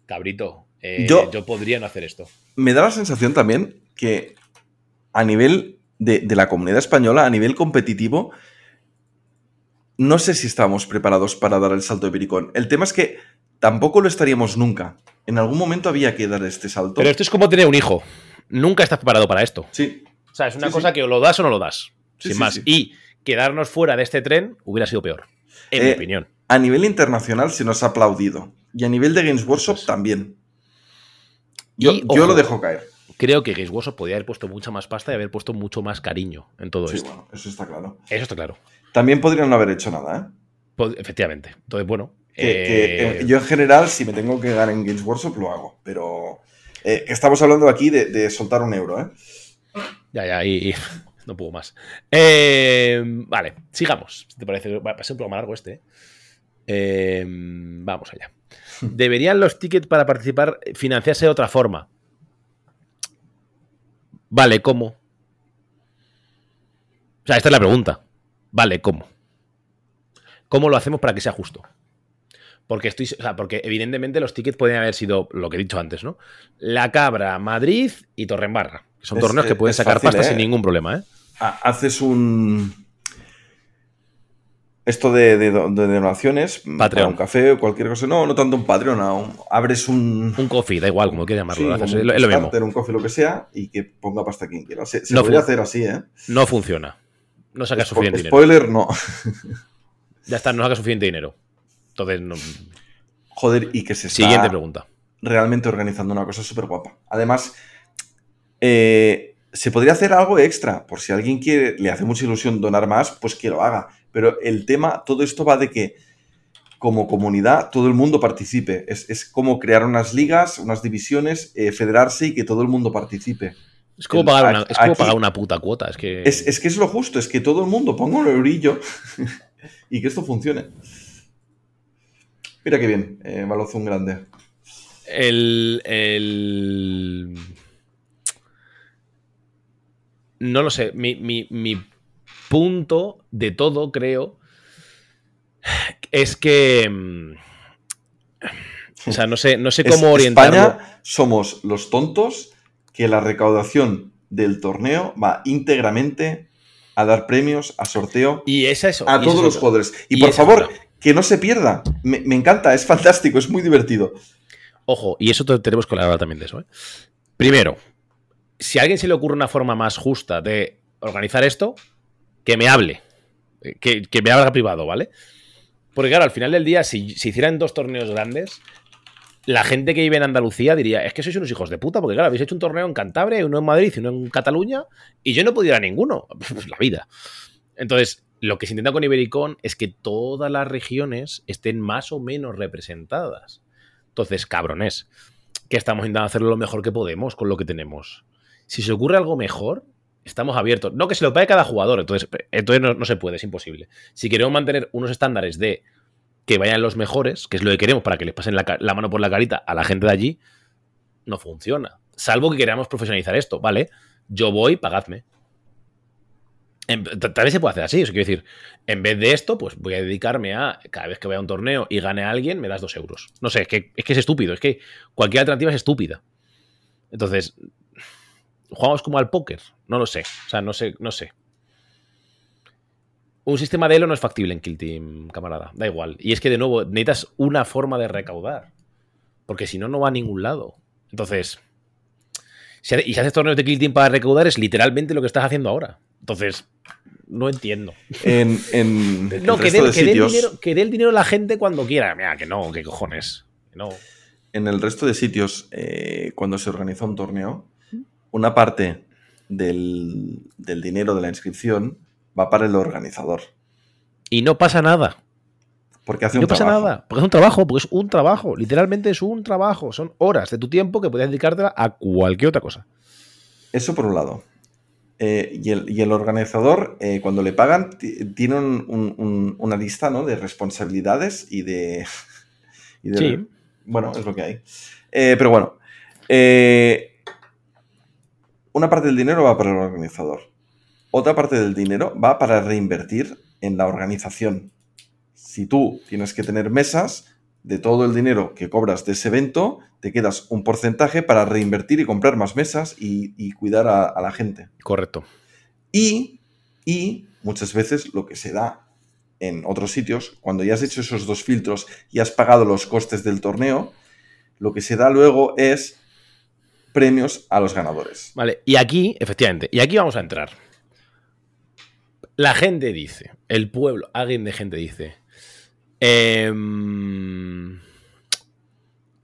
cabrito, eh, Yo- yo... podría no hacer esto. Me da la sensación también que a nivel de, de la comunidad española, a nivel competitivo, no sé si estamos preparados para dar el salto de Pericón. El tema es que tampoco lo estaríamos nunca. En algún momento había que dar este salto. Pero esto es como tener un hijo. Nunca estás preparado para esto. Sí, O sea, es una Sí, cosa sí. que o lo das o no lo das. Sí, sin más. Y quedarnos fuera de este tren hubiera sido peor. En mi Eh, opinión. a nivel internacional se nos ha aplaudido. Y a nivel de Games Workshop también. Yo, Y, yo ojo, lo dejo caer. Creo que Games Workshop podría haber puesto mucha más pasta y haber puesto mucho más cariño en todo Sí, esto. bueno, eso está claro. Eso está claro. También podrían no haber hecho nada, ¿eh? Efectivamente. Entonces, bueno. Que, eh, yo en general, si me tengo que ganar en Games Workshop, lo hago. Pero eh, estamos hablando aquí de, de soltar un euro, ¿eh? Ya, ya, y, y- no puedo más. Eh, vale, sigamos. Si te parece, va a ser un programa largo este. vamos allá. ¿Deberían los tickets para participar financiarse de otra forma? Vale, ¿cómo? O sea, esta es la pregunta. Vale, ¿cómo? ¿Cómo lo hacemos para que sea justo? Porque estoy, o sea, porque evidentemente los tickets pueden haber sido lo que he dicho antes, ¿no? La Cabra, Madrid y Torrembarra. Son Es- torneos que pueden sacar fácil, pasta ¿eh? sin ningún problema, ¿eh? Ha- Haces un. Esto de, de do- de donaciones, Patreon. un café o cualquier cosa. No, no tanto un Patreon, un- abres un. Un coffee, da igual, como quieras sí, llamarlo. es lo- es lo mismo. un coffee, lo que sea, y que ponga pasta quien quiera. Se, se No podría hacer así, ¿eh? No funciona. No sacas Spo- suficiente dinero. spoiler, no. Ya está, no sacas suficiente dinero. Entonces, no- Joder, y que se está siguiente pregunta. realmente organizando una cosa súper guapa. Además, eh, se podría hacer algo extra, por si alguien quiere, le hace mucha ilusión donar más, pues que lo haga. Pero el tema, todo esto va de que como comunidad todo el mundo participe. Es, es como crear unas ligas, unas divisiones, eh, federarse y que todo el mundo participe. Es como El- pagar una, es como aquí- pagar una puta cuota. Es que. Es, es que es lo justo, es que todo el mundo ponga un eurillo y que esto funcione. Mira qué bien, eh, Balozón grande. El, el- No lo sé. Mi, mi- mi punto de todo, creo, es que. mm, O sea, no sé, no sé Es- cómo orientarlo. España somos los tontos que la recaudación del torneo va íntegramente a dar premios, a sorteo, Y es a y esa todos es los jugadores. Y, Y por favor, otra. que no se pierda. Me, me encanta, es fantástico, es muy divertido. Ojo, y eso te- tenemos que hablar también de eso. ¿eh? Primero, si a alguien se le ocurre una forma más justa de organizar esto, que me hable. Eh, Que, me hable privado, ¿vale? Porque claro, al final del día, si se hicieran dos torneos grandes, la gente que vive en Andalucía diría, es que sois unos hijos de puta, porque claro, habéis hecho un torneo en Cantabria, uno en Madrid y uno en Cataluña, y yo no puedo ir a ninguno. Pues la vida. Entonces, lo que se intenta con Ibericon es que todas las regiones estén más o menos representadas. Entonces, cabrones, que estamos intentando hacerlo lo mejor que podemos con lo que tenemos. Si se ocurre algo mejor, estamos abiertos. No que se lo pague cada jugador, entonces, entonces no, no se puede, es imposible. Si queremos mantener unos estándares de que vayan los mejores, que es lo que queremos para que les pasen la, mano por la carita a la gente de allí, no funciona. Salvo que queramos profesionalizar esto, ¿vale? Yo voy, pagadme. Tal vez se puede hacer así, eso quiero decir, en vez de esto, pues voy a dedicarme a, cada vez que vaya a un torneo y gane a alguien, me das dos euros. No sé, es que, es que es estúpido, es que cualquier alternativa es estúpida. Entonces, jugamos como al póker, no lo sé, o sea, no sé, no sé. Un sistema de elo no es factible en Kill Team, camarada, da igual. Y es que, de nuevo, necesitas una forma de recaudar, porque si no, no va a ningún lado. Entonces, si y si haces torneos de Kill Team para recaudar, es literalmente lo que estás haciendo ahora. Entonces, no entiendo. En, en No, el que resto dé, de que dé el sitios, dinero, que dé el dinero a la gente cuando quiera. Mira, que no, que cojones. Que no. en el resto de sitios, eh, cuando se organiza un torneo, una parte del, del dinero de la inscripción va para el organizador. Y no pasa nada. Porque hace Y no un pasa trabajo. nada. Porque es un trabajo, porque es un trabajo. Literalmente es un trabajo. Son horas de tu tiempo que podías dedicártela a cualquier otra cosa. Eso por un lado. Eh, y, el, y el organizador, eh, cuando le pagan, ti- tiene un- un- un- una lista ¿no? de responsabilidades y de, y de- Sí. Bueno, es lo que hay. Eh, pero bueno, una parte del dinero va para el organizador. Otra parte del dinero va para reinvertir en la organización. Si tú tienes que tener mesas, de todo el dinero que cobras de ese evento, te quedas un porcentaje para reinvertir y comprar más mesas y, y cuidar a, a la gente. Correcto. Y, y muchas veces lo que se da en otros sitios, cuando ya has hecho esos dos filtros y has pagado los costes del torneo, lo que se da luego es premios a los ganadores. Vale. Y aquí, efectivamente, y aquí vamos a entrar. La gente dice, el pueblo, alguien de gente dice. em,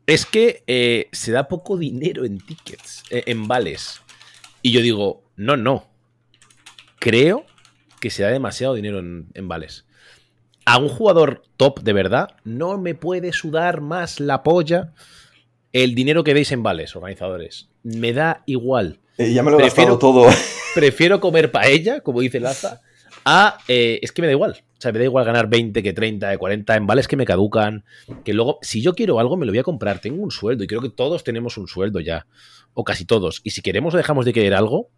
es que eh, se da poco dinero en tickets, eh, en vales. Y yo digo, no, no. Creo que se da demasiado dinero en, en vales. A un jugador top de verdad no me puede sudar más la polla el dinero que deis en vales, organizadores. Me da igual. Eh, ya me lo he Prefiero- todo. Prefiero comer paella, como dice Laza, a. eh, es que me da igual. O sea, me da igual ganar 20 que 30, que 40 en vales que me caducan. Que luego, si yo quiero algo, me lo voy a comprar. Tengo un sueldo y creo que todos tenemos un sueldo ya. O casi todos. Y si queremos o dejamos de querer algo,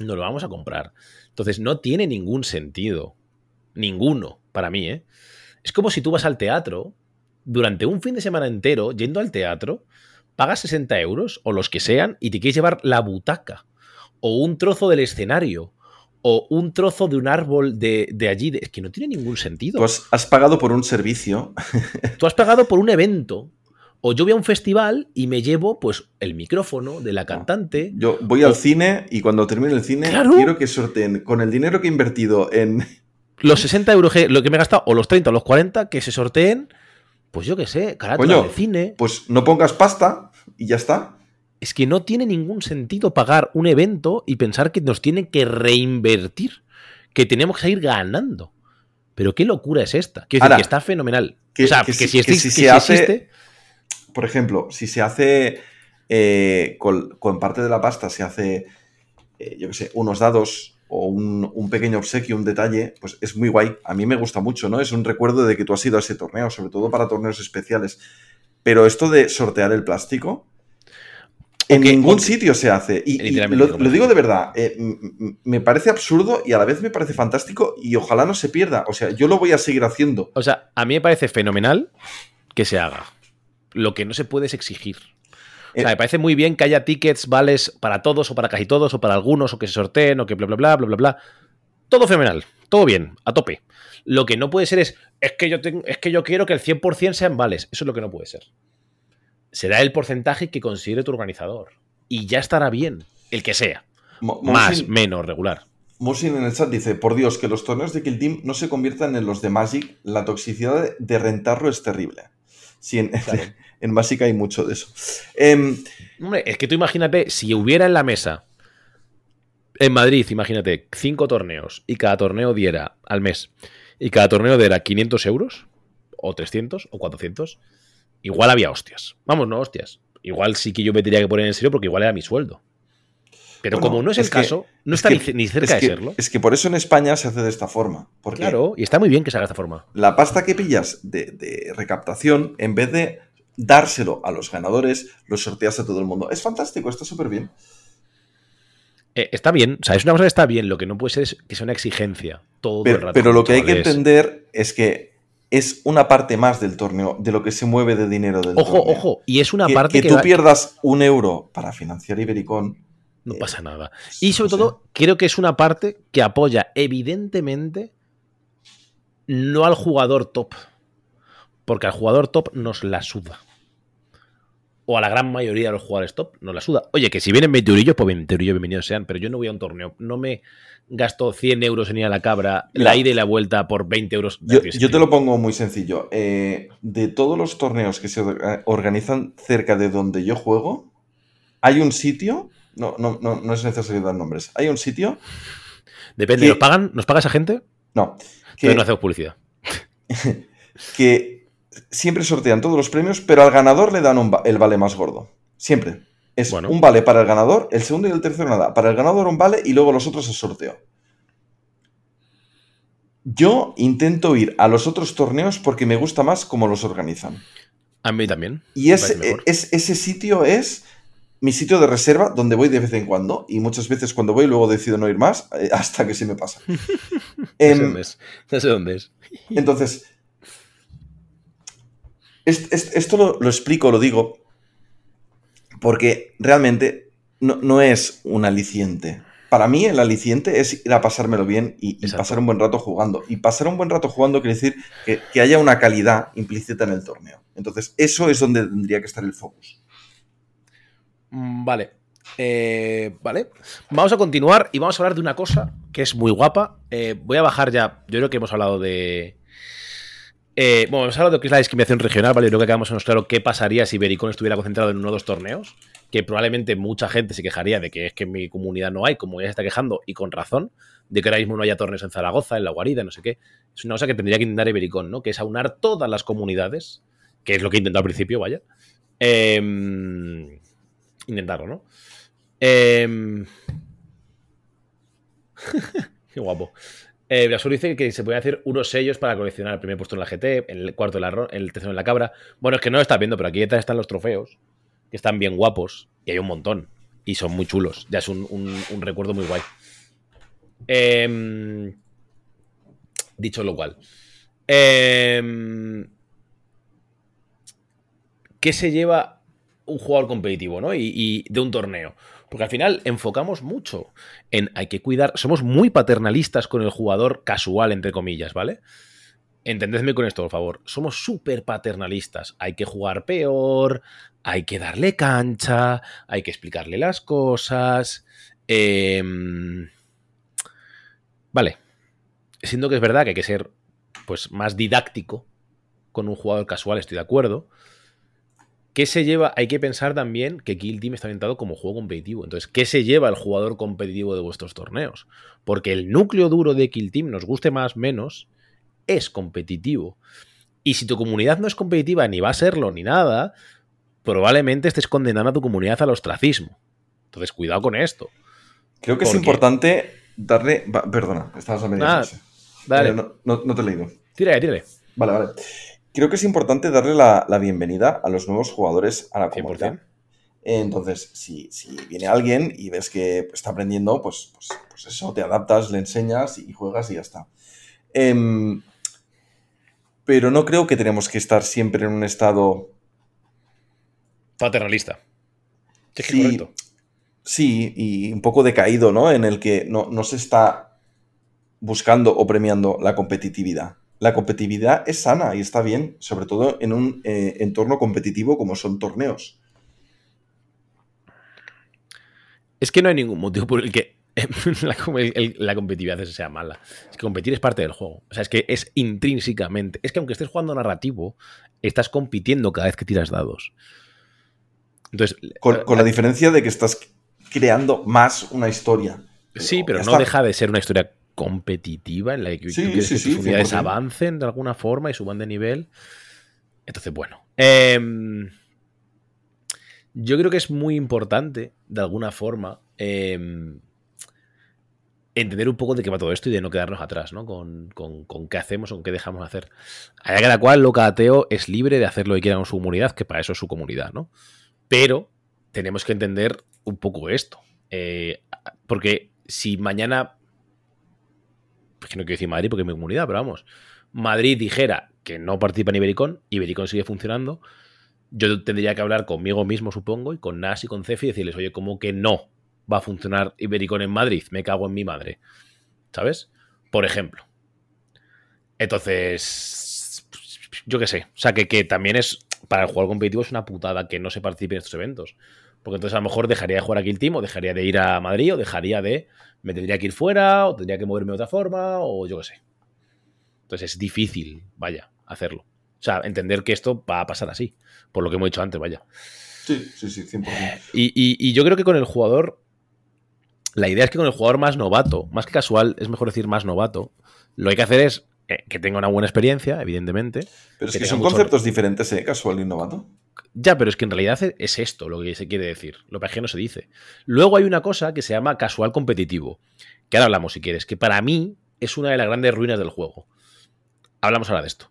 nos lo vamos a comprar. Entonces, no tiene ningún sentido. Ninguno, para mí, ¿eh? Es como si tú vas al teatro durante un fin de semana entero, yendo al teatro, pagas 60 euros o los que sean y te quieres llevar la butaca o un trozo del escenario o un trozo de un árbol de, de allí. de- es que no tiene ningún sentido. Tú has, has pagado por un servicio. Tú has pagado por un evento. O yo voy a un festival y me llevo, pues, el micrófono de la cantante. Yo voy al cine y cuando termine el cine Claro. quiero que sorteen con el dinero que he invertido en... Los 60 euros que, lo que me he gastado, o los 30 o los 40, que se sorteen, pues yo qué sé, carátula Coño. de cine. Pues no pongas pasta y ya está. Es que no tiene ningún sentido pagar un evento y pensar que nos tienen que reinvertir, que tenemos que seguir ganando. Pero qué locura es esta. Quiero decir que está fenomenal. que- o sea, que que, si- que existe- si se hace- existe, Por ejemplo, si se hace eh, con, con parte de la pasta, se hace, eh, yo qué sé, unos dados o un, un pequeño obsequio, un detalle, pues es muy guay. A mí me gusta mucho, ¿no? Es un recuerdo de que tú has ido a ese torneo, sobre todo para torneos especiales. Pero esto de sortear el plástico, en ningún sitio se hace. Y, lo, digo, lo digo de verdad, eh, me parece absurdo y a la vez me parece fantástico y ojalá no se pierda. O sea, yo lo voy a seguir haciendo. O sea, a mí me parece fenomenal que se haga. Lo que no se puede es exigir. O sea, me parece muy bien que haya tickets, vales para todos o para casi todos o para algunos o que se sorteen o que bla, bla, bla, bla, bla, bla. Todo fenomenal, todo bien, a tope. Lo que no puede ser es, es que yo, tengo, es que yo quiero que el 100% sean vales. Eso es lo que no puede ser. Será el porcentaje que considere tu organizador. Y ya estará bien, el que sea. Mo- Más, Mosin- menos, regular. Mosin en el chat dice, por Dios, que los torneos de Kill Team no se conviertan en los de Magic, la toxicidad de, de rentarlo es terrible. Sí, en, Claro. en Magic hay mucho de eso. Em, Hombre, es que tú imagínate si hubiera en la mesa En Madrid, imagínate, cinco torneos y cada torneo diera al mes y cada torneo diera 500 euros o 300 o 400, igual había hostias. Vamos, no hostias. Igual sí que yo me tenía que poner en serio porque igual era mi sueldo. Pero Bueno, como no es, es el que- caso, no es está que- ni, ni cerca es que- de serlo. Es que por eso en España se hace de esta forma. Porque Claro, y está muy bien que se haga de esta forma. la pasta que pillas de, de recaptación, en vez de dárselo a los ganadores, lo sorteas a todo el mundo. Es fantástico, está súper bien. Eh, está bien, o sea, es una cosa que está bien, lo que no puede ser es que sea una exigencia todo el Pero, rato. pero lo que hay que entender es que es una parte más del torneo, de lo que se mueve de dinero del Ojo, torneo. ojo, y es una que, parte que que, tú va- pierdas un euro para financiar Ibericón. no eh, pasa nada. Y sobre no sé. todo, creo que es una parte que apoya evidentemente no al jugador top. Porque al jugador top nos la suda. O a la gran mayoría de los jugadores top nos la suda. Oye, que si vienen 20 eurillos, pues 20 eurillos bienvenidos sean. Pero yo no voy a un torneo. No me gasto 100 euros en ir a la cabra, la ida y la vuelta por 20 euros. Yo, yo te lo pongo muy sencillo. Eh, de todos los torneos que se orga- organizan cerca de donde yo juego, hay un sitio. No, no, no, no es necesario dar nombres. Hay un sitio. Depende, que- ¿nos pagan? ¿Nos paga esa gente? No. Que Que, no hacemos publicidad. que siempre sortean todos los premios, pero al ganador le dan va- el vale más gordo. Siempre. Es Bueno. un vale para el ganador, el segundo y el tercero nada. Para el ganador un vale y luego los otros el sorteo. Yo intento ir a los otros torneos porque me gusta más cómo los organizan. A mí también. Y ese, es, ese sitio es mi sitio de reserva donde voy de vez en cuando. Y muchas veces cuando voy luego decido no ir más eh, hasta que se me pasa. No sé Em, dónde es. No sé dónde es. entonces, est- est- esto lo, lo explico, lo digo, porque realmente no, no es un aliciente. Para mí el aliciente es ir a pasármelo bien y, pasar un buen rato jugando. Y pasar un buen rato jugando quiere decir que, que haya una calidad implícita en el torneo. Entonces, eso es donde tendría que estar el focus. Mm, Vale. Eh, vale. Vamos a continuar y vamos a hablar de una cosa que es muy guapa. Eh, voy a bajar ya. Yo creo que hemos hablado de. Eh, bueno, hemos hablado de que es la discriminación regional, ¿vale? Yo creo que quedamos menos claro qué pasaría si Bericón estuviera concentrado en uno o dos torneos. Que probablemente mucha gente se quejaría de que es que en mi comunidad no hay, como ya se está quejando, y con razón, de que ahora mismo no haya torneos en Zaragoza, en La Guarida, no sé qué. Es una cosa que tendría que intentar Ibericón, ¿no? Que es aunar todas las comunidades, que es lo que he intentado al principio, vaya. Em, intentarlo, ¿no? Em, Qué guapo. Eh, Brasur dice que se puede hacer unos sellos para coleccionar el primer puesto en la GT, el cuarto en la el tercero en la cabra. Bueno, es que no lo estás viendo, pero aquí detrás están los trofeos, que están bien guapos, y hay un montón, y son muy chulos. Ya es un, un- recuerdo muy guay. Em, dicho lo cual. em, ¿Qué se lleva un jugador competitivo, ¿no? Y de un torneo. Porque al final enfocamos mucho en hay que cuidar. Somos muy paternalistas con el jugador casual, entre comillas, ¿vale? Entendedme con esto, por favor. Somos súper paternalistas. Hay que jugar peor, hay que darle cancha, hay que explicarle las cosas. em, Vale. Siento que es verdad que hay que ser pues, más didáctico con un jugador casual, estoy de acuerdo. ¿Qué se lleva? Hay que pensar también que Kill Team está orientado como juego competitivo. Entonces, ¿qué se lleva el jugador competitivo de vuestros torneos? Porque el núcleo duro de Kill Team, nos guste más menos, es competitivo. Y si tu comunidad no es competitiva, ni va a serlo, ni nada, probablemente estés condenando a tu comunidad al ostracismo. Entonces, cuidado con esto. Creo que es importante darle. perdona, estabas a media Ah. Dale, no, no- no te he leído. tírale, tírale. Vale, vale. Creo que es importante darle la, la bienvenida a los nuevos jugadores a la 100%. comunidad. Entonces, si, si viene alguien y ves que está aprendiendo, pues, pues, pues eso, te adaptas, le enseñas y juegas y ya está. Em, pero no creo que tenemos que estar siempre en un estado Paternalista. Sí, es que Sí. correcto. Sí, y un poco decaído, ¿no? En el que no, no se está buscando o premiando la competitividad. La competitividad es sana y está bien, sobre todo en un eh, entorno competitivo como son torneos. Es que no hay ningún motivo por el que la, el- la competitividad sea mala. Es que competir es parte del juego. O sea, es que es intrínsecamente. Es que aunque estés jugando narrativo, estás compitiendo cada vez que tiras dados. Entonces, Con, con la diferencia de que estás creando más una historia. sí, pero no deja de ser una historia competitiva en la que Sí, tú quieres sí, que sí, tus unidades 100%. avancen de alguna forma y suban de nivel. Entonces, bueno. em, yo creo que es muy importante, de alguna forma, em, entender un poco de qué va todo esto y de no quedarnos atrás, ¿no? Con, con- con qué hacemos o con qué dejamos de hacer. Allá cada cual, loca ateo, es libre de hacer lo que quiera con su comunidad, que para eso es su comunidad, ¿no? Pero tenemos que entender un poco esto. Eh, porque si mañana. Es que no quiero decir Madrid porque es mi comunidad, pero vamos. Madrid dijera que no participa en Ibericón, Ibericón sigue funcionando. Yo tendría que hablar conmigo mismo, supongo, y con Nas y con Cefi y decirles, oye, ¿cómo que no va a funcionar Ibericón en Madrid? Me cago en mi madre. ¿Sabes? Por ejemplo. Entonces. Yo qué sé. O sea, que, que también es. Para el jugador competitivo es una putada que no se participe en estos eventos. Porque entonces a lo mejor dejaría de jugar aquí el team, o dejaría de ir a Madrid, o dejaría de. Me tendría que ir fuera, o tendría que moverme de otra forma, o yo qué sé. Entonces es difícil, vaya, hacerlo. O sea, entender que esto va a pasar así. Por lo que hemos dicho antes, vaya. Sí, sí, sí, 100%. Y, y- y yo creo que con el jugador. La idea es que con el jugador más novato, más que casual, es mejor decir más novato. Lo que hay que hacer es eh, que tenga una buena experiencia, evidentemente. Pero es Que son mucho- conceptos diferentes, ¿eh? Casual y novato. Ya, pero es que en realidad e- es esto lo que se quiere decir. Lo que no se dice. Luego hay una cosa que se llama casual competitivo. Que ahora hablamos si quieres. Que para mí es una de las grandes ruinas del juego. Hablamos ahora de esto.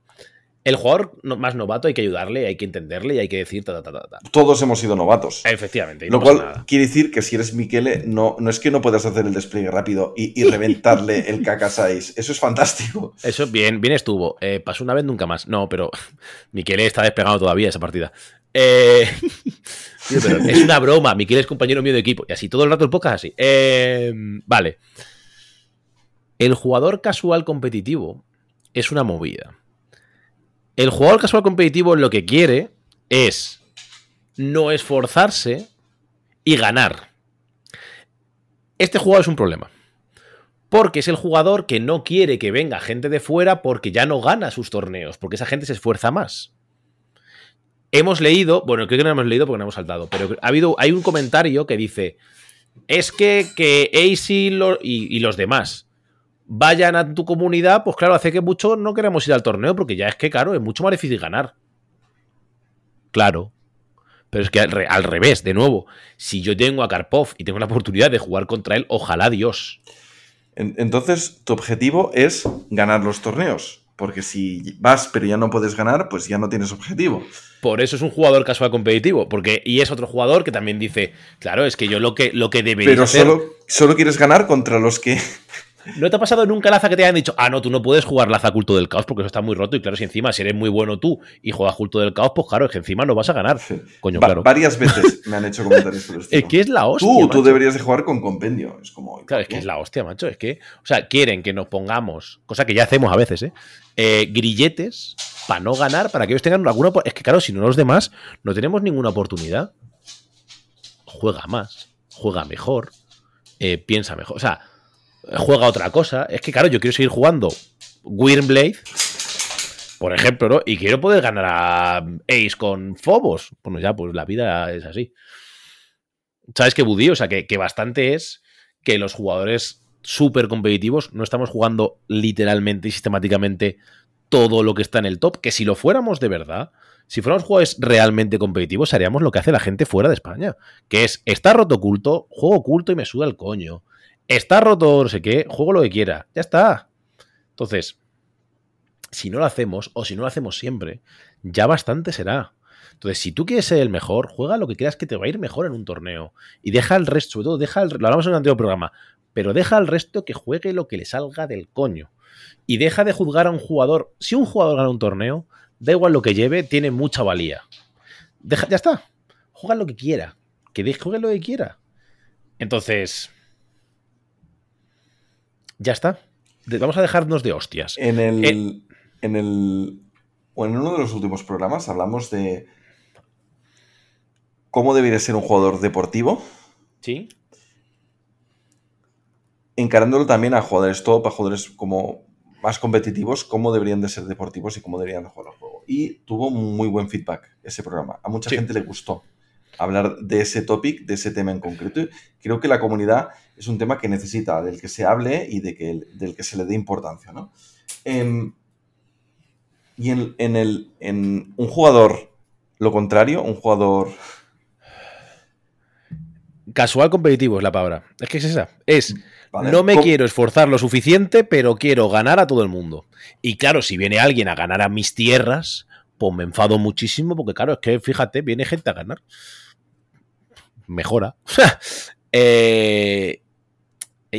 El jugador más novato hay que ayudarle, hay que entenderle y hay que decir ta ta ta ta. ta. Todos hemos sido novatos. Efectivamente. Lo cual nada. quiere decir que si eres Miquele, no, no es que no puedas hacer el despliegue rápido y, y reventarle el KK6. Eso es fantástico. Eso bien, bien estuvo. Eh, pasó una vez, nunca más. No, pero Miquel está despegado todavía esa partida. Eh, tío, pero es una broma. Miquel es compañero mío de equipo. Y así todo el rato el podcast así. Eh, vale. El jugador casual competitivo es una movida. El jugador casual competitivo lo que quiere es no esforzarse y ganar. Este jugador es un problema. Porque es el jugador que no quiere que venga gente de fuera porque ya no gana sus torneos, porque esa gente se esfuerza más. Hemos leído, bueno, creo que no hemos leído porque no hemos saltado, pero ha habido, hay un comentario que dice, es que, que y- y los demás vayan a tu comunidad, pues claro, hace que muchos no queremos ir al torneo porque ya es que, claro, es mucho más difícil ganar. Claro. Pero es que al, re- al revés, de nuevo, si yo tengo a Karpov y tengo la oportunidad de jugar contra él, ojalá Dios. En- Entonces, tu objetivo es ganar los torneos. Porque si vas pero ya no puedes ganar, pues ya no tienes objetivo. Por eso es un jugador casual competitivo. Porque, y es otro jugador que también dice, claro, es que yo lo que, lo que debería Pero hacer. solo, solo quieres ganar contra los que... ¿No te ha pasado nunca Laza que te hayan dicho, ah, no, tú no puedes jugar Laza culto del caos porque eso está muy roto? Y claro, si encima si eres muy bueno tú y juegas culto del caos, pues claro, es que encima no vas a ganar. Coño, Va- claro. Varias veces me han hecho comentarios por el Es que es la hostia. Tú, tú deberías de jugar con compendio. Es como... Claro, es que es la hostia, macho. Es que, o sea, quieren que nos pongamos, cosa que ya hacemos a veces, ¿eh? Eh, grilletes para no ganar, para que ellos tengan alguna. Es que, claro, si no los demás no tenemos ninguna oportunidad. Juega más, juega mejor, eh, piensa mejor. O sea, juega otra cosa. Es que, claro, yo quiero seguir jugando Wyrmblade, por ejemplo. Y quiero poder ganar a Ace con Phobos. Bueno, ya, pues la vida es así. ¿Sabes qué, Budí? O sea, que, que bastante es que los jugadores súper competitivos no estamos jugando literalmente y sistemáticamente todo lo que está en el top. Que si lo fuéramos de verdad, si fuéramos jugadores realmente competitivos, haríamos lo que hace la gente fuera de España. Que es, está roto oculto, juego oculto y me suda el coño. Está roto no sé qué, juego lo que quiera. Ya está. Entonces, si no lo hacemos, o si no lo hacemos siempre, ya bastante será. Entonces, si tú quieres ser el mejor, juega lo que creas que te va a ir mejor en un torneo. Y deja al resto, sobre todo, deja al- lo hablamos en un anterior programa, pero deja al resto que juegue lo que le salga del coño. Y deja de juzgar a un jugador. Si un jugador gana un torneo, da igual lo que lleve, tiene mucha valía. Ya está. Juega lo que quiera. Que deje, juegue lo que quiera. Entonces. Ya está. Vamos a dejarnos de hostias. En el, Eh. en el. O en uno de los últimos programas hablamos de cómo debería ser un jugador deportivo, ¿Sí? encarándolo también a jugadores top, a jugadores como más competitivos, cómo deberían de ser deportivos y cómo deberían de jugar al juego. Y tuvo muy buen feedback ese programa. A mucha Sí. gente le gustó. hablar de ese topic, de ese tema en concreto. Creo que la comunidad es un tema que necesita del que se hable y de que, del que se le dé importancia, ¿no? Em, y en, en, el, en un jugador, lo contrario, un jugador Casual competitivo es la palabra. Es que es esa. Es, no me quiero esforzar lo suficiente, pero quiero ganar a todo el mundo. Y claro, si viene alguien a ganar a mis tierras, pues me enfado muchísimo, porque claro, es que fíjate, viene gente a ganar. Mejora. Eh,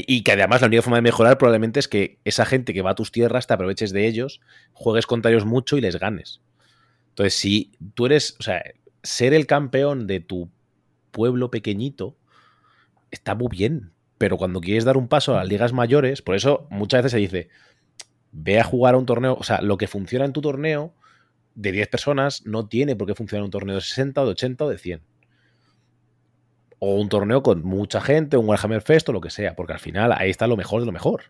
y que además la única forma de mejorar probablemente es que esa gente que va a tus tierras te aproveches de ellos, juegues contra ellos mucho y les ganes. Entonces, si tú eres, o sea, ser el campeón de tu pueblo pequeñito, está muy bien. Pero cuando quieres dar un paso a las ligas mayores, por eso muchas veces se dice, ve a jugar a un torneo, o sea, lo que funciona en tu torneo de 10 personas no tiene por qué funcionar en un torneo de 60 o de 80 o de 100. O un torneo con mucha gente, un Warhammer Fest o lo que sea, porque al final ahí está lo mejor de lo mejor.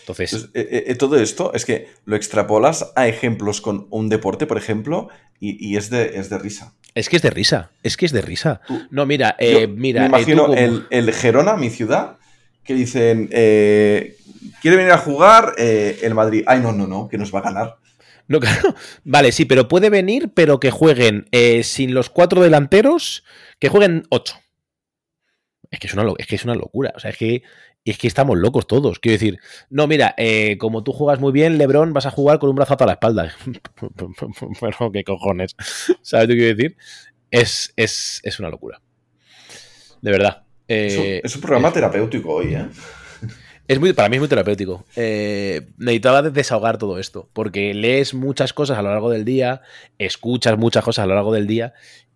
Entonces, eh, eh, eh, todo esto es que lo extrapolas a ejemplos con un deporte, por ejemplo, y, es, de, es de risa. Es que es de risa, es que es de risa. no, mira, eh, mira. Me imagino el, el, Gerona, mi ciudad, que dicen, quiere venir a jugar el Madrid. Ay, no, no, no, que nos va a ganar. No, claro. Vale, sí, pero puede venir, pero que jueguen sin los cuatro delanteros, que jueguen ocho. Es que es una, es que es una locura. O sea, es que es que estamos locos todos. Quiero decir, no, mira, eh, como tú juegas muy bien, Lebron, vas a jugar con un brazo a la espalda. bueno, qué cojones. ¿Sabes lo que quiero decir? Es, es, una locura. De verdad. Eh, es, un, programa terapéutico hoy, ¿eh? Es muy, para mí es muy terapéutico. Eh, necesitaba desahogar todo esto, porque lees muchas cosas a lo largo del día, escuchas muchas cosas a lo largo del día,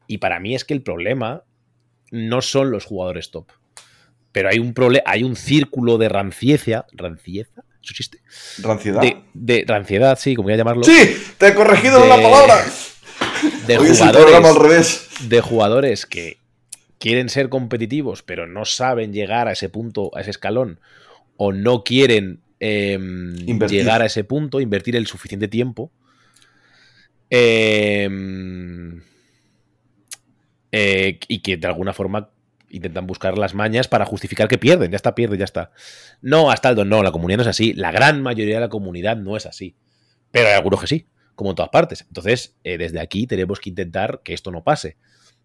y para mí es que el problema no son los jugadores top pero hay un problema, hay un círculo de rancieza, rancieza, ¿eso existe? ¿Ranciedad? De, ranciedad, sí, como voy a llamarlo. ¡Sí! ¡Te he corregido la palabra! De jugadores, de jugadores que quieren ser competitivos, pero no saben llegar a ese punto, a ese escalón, o no quieren em, llegar a ese punto, invertir el suficiente tiempo. Em, eh, y que de alguna forma intentan buscar las mañas para justificar que pierden. Ya está, pierden, ya está. No, hasta el no, la comunidad no es así. La gran mayoría de la comunidad no es así. Pero hay algunos que sí, como en todas partes. Entonces, eh, desde aquí tenemos que intentar que esto no pase.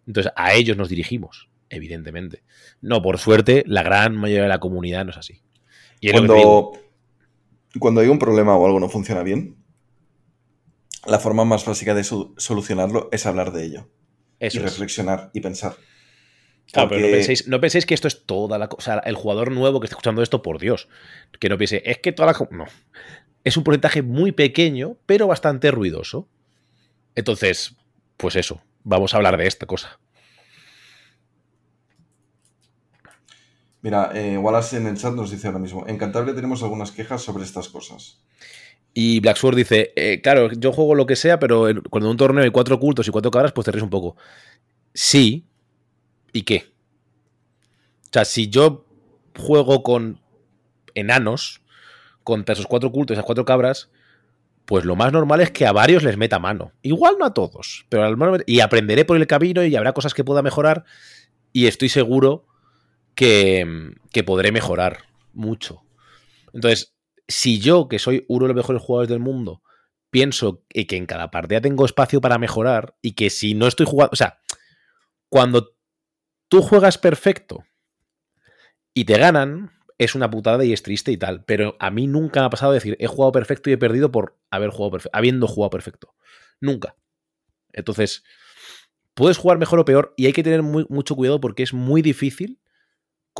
Entonces, a ellos nos dirigimos, evidentemente. No, por suerte, la gran mayoría de la comunidad no es así. Y cuando, cuando hay un problema o algo no funciona bien, la forma más básica de solucionarlo es hablar de ello. Y reflexionar y pensar. Claro, pero no penséis, que esto es toda la cosa. el jugador nuevo que está escuchando esto, por Dios, que no piense, es que toda la. No. Es un porcentaje muy pequeño, pero bastante ruidoso. Entonces, pues eso, vamos a hablar de esta cosa. Mira, eh, Wallace en el chat nos dice ahora mismo, en Cantabria tenemos algunas quejas sobre estas cosas. Y Blacksword dice, eh, claro, yo juego lo que sea, pero cuando en un torneo hay cuatro cultos y cuatro cabras, pues te ríes un poco. Sí, ¿Y qué? O sea, si yo juego con enanos contra esos cuatro cultos y esas cuatro cabras, pues lo más normal es que a varios les meta mano. Igual no a todos, pero al y aprenderé por el camino y habrá cosas que pueda mejorar y estoy seguro que, que podré mejorar mucho. Entonces, si yo, que soy uno de los mejores jugadores del mundo, pienso que en cada partida tengo espacio para mejorar y que si no estoy jugando, o sea, cuando tú juegas perfecto y te ganan, es una putada y es triste y tal. Pero a mí nunca me ha pasado decir, he jugado perfecto y he perdido por haber jugado habiendo jugado perfecto. Nunca. Entonces, puedes jugar mejor o peor y hay que tener mucho cuidado porque es muy difícil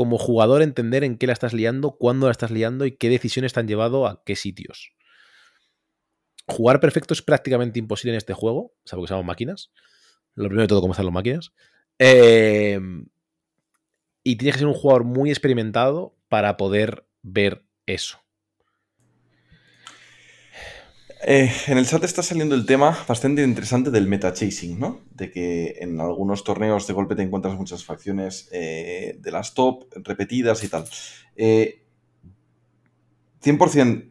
como jugador entender en qué la estás liando, cuándo la estás liando y qué decisiones te han llevado a qué sitios. Jugar perfecto es prácticamente imposible en este juego, salvo que seamos máquinas. Lo primero de todo, cómo están las máquinas. Em, y tienes que ser un jugador muy experimentado para poder ver eso. Eh, en el chat está saliendo el tema bastante interesante del meta chasing, ¿no? De que en algunos torneos de golpe te encuentras muchas facciones eh, de las top repetidas y tal. 100% eh,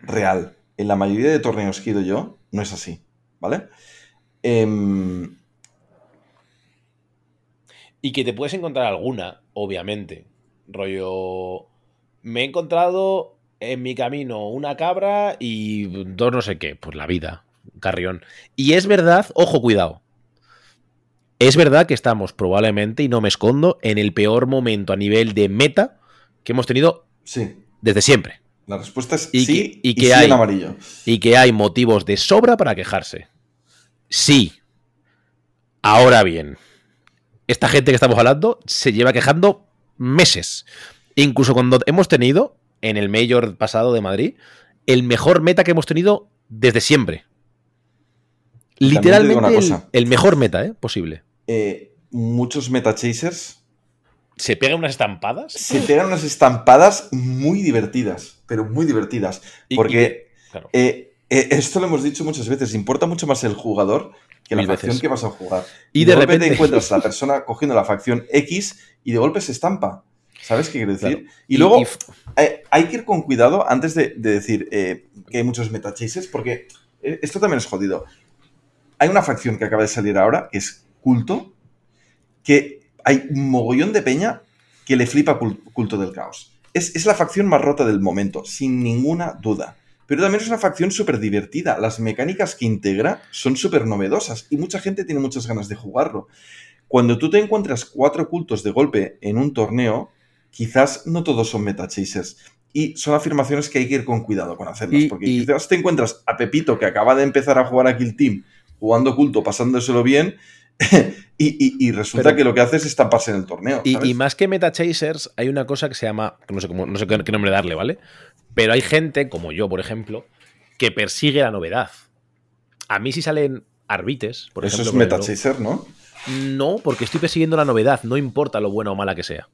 real. En la mayoría de torneos que he ido yo, no es así, ¿vale? Eh, Y que te puedes encontrar alguna, obviamente. Rollo. Me he encontrado en mi camino una cabra y dos no sé qué. Pues la vida. Carrión. Y es verdad, ojo, cuidado. Es verdad que estamos probablemente, y no me escondo, en el peor momento a nivel de meta que hemos tenido Sí. desde siempre. La respuesta es Y sí que- y que sí hay- en amarillo. y que hay motivos de sobra para quejarse. Sí. Ahora bien, esta gente que estamos hablando se lleva quejando meses. Incluso cuando hemos tenido, en el Mayor pasado de Madrid, el mejor meta que hemos tenido desde siempre. También Literalmente una el, cosa. el mejor meta ¿eh? posible. Eh, muchos meta chasers Se pegan unas estampadas. se pegan unas estampadas muy divertidas, pero muy divertidas. y- Porque y- claro. eh, eh, esto lo hemos dicho muchas veces, importa mucho más el jugador que la Mil facción veces. que vas a jugar. Y de de, repente repente- te encuentras a la persona cogiendo la facción X y de golpe se estampa. ¿Sabes qué quiero decir? Claro. Y, luego y- hay que ir con cuidado antes de, de decir eh, que hay muchos meta chases, porque eh, esto también es jodido. Hay una facción que acaba de salir ahora, que es culto, que hay un mogollón de peña que le flipa cul- culto del caos. Es, es la facción más rota del momento, sin ninguna duda. Pero también es una facción súper divertida. Las mecánicas que integra son súper novedosas y mucha gente tiene muchas ganas de jugarlo. Cuando tú te encuentras cuatro cultos de golpe en un torneo, quizás no todos son meta chasers. Y son afirmaciones que hay que ir con cuidado con hacerlas. Y- porque y- quizás te encuentras a Pepito que acaba de empezar a jugar a Kill Team jugando culto, pasándoselo bien, y, y- y resulta Pero- que lo que hace es estamparse en el torneo. Y, más que Meta Chasers, hay una cosa que se llama. No sé, cómo, no sé qué, qué nombre darle, ¿vale? Pero hay gente, como yo, por ejemplo, que persigue la novedad. A mí, si salen arbites, por Eso ejemplo. es por meta chaser, ¿no? No, porque estoy persiguiendo la novedad, no importa lo buena o mala que sea.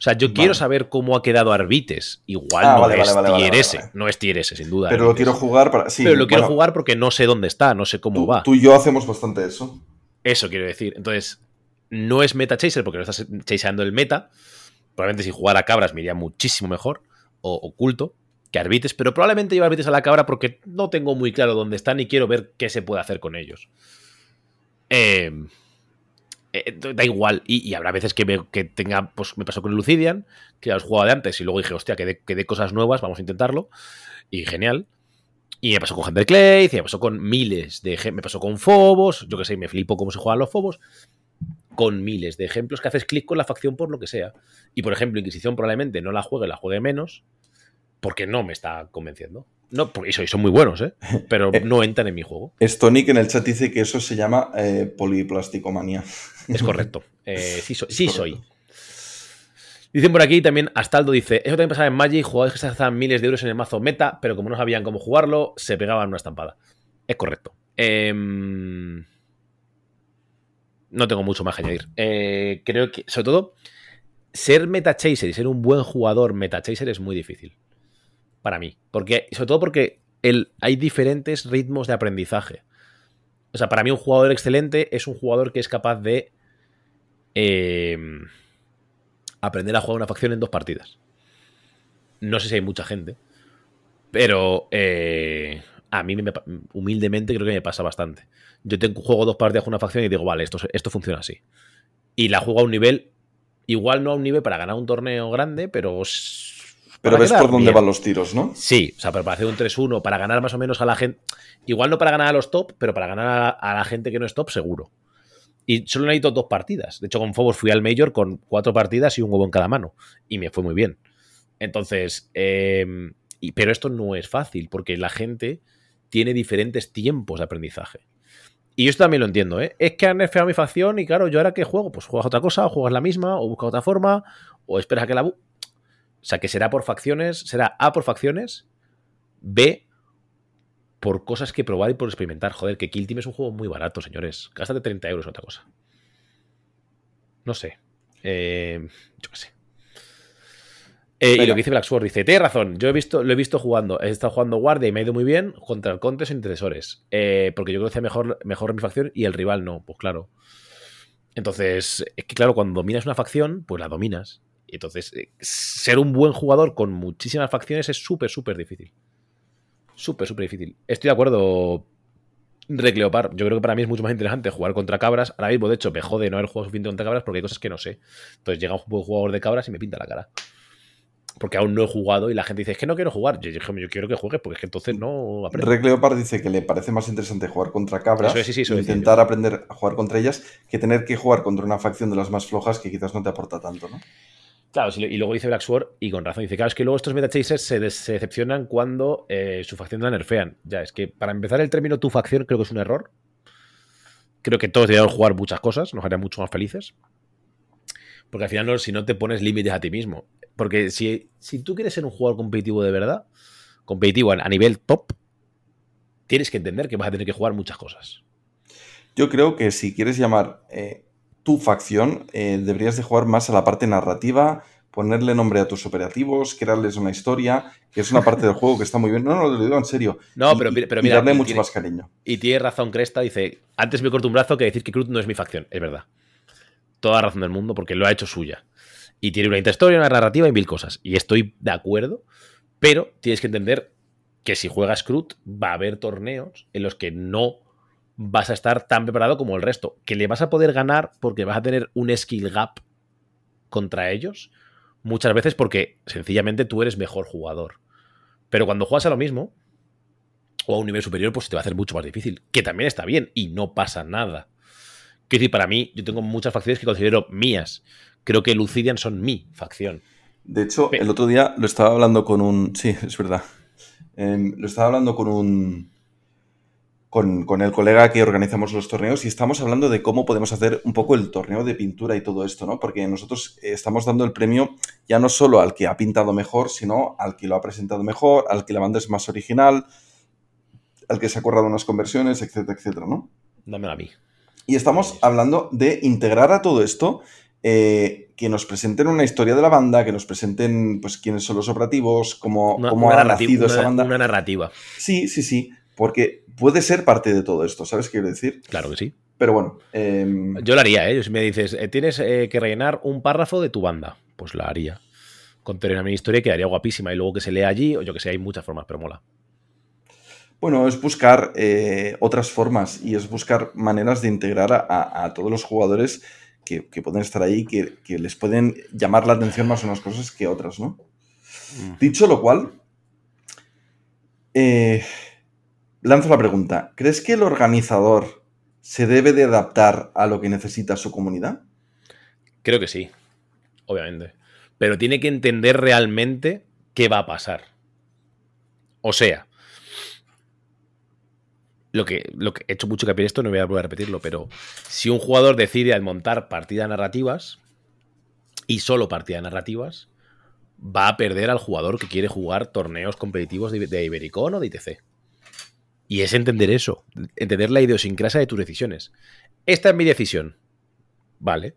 O sea, yo Vale. quiero saber cómo ha quedado Arbites. Igual Ah, no vale, es vale, vale, tier vale, vale, S, vale. no es tier S, sin duda. Pero lo quiero jugar para. Sí, Pero lo quiero bueno, jugar porque no sé dónde está, no sé cómo Tú, va. tú y yo hacemos bastante eso. Eso quiero decir. Entonces, no es meta chaser porque no estás chaseando el meta. Probablemente si jugara cabras me iría muchísimo mejor. O oculto que arbites. Pero probablemente llevo arbites a la cabra porque no tengo muy claro dónde están y quiero ver qué se puede hacer con ellos. Eh, eh, da igual. Y, y habrá veces que, me, que tenga. Pues me pasó con Lucidian, que ya los jugaba de antes. Y luego dije, hostia, que de, que de cosas nuevas, vamos a intentarlo. Y genial. Y me pasó con Hunter Clay, y me pasó con miles de. Me pasó con Fobos, yo que sé, me flipo cómo se juegan los Fobos. Con miles de ejemplos que haces clic con la facción por lo que sea. Y por ejemplo, Inquisición probablemente no la juegue, la juegue menos, porque no me está convenciendo. No, porque son, son muy buenos, ¿eh? Pero no entran en mi juego. Stonic en el chat dice que eso se llama eh, poliplasticomanía. Es correcto. Eh, sí, soy, sí soy. Dicen por aquí también, Astaldo dice, eso también pasaba en Magic, jugadores que se gastaban miles de euros en el mazo meta, pero como no sabían cómo jugarlo, se pegaban una estampada. Es correcto. Em, no tengo mucho más que añadir. Eh, creo que, sobre todo, ser meta chaser y ser un buen jugador meta chaser es muy difícil. Para mí. Porque, sobre todo porque el, hay diferentes ritmos de aprendizaje. O sea, para mí un jugador excelente es un jugador que es capaz de eh, aprender a jugar una facción en dos partidas. No sé si hay mucha gente, pero eh, a mí me, humildemente creo que me pasa bastante. Yo tengo, juego dos partidas con una facción y digo, vale, esto, esto funciona así. Y la juego a un nivel, igual no a un nivel para ganar un torneo grande, pero... Pero ves por dónde bien. van los tiros, ¿no? Sí, o sea, pero para hacer un 3-1, para ganar más o menos a la gente. Igual no para ganar a los top, pero para ganar a, a la gente que no es top, seguro. Y solo necesito dos partidas. De hecho, con Fobos fui al Major con cuatro partidas y un huevo en cada mano. Y me fue muy bien. Entonces, y, pero esto no es fácil, porque la gente tiene diferentes tiempos de aprendizaje. Y yo esto también lo entiendo, ¿eh? Es que han nerfeado mi facción y claro, yo ahora que juego, pues juegas otra cosa, o juegas la misma, o buscas otra forma, o esperas a que la... O sea, que será por facciones, será A por facciones, B por cosas que probar y por experimentar. Joder, que Kill Team es un juego muy barato, señores. Gástate 30 euros en otra cosa. No sé. Eh, yo qué sé. Eh, y lo que dice Black Sword dice, tienes razón, yo he visto, lo he visto jugando, he estado jugando guardia y me ha ido muy bien contra el Contes o intercesores. Eh, porque yo conocía mejor, mejor mi facción y el rival no, pues claro. Entonces, es que claro, cuando dominas una facción, pues la dominas. Y entonces, ser un buen jugador con muchísimas facciones es súper, súper difícil. Súper, súper difícil. Estoy de acuerdo, Recleopar. Yo creo que para mí es mucho más interesante jugar contra cabras. Ahora mismo, de hecho, me jode no haber jugado suficiente contra cabras porque hay cosas que no sé. Entonces llega un jugador de cabras y me pinta la cara. Porque aún no he jugado y la gente dice, es que no quiero jugar. Yo dije, yo quiero que juegues porque es que entonces no aprendo. Recleopar dice que le parece más interesante jugar contra cabras, es, sí, sí, eso decía intentar aprender a jugar contra ellas, que tener que jugar contra una facción de las más flojas que quizás no te aporta tanto, ¿no? Claro, y luego dice Black Sword, y con razón, dice, claro, es que luego estos metachasers se, decepcionan cuando eh, su facción la nerfean. Ya, es que para empezar el término tu facción creo que es un error. Creo que todos deberíamos jugar muchas cosas, nos haría mucho más felices. Porque al final, no, si no te pones límites a ti mismo. Porque si, si tú quieres ser un jugador competitivo de verdad, competitivo a, a nivel top, tienes que entender que vas a tener que jugar muchas cosas. Yo creo que si quieres llamar eh, tu facción, eh, deberías de jugar más a la parte narrativa, ponerle nombre a tus operativos, crearles una historia, que es una parte del juego que está muy bien. No, no, lo digo en serio. No, Y- pero, pero y mira, darle y mucho tiene- más cariño. Y tiene razón Cresta, dice, antes me corto un brazo que decir que Cruz no es mi facción. Es verdad. Toda la razón del mundo porque lo ha hecho suya. Y tiene una interhistoria, una narrativa y mil cosas. Y estoy de acuerdo, pero tienes que entender que si juegas Cruz va a haber torneos en los que no vas a estar tan preparado como el resto. Que le vas a poder ganar porque vas a tener un skill gap contra ellos. Muchas veces porque sencillamente tú eres mejor jugador. Pero cuando juegas a lo mismo, o a un nivel superior, pues te va a hacer mucho más difícil. Que también está bien y no pasa nada. Quiero decir, para mí, yo tengo muchas facciones que considero mías. Creo que Lucidian son mi facción. De hecho, el otro día lo estaba hablando con un. Sí, es verdad. Em, lo estaba hablando con un. Con, con el colega que organizamos los torneos y estamos hablando de cómo podemos hacer un poco el torneo de pintura y todo esto, ¿no? Porque nosotros eh, estamos dando el premio ya no solo al que ha pintado mejor, sino al que lo ha presentado mejor, al que la banda es más original, al que se ha currado unas conversiones, etcétera, etcétera, ¿no? Dámelo a mí. Y estamos hablando de integrar a todo esto, eh, que nos presenten una historia de la banda, que nos presenten pues quiénes son los operativos, cómo, Una, cómo una ha nacido esa banda. una narrativa. Sí, sí, sí, porque puede ser parte de todo esto, ¿sabes qué quiero decir? Claro que sí. Pero bueno, em, Yo lo haría, ¿eh? Si me dices, eh, tienes eh, que rellenar un párrafo de tu banda, pues la haría. Contaría una mini historia y quedaría guapísima. Y luego que se lea allí, o yo que sé, hay muchas formas, pero mola. bueno, es buscar eh, otras formas y es buscar maneras de integrar a, a- a todos los jugadores que, que pueden estar ahí, que, que les pueden llamar la atención más unas cosas que otras, ¿no? Dicho lo cual, eh, lanzo la pregunta. ¿Crees que el organizador se debe de adaptar a lo que necesita su comunidad? Creo que sí, obviamente. Pero tiene que entender realmente qué va a pasar. O sea, lo que, lo que he hecho mucho hincapié en esto, no voy a volver a repetirlo, pero si un jugador decide montar partidas narrativas y solo partidas narrativas, va a perder al jugador que quiere jugar torneos competitivos de, de Ibericon o de ITC. Y es entender eso, entender la idiosincrasia de tus decisiones. Esta es mi decisión. Vale.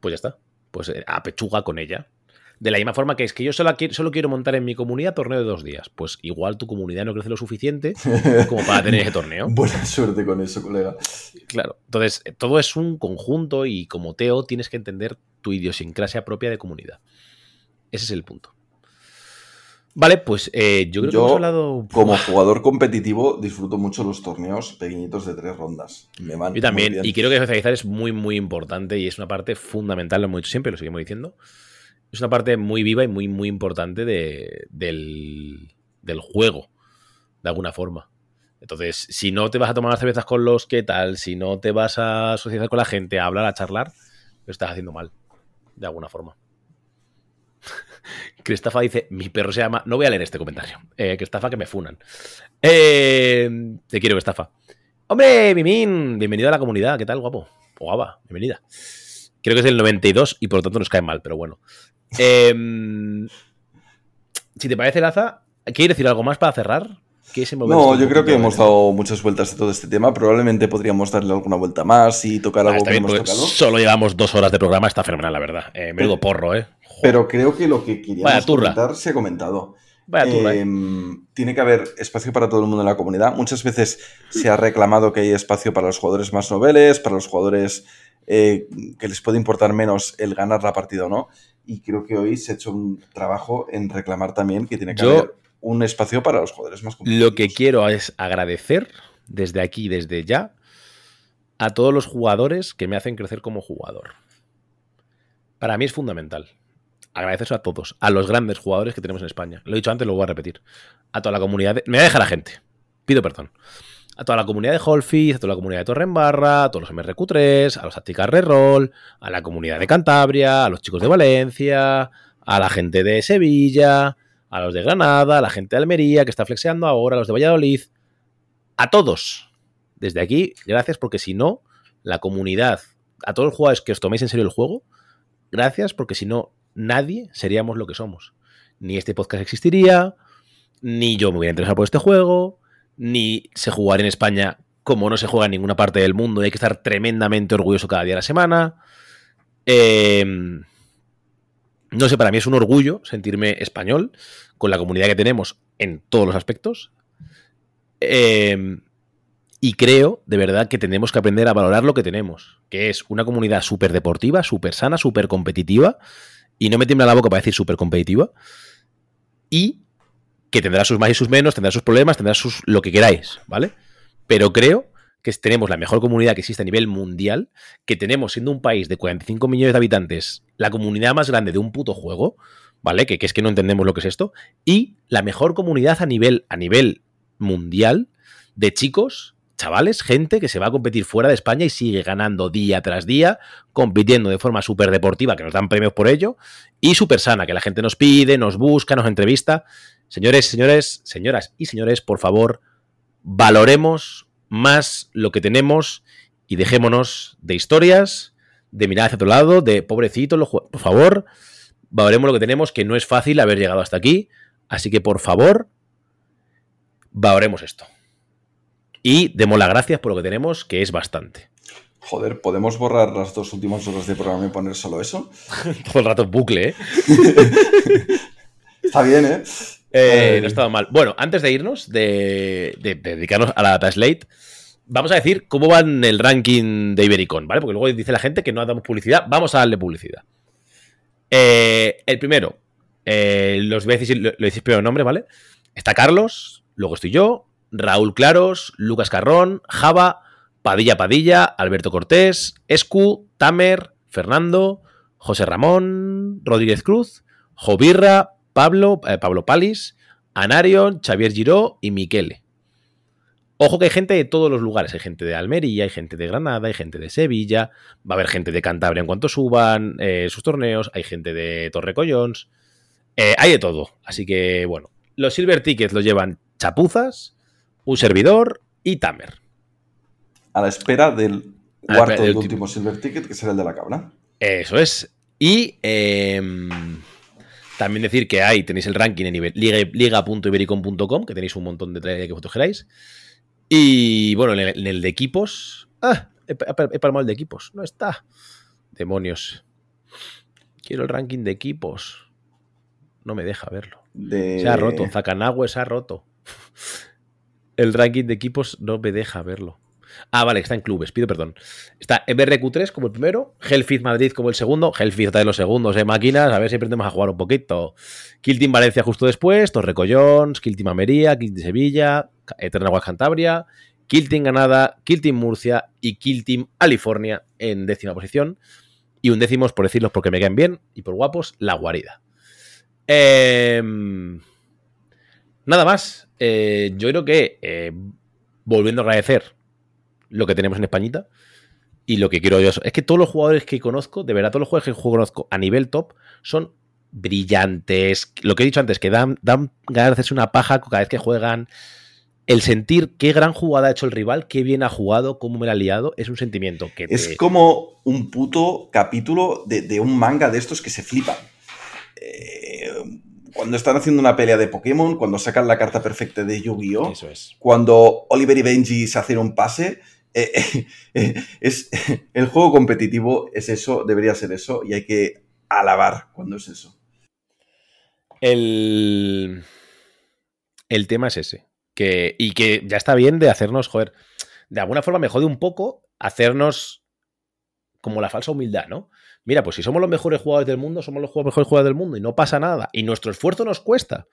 Pues ya está. Pues eh, a pechuga con ella. De la misma forma que es que yo solo quiero, solo quiero montar en mi comunidad torneo de dos días. Pues igual tu comunidad no crece lo suficiente como para tener ese torneo. Buena suerte con eso, colega. Claro. Entonces, eh, todo es un conjunto y como Teo tienes que entender tu idiosincrasia propia de comunidad. Ese es el punto. Vale, pues eh, yo creo Yo, que hemos hablado. Como jugador competitivo, disfruto mucho los torneos pequeñitos de tres rondas. Me van Yo también. Y creo que especializar es muy, muy importante y es una parte fundamental, lo hemos dicho siempre, lo seguimos diciendo. Es una parte muy viva y muy, muy importante de- del, del juego, de alguna forma. Entonces, si no te vas a tomar las cervezas con los qué tal, si no te vas a socializar con la gente, a hablar, a charlar, lo estás haciendo mal, de alguna forma. Cristafa dice, mi perro se llama... No voy a leer este comentario. Eh, Cristafa, que me funan. Eh, te quiero, Cristafa. Hombre, Mimín, bienvenido a la comunidad. ¿Qué tal, guapo? O guapa, bienvenida. Creo que es del 92 y por lo tanto nos cae mal, pero bueno. Eh, si te parece, Laza, ¿quieres decir algo más para cerrar? ¿Quieres envolver No, yo creo que hemos dado muchas vueltas de todo este tema. Probablemente podríamos darle alguna vuelta más y tocar Ah, algo que hemos porque tocado. solo llevamos dos horas de programa, está fenomenal, la verdad. Eh, menudo porro, ¿eh? Joder, Pero creo que lo que queríamos comentar se ha comentado. Vaya turra, ¿eh? Em, tiene que haber espacio para todo el mundo en la comunidad. Muchas veces se ha reclamado que hay espacio para los jugadores más noveles, para los jugadores eh, que les puede importar menos el ganar la partida o no. Y creo que hoy se ha hecho un trabajo en reclamar también que tiene que Yo- haber un espacio para los jugadores más Lo que competitivos. quiero es agradecer desde aquí, desde ya, a todos los jugadores que me hacen crecer como jugador. Para mí es fundamental. Agradecer a todos, a los grandes jugadores que tenemos en España. Lo he dicho antes, lo voy a repetir. A toda la comunidad. Me voy la gente. Pido perdón. A toda la comunidad de Holfiz, a toda la comunidad de Torrenbarra, a todos los MRQ3, a los Actica Reroll, a la comunidad de Cantabria, a los chicos de Valencia, a la gente de Sevilla, a los de Granada, a la gente de Almería que está flexeando ahora, a los de Valladolid. A todos. Desde aquí, gracias, porque si no, la comunidad, a todos los jugadores que os toméis en serio el juego, gracias, porque si no, nadie seríamos lo que somos. Ni este podcast existiría, ni yo me hubiera interesado por este juego, ni se jugar en España como no se juega en ninguna parte del mundo y hay que estar tremendamente orgulloso cada día de la semana. Eh, no sé, para mí es un orgullo sentirme español con la comunidad que tenemos en todos los aspectos. Eh, y creo, de verdad, que tenemos que aprender a valorar lo que tenemos, que es una comunidad súper deportiva, súper sana, súper competitiva, y no me tiembla la boca para decir súper competitiva, y que tendrá sus más y sus menos, tendrá sus problemas, tendrá sus lo que queráis, ¿vale? Pero creo que tenemos la mejor comunidad que existe a nivel mundial, que tenemos siendo un país de 45 millones de habitantes, la comunidad más grande de un puto juego, ¿vale? Que, es que no entendemos lo que es esto, y la mejor comunidad a nivel, a nivel mundial de chicos, chavales, gente que se va a competir fuera de España y sigue ganando día tras día, compitiendo de forma súper deportiva, que nos dan premios por ello, y súper sana, que la gente nos pide, nos busca, nos entrevista. Señores, señores, señoras y señores, por favor, valoremos más lo que tenemos y dejémonos de historias, de mirar hacia otro lado, de pobrecito, por favor, valoremos lo que tenemos, que no es fácil haber llegado hasta aquí, así que por favor, valoremos esto. Y demos las gracias por lo que tenemos, que es bastante. Joder, ¿podemos borrar las dos últimas horas de programa y poner solo eso? Todo el rato en bucle, ¿eh? Está bien, ¿eh? Eh, no estaba mal. Bueno, antes de irnos, de, de, de dedicarnos a la Data Slate, vamos a decir cómo va en el ranking de Ibericon, ¿vale? Porque luego dice la gente que no damos publicidad. Vamos a darle publicidad. Eh, el primero, eh, los voy a decir, lo, lo decís primero nombre, ¿vale? Está Carlos, luego estoy yo, Raúl Claros, Lucas Carrón, Java, Padilla Padilla, Alberto Cortés, Escu, Tamer, Fernando, José Ramón, Rodríguez Cruz, Jovirra, Pablo, eh, Pablo Palis, Anarion, Xavier Giró y Miquele. Ojo que hay gente de todos los lugares. Hay gente de Almería, hay gente de Granada, hay gente de Sevilla. Va a haber gente de Cantabria en cuanto suban eh, sus torneos. Hay gente de Torrecollons. Eh, hay de todo. Así que, bueno. Los Silver Tickets los llevan Chapuzas, un servidor y Tamer. A la espera del cuarto y último Silver Ticket, que será el de la cabra. Eso es. Y eh, también decir que ahí tenéis el ranking en nivel liga.ibericon.com, que tenéis un montón de trailers que vosotros queráis. Y bueno, en el, en el de equipos. Ah, he, he, palmado el de equipos. No está. Demonios. Quiero el ranking de equipos. No me deja verlo. De... Se ha roto. Zakanagüe se ha roto. El ranking de equipos no me deja verlo. Ah, vale, está en clubes, pido perdón. Está MRQ3 como el primero, Hellfit Madrid como el segundo, Hellfit está de los segundos, eh, máquinas, a ver si aprendemos a jugar un poquito. Kill Team Valencia justo después, Torrecollons, Kill Team Almería, Kill Sevilla, Eterna Guas Cantabria, Kill Team Granada, Team Murcia y Kill Team California en décima posición. Y un décimo, por decirlos porque me caen bien y por guapos, La Guarida. Eh, nada más. Eh, yo creo que, eh, volviendo a agradecer lo que tenemos en Españita y lo que quiero yo es que todos los jugadores que conozco, de verdad, todos los jugadores que conozco a nivel top son brillantes. Lo que he dicho antes, que dan, dan ganas de hacerse una paja cada vez que juegan. El sentir qué gran jugada ha hecho el rival, qué bien ha jugado, cómo me la ha liado, es un sentimiento que te... Es como un puto capítulo de, de un manga de estos que se flipan. Eh, cuando están haciendo una pelea de Pokémon, cuando sacan la carta perfecta de Yu-Gi-Oh! Eso es. Cuando Oliver y Benji se hacen un pase. Eh, eh, es, el juego competitivo es eso, debería ser eso, y hay que alabar cuando es eso. El, el tema es ese. Que, y que ya está bien de hacernos, joder, de alguna forma me jode un poco hacernos como la falsa humildad, ¿no? Mira, pues si somos los mejores jugadores del mundo, somos los mejores jugadores del mundo y no pasa nada. Y nuestro esfuerzo nos cuesta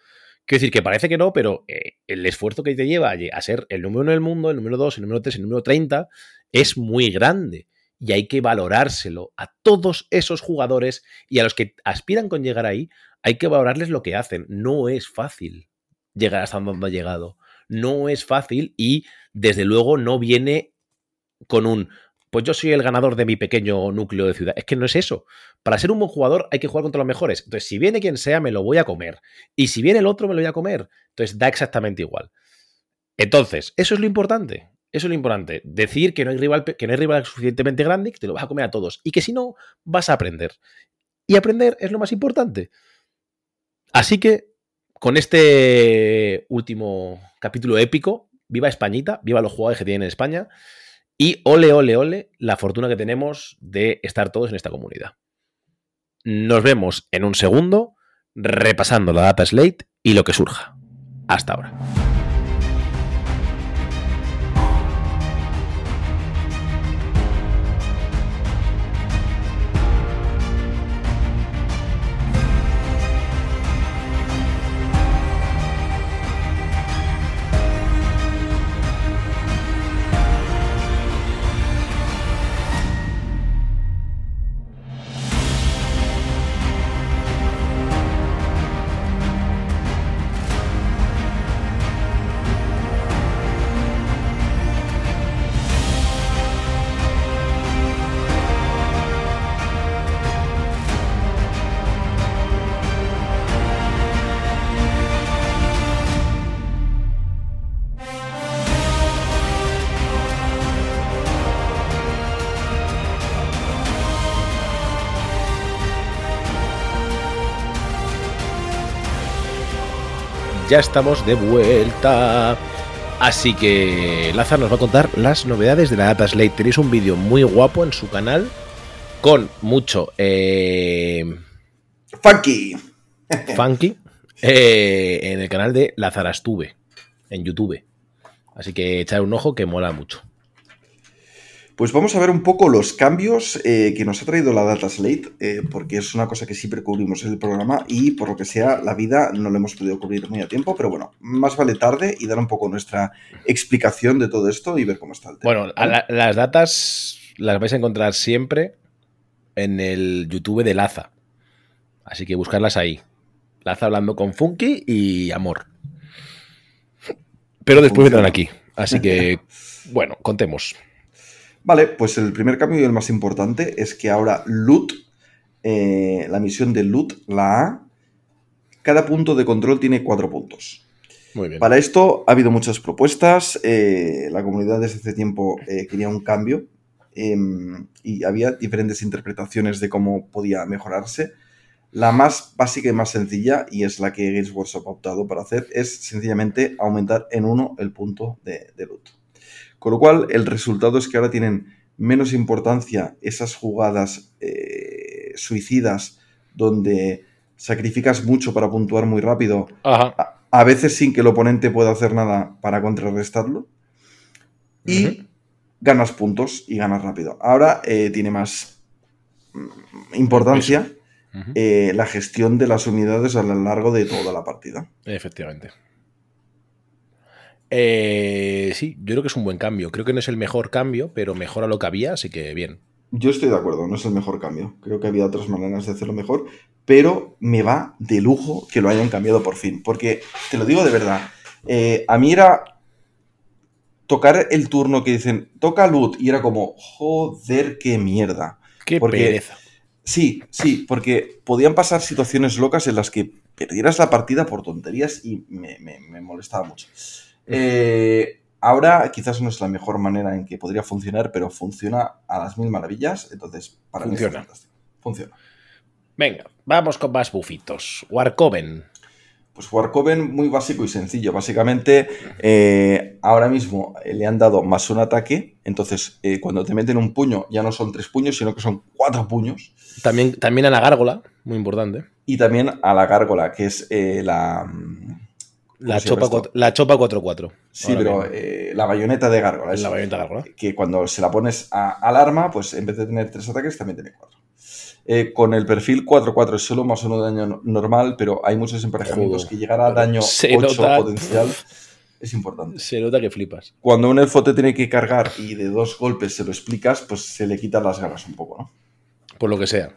Quiero decir que parece que no, pero eh, el esfuerzo que te lleva a ser el número uno del mundo, el número dos, el número tres, el número 30, es muy grande. Y hay que valorárselo a todos esos jugadores y a los que aspiran con llegar ahí, hay que valorarles lo que hacen. No es fácil llegar hasta donde ha llegado. No es fácil y desde luego no viene con un, pues yo soy el ganador de mi pequeño núcleo de ciudad. Es que no es eso. Para ser un buen jugador hay que jugar contra los mejores. Entonces, si viene quien sea, me lo voy a comer. Y si viene el otro, me lo voy a comer. Entonces, da exactamente igual. Entonces, eso es lo importante. Eso es lo importante. Decir que no hay rival, que no hay rival suficientemente grande, que te lo vas a comer a todos. Y que si no, vas a aprender. Y aprender es lo más importante. Así que, con este último capítulo épico, viva Españita, viva los jugadores que tienen en España. Y ole, ole, ole, la fortuna que tenemos de estar todos en esta comunidad. Nos vemos en un segundo repasando la data slate y lo que surja. Hasta ahora. Ya estamos de vuelta. Así que Lázaro nos va a contar las novedades de la Data Slate. Tenéis un vídeo muy guapo en su canal con mucho eh, funky. Funky eh, en el canal de Lazarastuve en YouTube. Así que echar un ojo que mola mucho. Pues vamos a ver un poco los cambios eh, que nos ha traído la Data Slate, eh, porque es una cosa que siempre cubrimos en el programa y por lo que sea la vida no lo hemos podido cubrir muy a tiempo, pero bueno, más vale tarde y dar un poco nuestra explicación de todo esto y ver cómo está el tema. Bueno, las datas las vais a encontrar siempre en el YouTube de Laza, así que buscarlas ahí. Laza hablando con Funky y Amor. Pero después vendrán aquí, así que bueno, contemos. Vale, pues el primer cambio y el más importante es que ahora loot, eh, la misión de loot, la A, cada punto de control tiene cuatro puntos. Muy bien. Para esto ha habido muchas propuestas, eh, la comunidad desde hace tiempo eh, quería un cambio em, y había diferentes interpretaciones de cómo podía mejorarse. La más básica y más sencilla, y es la que Games Workshop ha optado para hacer, es sencillamente aumentar en uno el punto de loot. Con lo cual, el resultado es que ahora tienen menos importancia esas jugadas eh, suicidas donde sacrificas mucho para puntuar muy rápido, a, veces sin que el oponente pueda hacer nada para contrarrestarlo, y ganas puntos y ganas rápido. Ahora eh, tiene más mm, importancia eh, la gestión de las unidades a lo largo de toda la partida. Efectivamente. Eh, sí, yo creo que es un buen cambio. Creo que no es el mejor cambio, pero mejora lo que había, así que bien. Yo estoy de acuerdo, no es el mejor cambio. Creo que había otras maneras de hacerlo mejor, pero me va de lujo que lo hayan cambiado por fin. Porque, te lo digo de verdad, eh, a mí era tocar el turno que dicen, toca loot, y era como, joder, qué mierda. Qué pereza. Sí, sí, porque podían pasar situaciones locas en las que perdieras la partida por tonterías y me molestaba mucho. Eh, ahora quizás no es la mejor manera en que podría funcionar, pero funciona a las mil maravillas. Entonces, para funciona. mí Funciona. Venga, vamos con más bufitos. Warcoven. Pues Warcoven muy básico y sencillo. Básicamente, eh, ahora mismo eh, le han dado más un ataque. Entonces, cuando te meten un puño, ya no son tres puños, sino que son cuatro puños. También, también a la gárgola, muy importante. Y también a la gárgola, que es la la chopa, la chopa 4-4. Sí, pero eh, la bayoneta de gárgola. la bayoneta de gárgola. Que cuando se la pones a, al arma, pues en vez de tener tres ataques, también tiene cuatro. Eh, con el perfil 4-4 es solo más uno de daño normal, pero hay muchos emparejamientos Joder, que llegar a daño se 8 nota- potencial es importante. Se nota que flipas. Cuando un elfo te tiene que cargar y de dos golpes se lo explicas, pues se le quitan las ganas un poco, ¿no? Por lo que sea.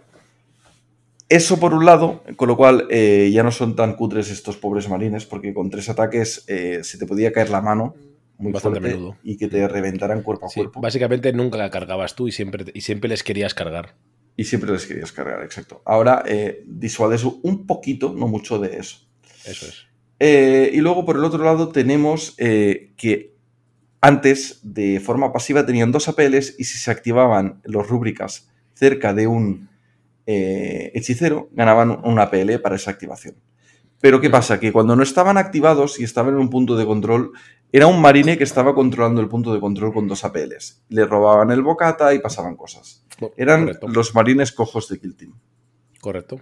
Eso por un lado, con lo cual eh, ya no son tan cutres estos pobres marines, porque con tres ataques eh, se te podía caer la mano muy Bastante fuerte menudo. y que te reventaran cuerpo a Sí, cuerpo. básicamente nunca la cargabas tú y siempre, y siempre les querías cargar. Y siempre les querías cargar, exacto. Ahora eh, disuades un poquito, no mucho de eso. Eso es. Eh, y luego por el otro lado tenemos eh, que antes de forma pasiva tenían dos APLs y si se activaban los rúbricas cerca de un eh, hechicero ganaban un APL para esa activación. Pero ¿qué pasa? Que cuando no estaban activados y estaban en un punto de control, era un marine que estaba controlando el punto de control con dos APLs. Le robaban el bocata y pasaban cosas. Eran Correcto. los marines cojos de Kill Team. Correcto.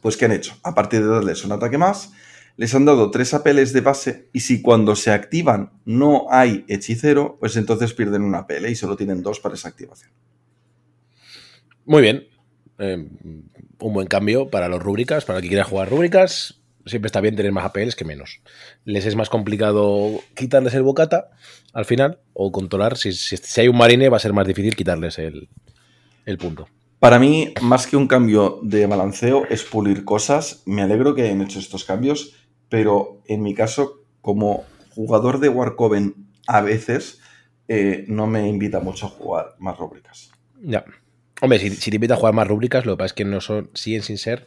Pues ¿qué han hecho? Aparte de darles un ataque más, les han dado tres APLs de base y si cuando se activan no hay hechicero, pues entonces pierden una APL y solo tienen dos para esa activación. Muy bien. Eh, un buen cambio para los rúbricas, para el que quiera jugar rúbricas. Siempre está bien tener más APLs que menos. Les es más complicado quitarles el bocata al final o controlar. Si, si- si hay un marine va a ser más difícil quitarles el, el punto. Para mí, más que un cambio de balanceo, es pulir cosas. Me alegro que hayan hecho estos cambios, pero en mi caso, como jugador de Warcoven, a veces eh, no me invita mucho a jugar más rúbricas. Ya. Hombre, si, si te invita a jugar más rúbricas, lo que pasa es que no son, siguen sin ser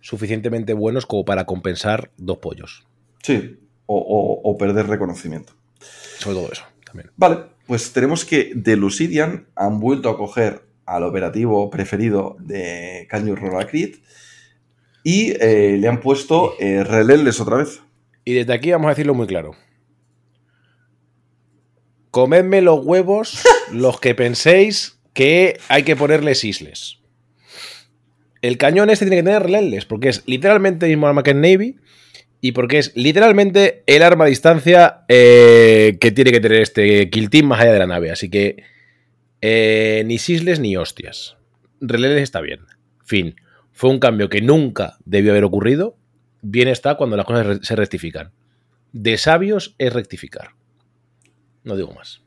suficientemente buenos como para compensar dos pollos. Sí, o, o- o perder reconocimiento. Sobre todo eso también. Vale, pues tenemos que de Lucidian han vuelto a coger al operativo preferido de Can You Roll a Crit y eh, le han puesto eh, otra vez. Y desde aquí vamos a decirlo muy claro. Comedme los huevos los que penséis que hay que ponerles isles. El cañón este tiene que tener relenles, porque es literalmente el mismo arma que en Navy y porque es literalmente el arma a distancia eh, que tiene que tener este kill team más allá de la nave. Así que eh, ni sisles ni hostias. Relenles está bien. Fin. Fue un cambio que nunca debió haber ocurrido. Bien está cuando las cosas se rectifican. De sabios es rectificar. No digo más.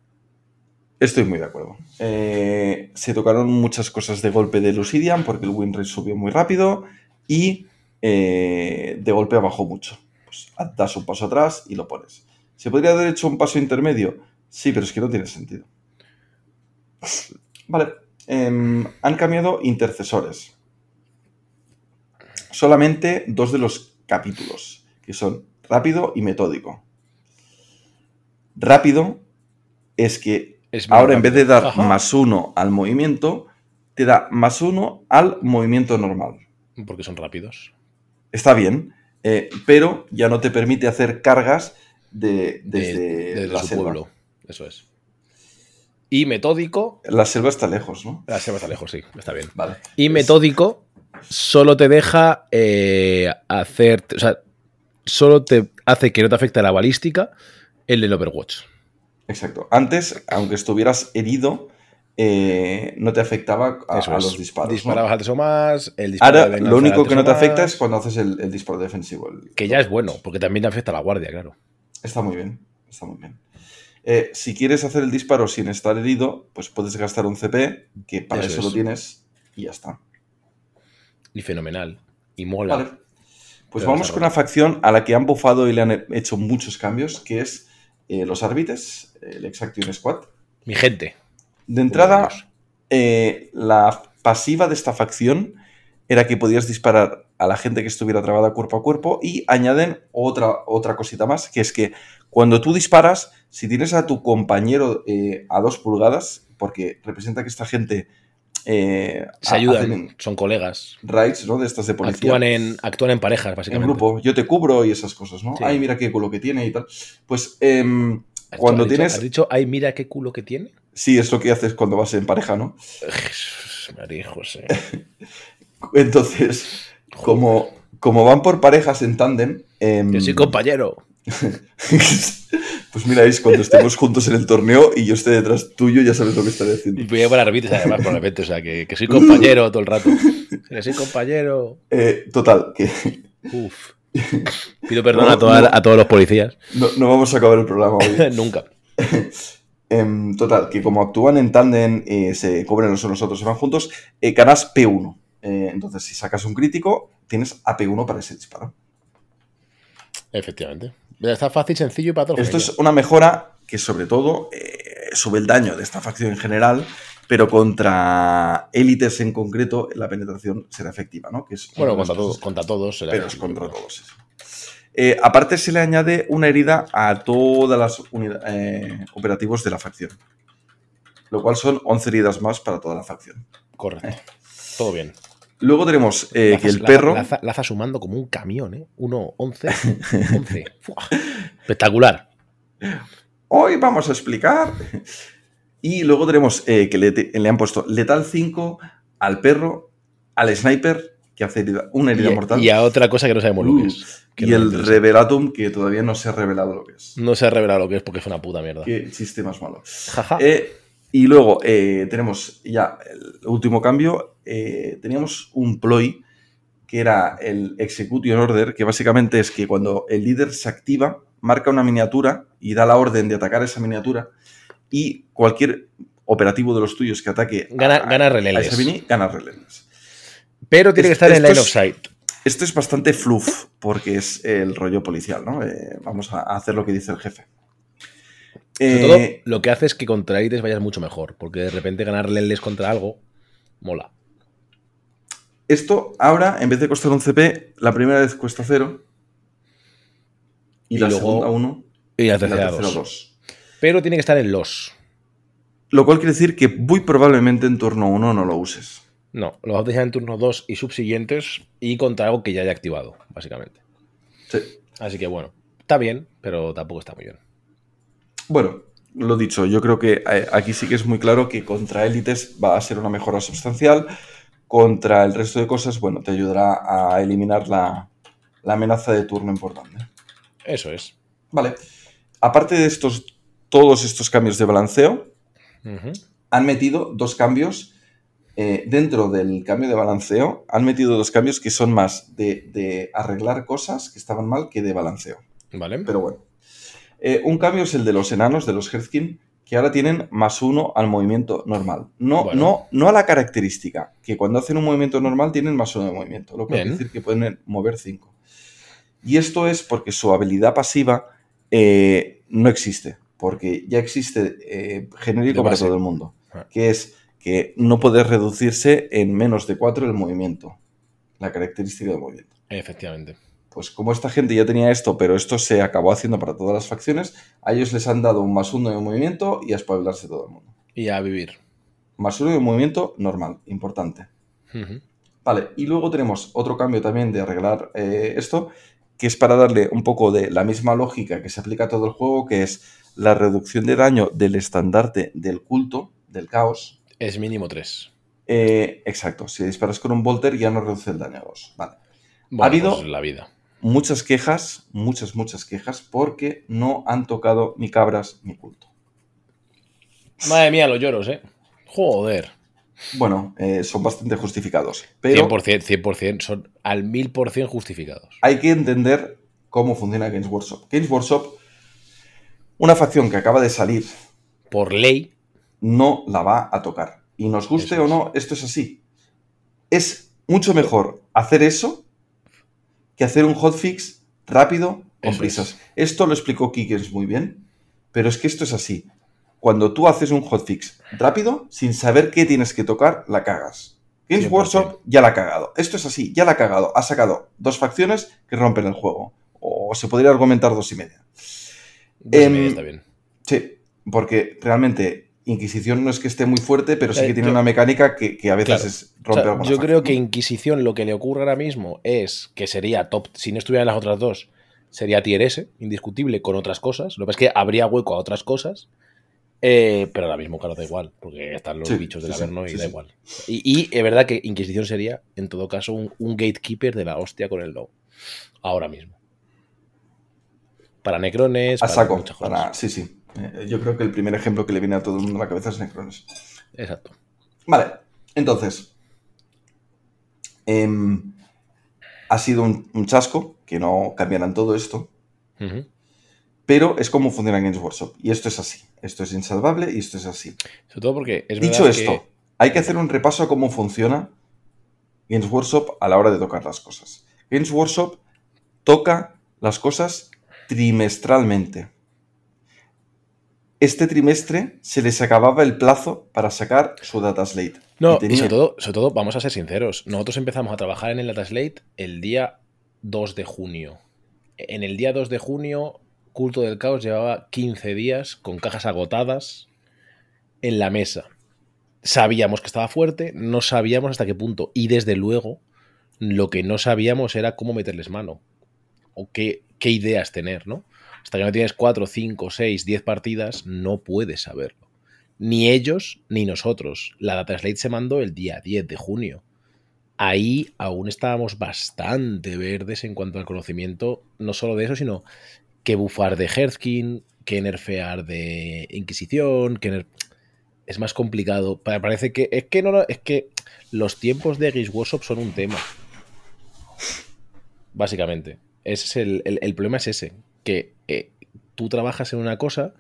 Estoy muy de acuerdo. Eh, se tocaron muchas cosas de golpe de Lucidian porque el win subió muy rápido y eh, de golpe bajó mucho. Pues das un paso atrás y lo pones. ¿Se podría haber hecho un paso intermedio? Sí, pero es que no tiene sentido. Vale. em, han cambiado intercesores. Solamente dos de los capítulos, que son rápido y metódico. Rápido es que Es Ahora, en vez de dar Ajá. más uno al movimiento, te da más uno al movimiento normal. Porque son rápidos. Está bien, eh, pero ya no te permite hacer cargas de, De- desde desde la su selva. pueblo. Eso es. Y metódico. La selva está lejos, ¿no? La selva está lejos, sí, está bien. Vale. Y Es- metódico solo te deja eh, hacer. O sea, solo te hace que no te afecte la balística el del Overwatch. Exacto. Antes, aunque estuvieras herido, eh, no te afectaba a, los disparos. ¿no? Disparabas antes o más. El disparo Ahora, de lo único que no te afecta más, es cuando haces el, el disparo defensivo. el- Que ya es bueno, porque también te afecta a la guardia, claro. Está muy bien, está muy bien. Eh, si quieres hacer el disparo sin estar herido, pues puedes gastar un CP, que para Eso eso, es. lo tienes, y ya está. Y fenomenal. Y mola. Vale. Pues Pero vamos con una facción a la que han bufado y le han hecho muchos cambios, que es eh, los árbitres, el Exaction Squad. Mi gente. De entrada, eh, la pasiva de esta facción era que podías disparar a la gente que estuviera trabada cuerpo a cuerpo y añaden otra, otra cosita más, que es que cuando tú disparas, si tienes a tu compañero eh, a dos pulgadas, porque representa que esta gente eh, Se ayudan, son colegas. raids, ¿no? De estas de policía. Actúan en, actúan en parejas, en básicamente. grupo, yo te cubro y esas cosas, ¿no? Sí. Ay, mira qué culo que tiene y tal. Pues em, ¿Has cuando dicho- tienes... ¿Has dicho, ay, mira qué culo que tiene? Sí, es lo que haces cuando vas en pareja, ¿no? María José. Entonces, como, como van por parejas en tándem... em, Yo soy compañero. Pues mira, es cuando estemos juntos en el torneo y yo esté detrás tuyo, ya sabes lo que estaré haciendo. Y voy a llevar arbitres además probablemente, o sea, que, que soy compañero todo el rato. Que soy compañero. Eh, total, que Uf. Pido perdón a, toda- a todos los policías. no, no vamos a acabar el programa hoy. Nunca. Em, total, que como actúan en tándem, eh, se cubren los unos a otros, se van juntos, eh, ganas P1. Eh, entonces, si sacas un crítico, tienes AP1 para ese disparo. Efectivamente. Está fácil, sencillo y para todos. Esto es una mejora que sobre todo eh, sube el daño de esta facción en general, pero contra élites en concreto la penetración será efectiva, ¿no? Que es Bueno, contra, cosas- contra todos. será Pero es contra todos eso. Eh, aparte se le añade una herida a todas las unida- eh, operativos de la facción. Lo cual son 11 heridas más para toda la facción. Correcto. Todo bien. Luego tenemos eh, que el perro... Laza, Laza- sumando como un camión, ¿eh? 1, 11, 11. Fua. Espectacular. Hoy vamos a explicar. Y luego tenemos eh, que le, le han puesto letal 5 al perro, al sniper, que hace herida- una herida Y, mortal. y a otra cosa que no sabemos lo que es. que y no el revelatum, que todavía no se ha revelado lo que es. No se ha revelado lo que es porque es una puta mierda. Qué chiste más malo. Jaja. Eh, y luego eh, tenemos ya el último cambio. Eh, teníamos un ploy que era el Execution Order, que básicamente es que cuando el líder se activa, marca una miniatura y da la orden de atacar esa miniatura y cualquier operativo de los tuyos que ataque Gana- a, gana a releles. esa mini, gana releles. Pero tiene que estar en line of sight. Esto es bastante fluff porque es el rollo policial, ¿no? Eh, vamos a hacer lo que dice el jefe. Sobre todo, Eh, lo que hace es que contra élites vayas mucho mejor. Porque de repente ganar leles contra algo mola. Esto ahora, en vez de costar un CP, la primera vez cuesta cero. Y, Y la luego- segunda uno. Y la tercera tercera dos. dos. Pero tiene que estar en los. Lo cual quiere decir que muy probablemente en turno 1 no lo uses. No, lo vas a utilizar en turnos 2 y subsiguientes y contra algo que ya haya activado, básicamente. Sí. Así que bueno, está bien, pero tampoco está muy bien. Bueno, lo dicho, yo creo que eh, aquí sí que es muy claro que contra élites va a ser una mejora sustancial. Contra el resto de cosas, bueno, te ayudará a eliminar la, la amenaza de turno importante. Eso es. Vale. Aparte de estos, todos estos cambios de balanceo, han metido dos cambios eh, dentro del cambio de balanceo. Han metido dos cambios que son más de, de arreglar cosas que estaban mal que de balanceo. Vale. Pero bueno. Eh, un cambio es el de los enanos, de los Herzkin, que ahora tienen más uno al movimiento normal. No, Bueno. no, no a la característica, que cuando hacen un movimiento normal tienen más uno de movimiento, lo que quiere decir que pueden mover 5. Y esto es porque su habilidad pasiva eh, no existe, porque ya existe eh, genérico para todo el mundo, Ah. que es que no puede reducirse en menos de 4 el movimiento, la característica del movimiento. Efectivamente. Pues como esta gente ya tenía esto, pero esto se acabó haciendo para todas las facciones, a ellos les han dado un más uno de movimiento y a espabilarse todo el mundo. Y a vivir. Más uno de movimiento normal, importante. Vale, y luego tenemos otro cambio también de arreglar eh, esto, que es para darle un poco de la misma lógica que se aplica a todo el juego, que es la reducción de daño del estandarte del culto, del caos. Es mínimo 3. Eh, exacto, si disparas con un Volter ya no reduce el daño a 2. Vale. Bueno, Ha habido- pues la vida. Muchas quejas, muchas, muchas quejas, porque no han tocado ni cabras ni culto. Madre mía, los lloros, ¿eh? Joder. Bueno, eh, son bastante justificados, pero 100%, 100%. Son al 1000% justificados. hay que entender cómo funciona Games Workshop. Games Workshop, una facción que acaba de salir, Por ley, no la va a tocar. Y nos guste o no, esto es así. Es mucho mejor hacer eso que hacer un hotfix rápido con Eso prisas. Esto lo explicó Kikens muy bien, pero es que esto es así. Cuando tú haces un hotfix rápido, sin saber qué tienes que tocar, la cagas. Games 100%. Workshop ya la ha cagado. Esto es así, ya la ha cagado. Ha sacado dos facciones que rompen el juego. O se podría argumentar dos y media. dos y Em, media está bien. Sí, porque realmente Inquisición no es que esté muy fuerte, pero sí Eh, que tiene yo- una mecánica que, que a veces Claro. es O rompe sea, alguna yo facción, creo que. Inquisición lo que le ocurre ahora mismo es que sería top, si no estuvieran las otras dos, sería tier S, indiscutible, con otras cosas. Lo que pasa es que habría hueco a otras cosas, eh, pero ahora mismo, claro, da igual, porque están los Sí, bichos del sí, Averno y sí, da igual. Y, y es verdad que Inquisición sería, en todo caso, un, un gatekeeper de la hostia con el low. Ahora mismo. para Necrones, para saco. muchas cosas. para- Sí, sí. Eh, yo creo que el primer ejemplo que le viene a todo el mundo a la cabeza es Necrones. Exacto. Vale, entonces. em, ha sido un, un chasco que no cambiarán todo esto, pero es como funciona Games Workshop. Y esto es así. Esto es insalvable y esto es así. Sobre todo porque es Dicho esto, que- hay que hacer un repaso a cómo funciona Games Workshop a la hora de tocar las cosas. Games Workshop toca las cosas trimestralmente. Este trimestre se les acababa el plazo para sacar su data slate. No, Y sobre todo, sobre todo, vamos a ser sinceros. Nosotros empezamos a trabajar en el Data Slate el día 2 de junio. En el día 2 de junio, Culto del Caos llevaba 15 días con cajas agotadas en la mesa. Sabíamos que estaba fuerte, no sabíamos hasta qué punto. Y desde luego, lo que no sabíamos era cómo meterles mano. O qué, qué ideas tener, ¿no? Hasta que no tienes 4, 5, 6, 10 partidas, no puedes saberlo ni ellos ni nosotros. La Data Slate se mandó el día 10 de junio. Ahí aún estábamos bastante verdes en cuanto al conocimiento, no solo de eso, sino que bufar de Herzkin, que nerfear de Inquisición, que ner- es más complicado. Pa- Parece que es que no es que los tiempos de Workshop son un tema. Básicamente. Ese es el- el problema es ese, que eh, tú trabajas en una cosa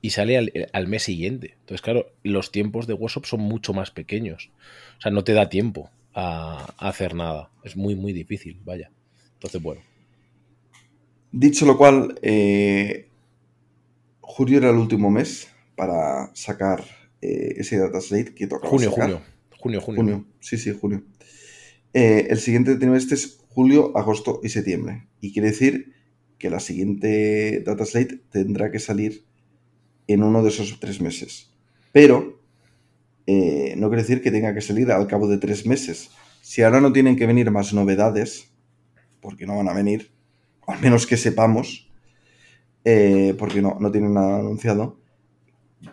y sale al, al mes siguiente. Entonces, claro, los tiempos de workshop son mucho más pequeños. O sea, no te da tiempo a, a hacer nada. Es muy, muy difícil, vaya. Entonces, bueno. Dicho lo cual, eh, julio era el último mes para sacar eh, ese data slate que tocaba Junio, sacar. junio. Junio, junio. Junio, sí, sí, junio. Eh, el siguiente trimestre es julio, agosto y septiembre. Y quiere decir que la siguiente data slate tendrá que salir en uno de esos tres meses. Pero eh, no quiere decir que tenga que salir al cabo de tres meses. Si ahora no tienen que venir más novedades, porque no van a venir, al menos que sepamos, eh, porque no, no tienen nada anunciado,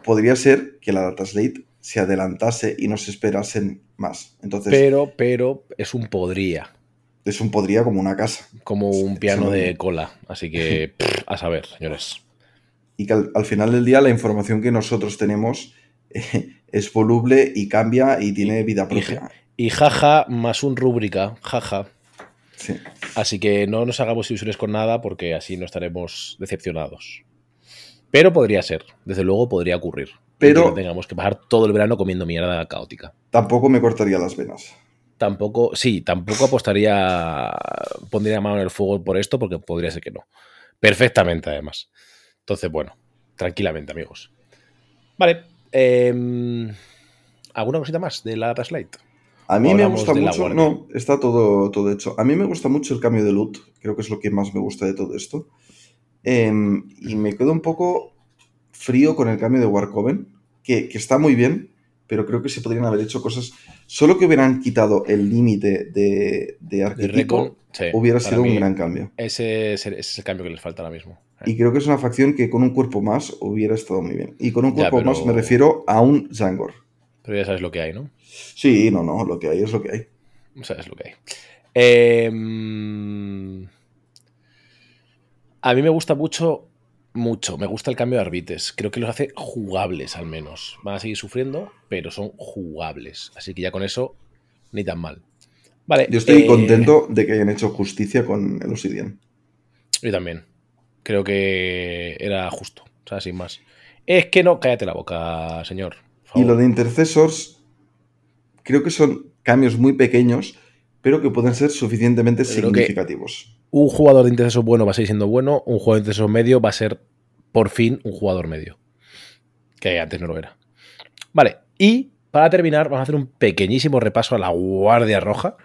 podría ser que la data slate se adelantase y no se esperasen más. Entonces, Pero, pero es un podría. Es un podría como una casa. Como un piano de cola. Así que, pff, a saber, señores. Y que al, al final del día la información que nosotros tenemos eh, es voluble y cambia y tiene vida propia. Y jaja más un rúbrica, jaja. Sí. Así que no nos hagamos ilusiones con nada porque así no estaremos decepcionados. Pero podría ser, desde luego podría ocurrir. Pero- que no tengamos que pasar todo el verano comiendo mierda caótica. Tampoco me cortaría las venas. Tampoco, sí, tampoco apostaría, pondría mano en el fuego por esto porque podría ser que no. Perfectamente, además. Entonces, bueno, tranquilamente, amigos. Vale. em, ¿Alguna cosita más de la Data Slate? A mí me gusta mucho. No, está todo, todo hecho. A mí me gusta mucho el cambio de loot. Creo que es lo que más me gusta de todo esto. Em, y me quedo un poco frío con el cambio de Warcoven, que, que está muy bien, pero creo que se podrían haber hecho cosas. Solo que hubieran quitado el límite de, de arquetipo, sí, hubiera sido un gran cambio. Ese es, el, ese es el cambio que les falta ahora mismo. Y creo que es una facción que con un cuerpo más hubiera estado muy bien. Y con un Ya, cuerpo pero- más me refiero a un Zangor. Pero ya sabes lo que hay, ¿no? Sí, no, no, lo que hay es lo que hay. Sabes lo que hay. Em, a mí me gusta mucho, mucho. Me gusta el cambio de arbites. Creo que los hace jugables al menos. Van a seguir sufriendo, pero son jugables. Así que ya con eso, ni tan mal. Vale. Yo estoy eh, contento de que hayan hecho justicia con el Obsidian. Yo también. Creo que era justo. O sea, sin más. Es que no, cállate la boca, señor. Y lo de intercesors, creo que son cambios muy pequeños, pero que pueden ser suficientemente creo significativos. Un jugador de intercesor bueno va a seguir siendo bueno. Un jugador de intercesor medio va a ser, por fin, un jugador medio. Que antes no lo era. Vale. Y para terminar, vamos a hacer un pequeñísimo repaso a la Guardia Roja.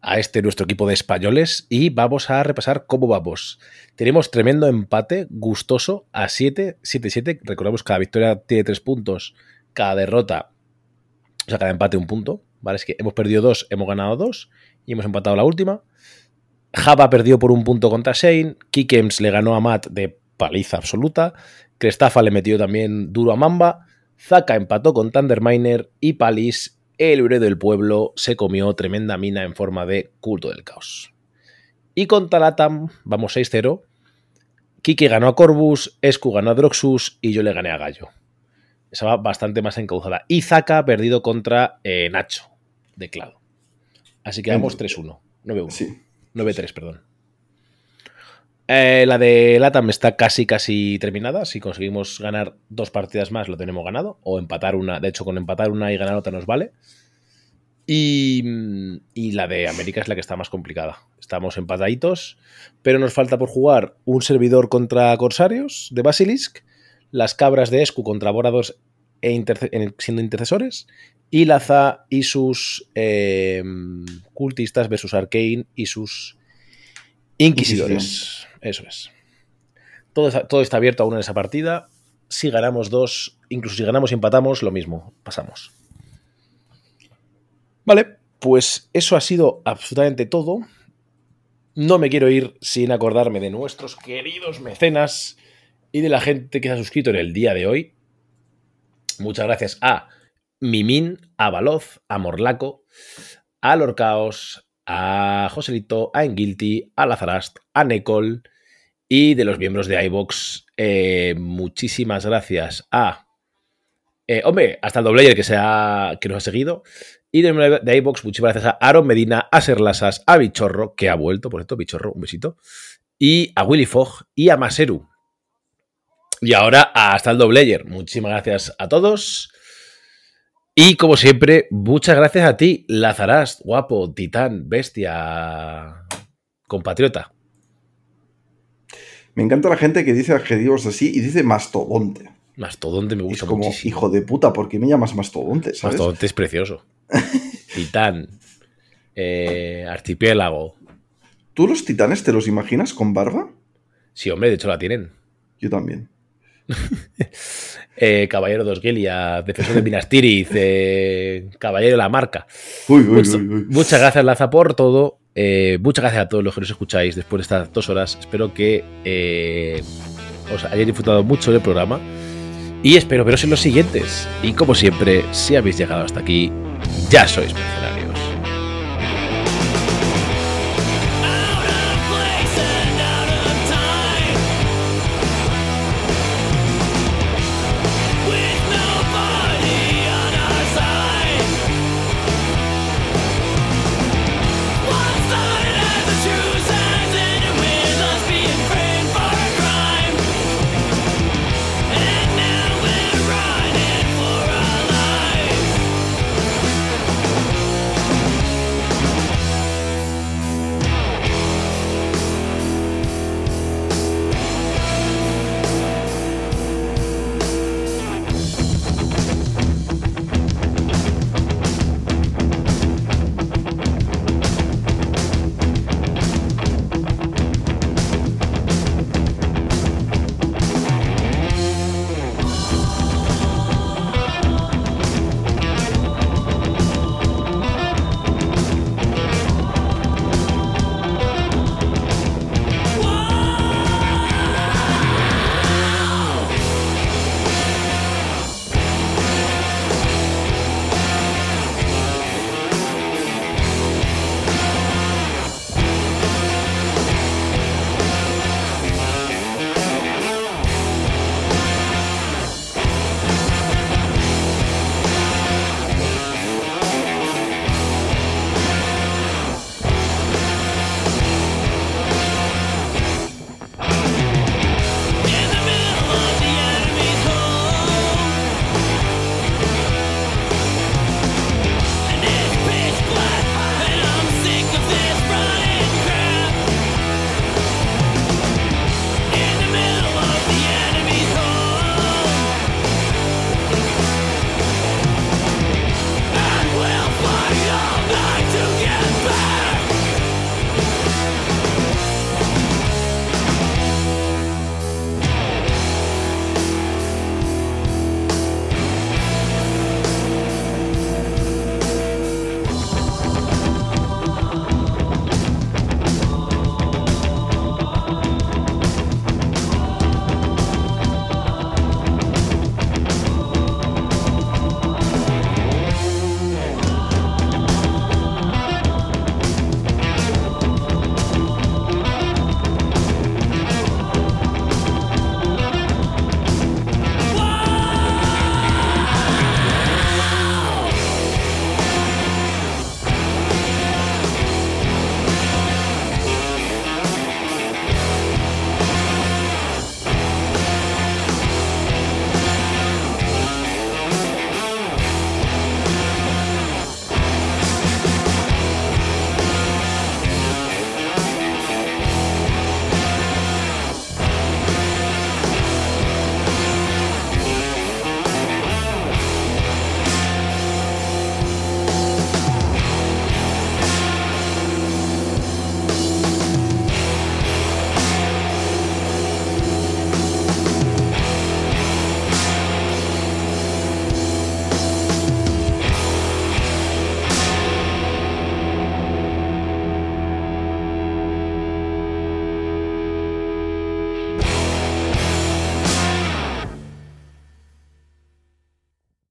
A este nuestro equipo de españoles. Y vamos a repasar cómo vamos. Tenemos tremendo empate, gustoso, a 7, 7-7. Recordemos que cada victoria tiene 3 puntos. Cada derrota, o sea, cada empate un punto. ¿Vale? Es que hemos perdido 2, hemos ganado 2. Y hemos empatado la última. Java perdió por un punto contra Shane. Kikems le ganó a Matt de paliza absoluta. Crestafa le metió también duro a Mamba. Zaka empató con Thunderminer. Y Palis, el héroe del pueblo, se comió tremenda mina en forma de culto del caos. Y con Talatam vamos 6-0. Kike ganó a Corvus, Escu ganó a Droxus y yo le gané a Gallo. Esa va bastante más encauzada. Y Zaka ha perdido contra eh, Nacho, de Clado. Así que vamos 3-1. 9-1. Sí. 9-3, perdón. Eh, la de Latam está casi, casi terminada. Si conseguimos ganar dos partidas más, lo tenemos ganado. O empatar una. De hecho, con empatar una y ganar otra nos vale. Y, y la de América es la que está más complicada. Estamos empataditos, pero nos falta por jugar un servidor contra Corsarios de Basilisk, las cabras de Escu contra Borados e interce- siendo intercesores, y Laza y sus eh, cultistas versus Arcane y sus inquisidores. Eso es. Todo está, todo está abierto aún en esa partida. Si ganamos dos, incluso si ganamos y empatamos, lo mismo, pasamos. Vale, pues eso ha sido absolutamente todo. No me quiero ir sin acordarme de nuestros queridos mecenas y de la gente que se ha suscrito en el día de hoy. Muchas gracias a Mimín, a Baloz, a Morlaco, a Lorcaos, a Joselito, a Engilty, a Lazarast, a Necol y de los miembros de iBox. eh, muchísimas gracias a. eh, hombre, hasta el Doblayer que, se ha- que nos ha seguido. Y de, de iBox, muchísimas gracias a Aaron Medina, a Serlasas, a Bichorro, que ha vuelto, por cierto, Bichorro, un besito. Y a Willy Fogg y a Maseru. Y ahora hasta el Doblayer. Muchísimas gracias a todos. Y como siempre, muchas gracias a ti, Lazarast, guapo, titán, bestia, compatriota. Me encanta la gente que dice adjetivos así y dice mastodonte. Mastodonte me Es gusta como, muchísimo. hijo de puta, ¿por qué me llamas mastodonte? ¿sabes? Mastodonte es precioso. Titán. eh, archipiélago. ¿Tú los titanes te los imaginas con barba? Sí, hombre, de hecho la tienen. Yo también. Eh, Caballero de Osgelia, defensor de Minas Tirith, eh, Caballero de la Marca. Uy, uy, Mucho- uy, uy. Muchas gracias, Laza, por todo. Eh, muchas gracias a todos los que nos escucháis después de estas dos horas. Espero que os hayáis disfrutado mucho del programa. Y espero veros en los siguientes. Y como siempre, si habéis llegado hasta aquí, ya sois mercenarios.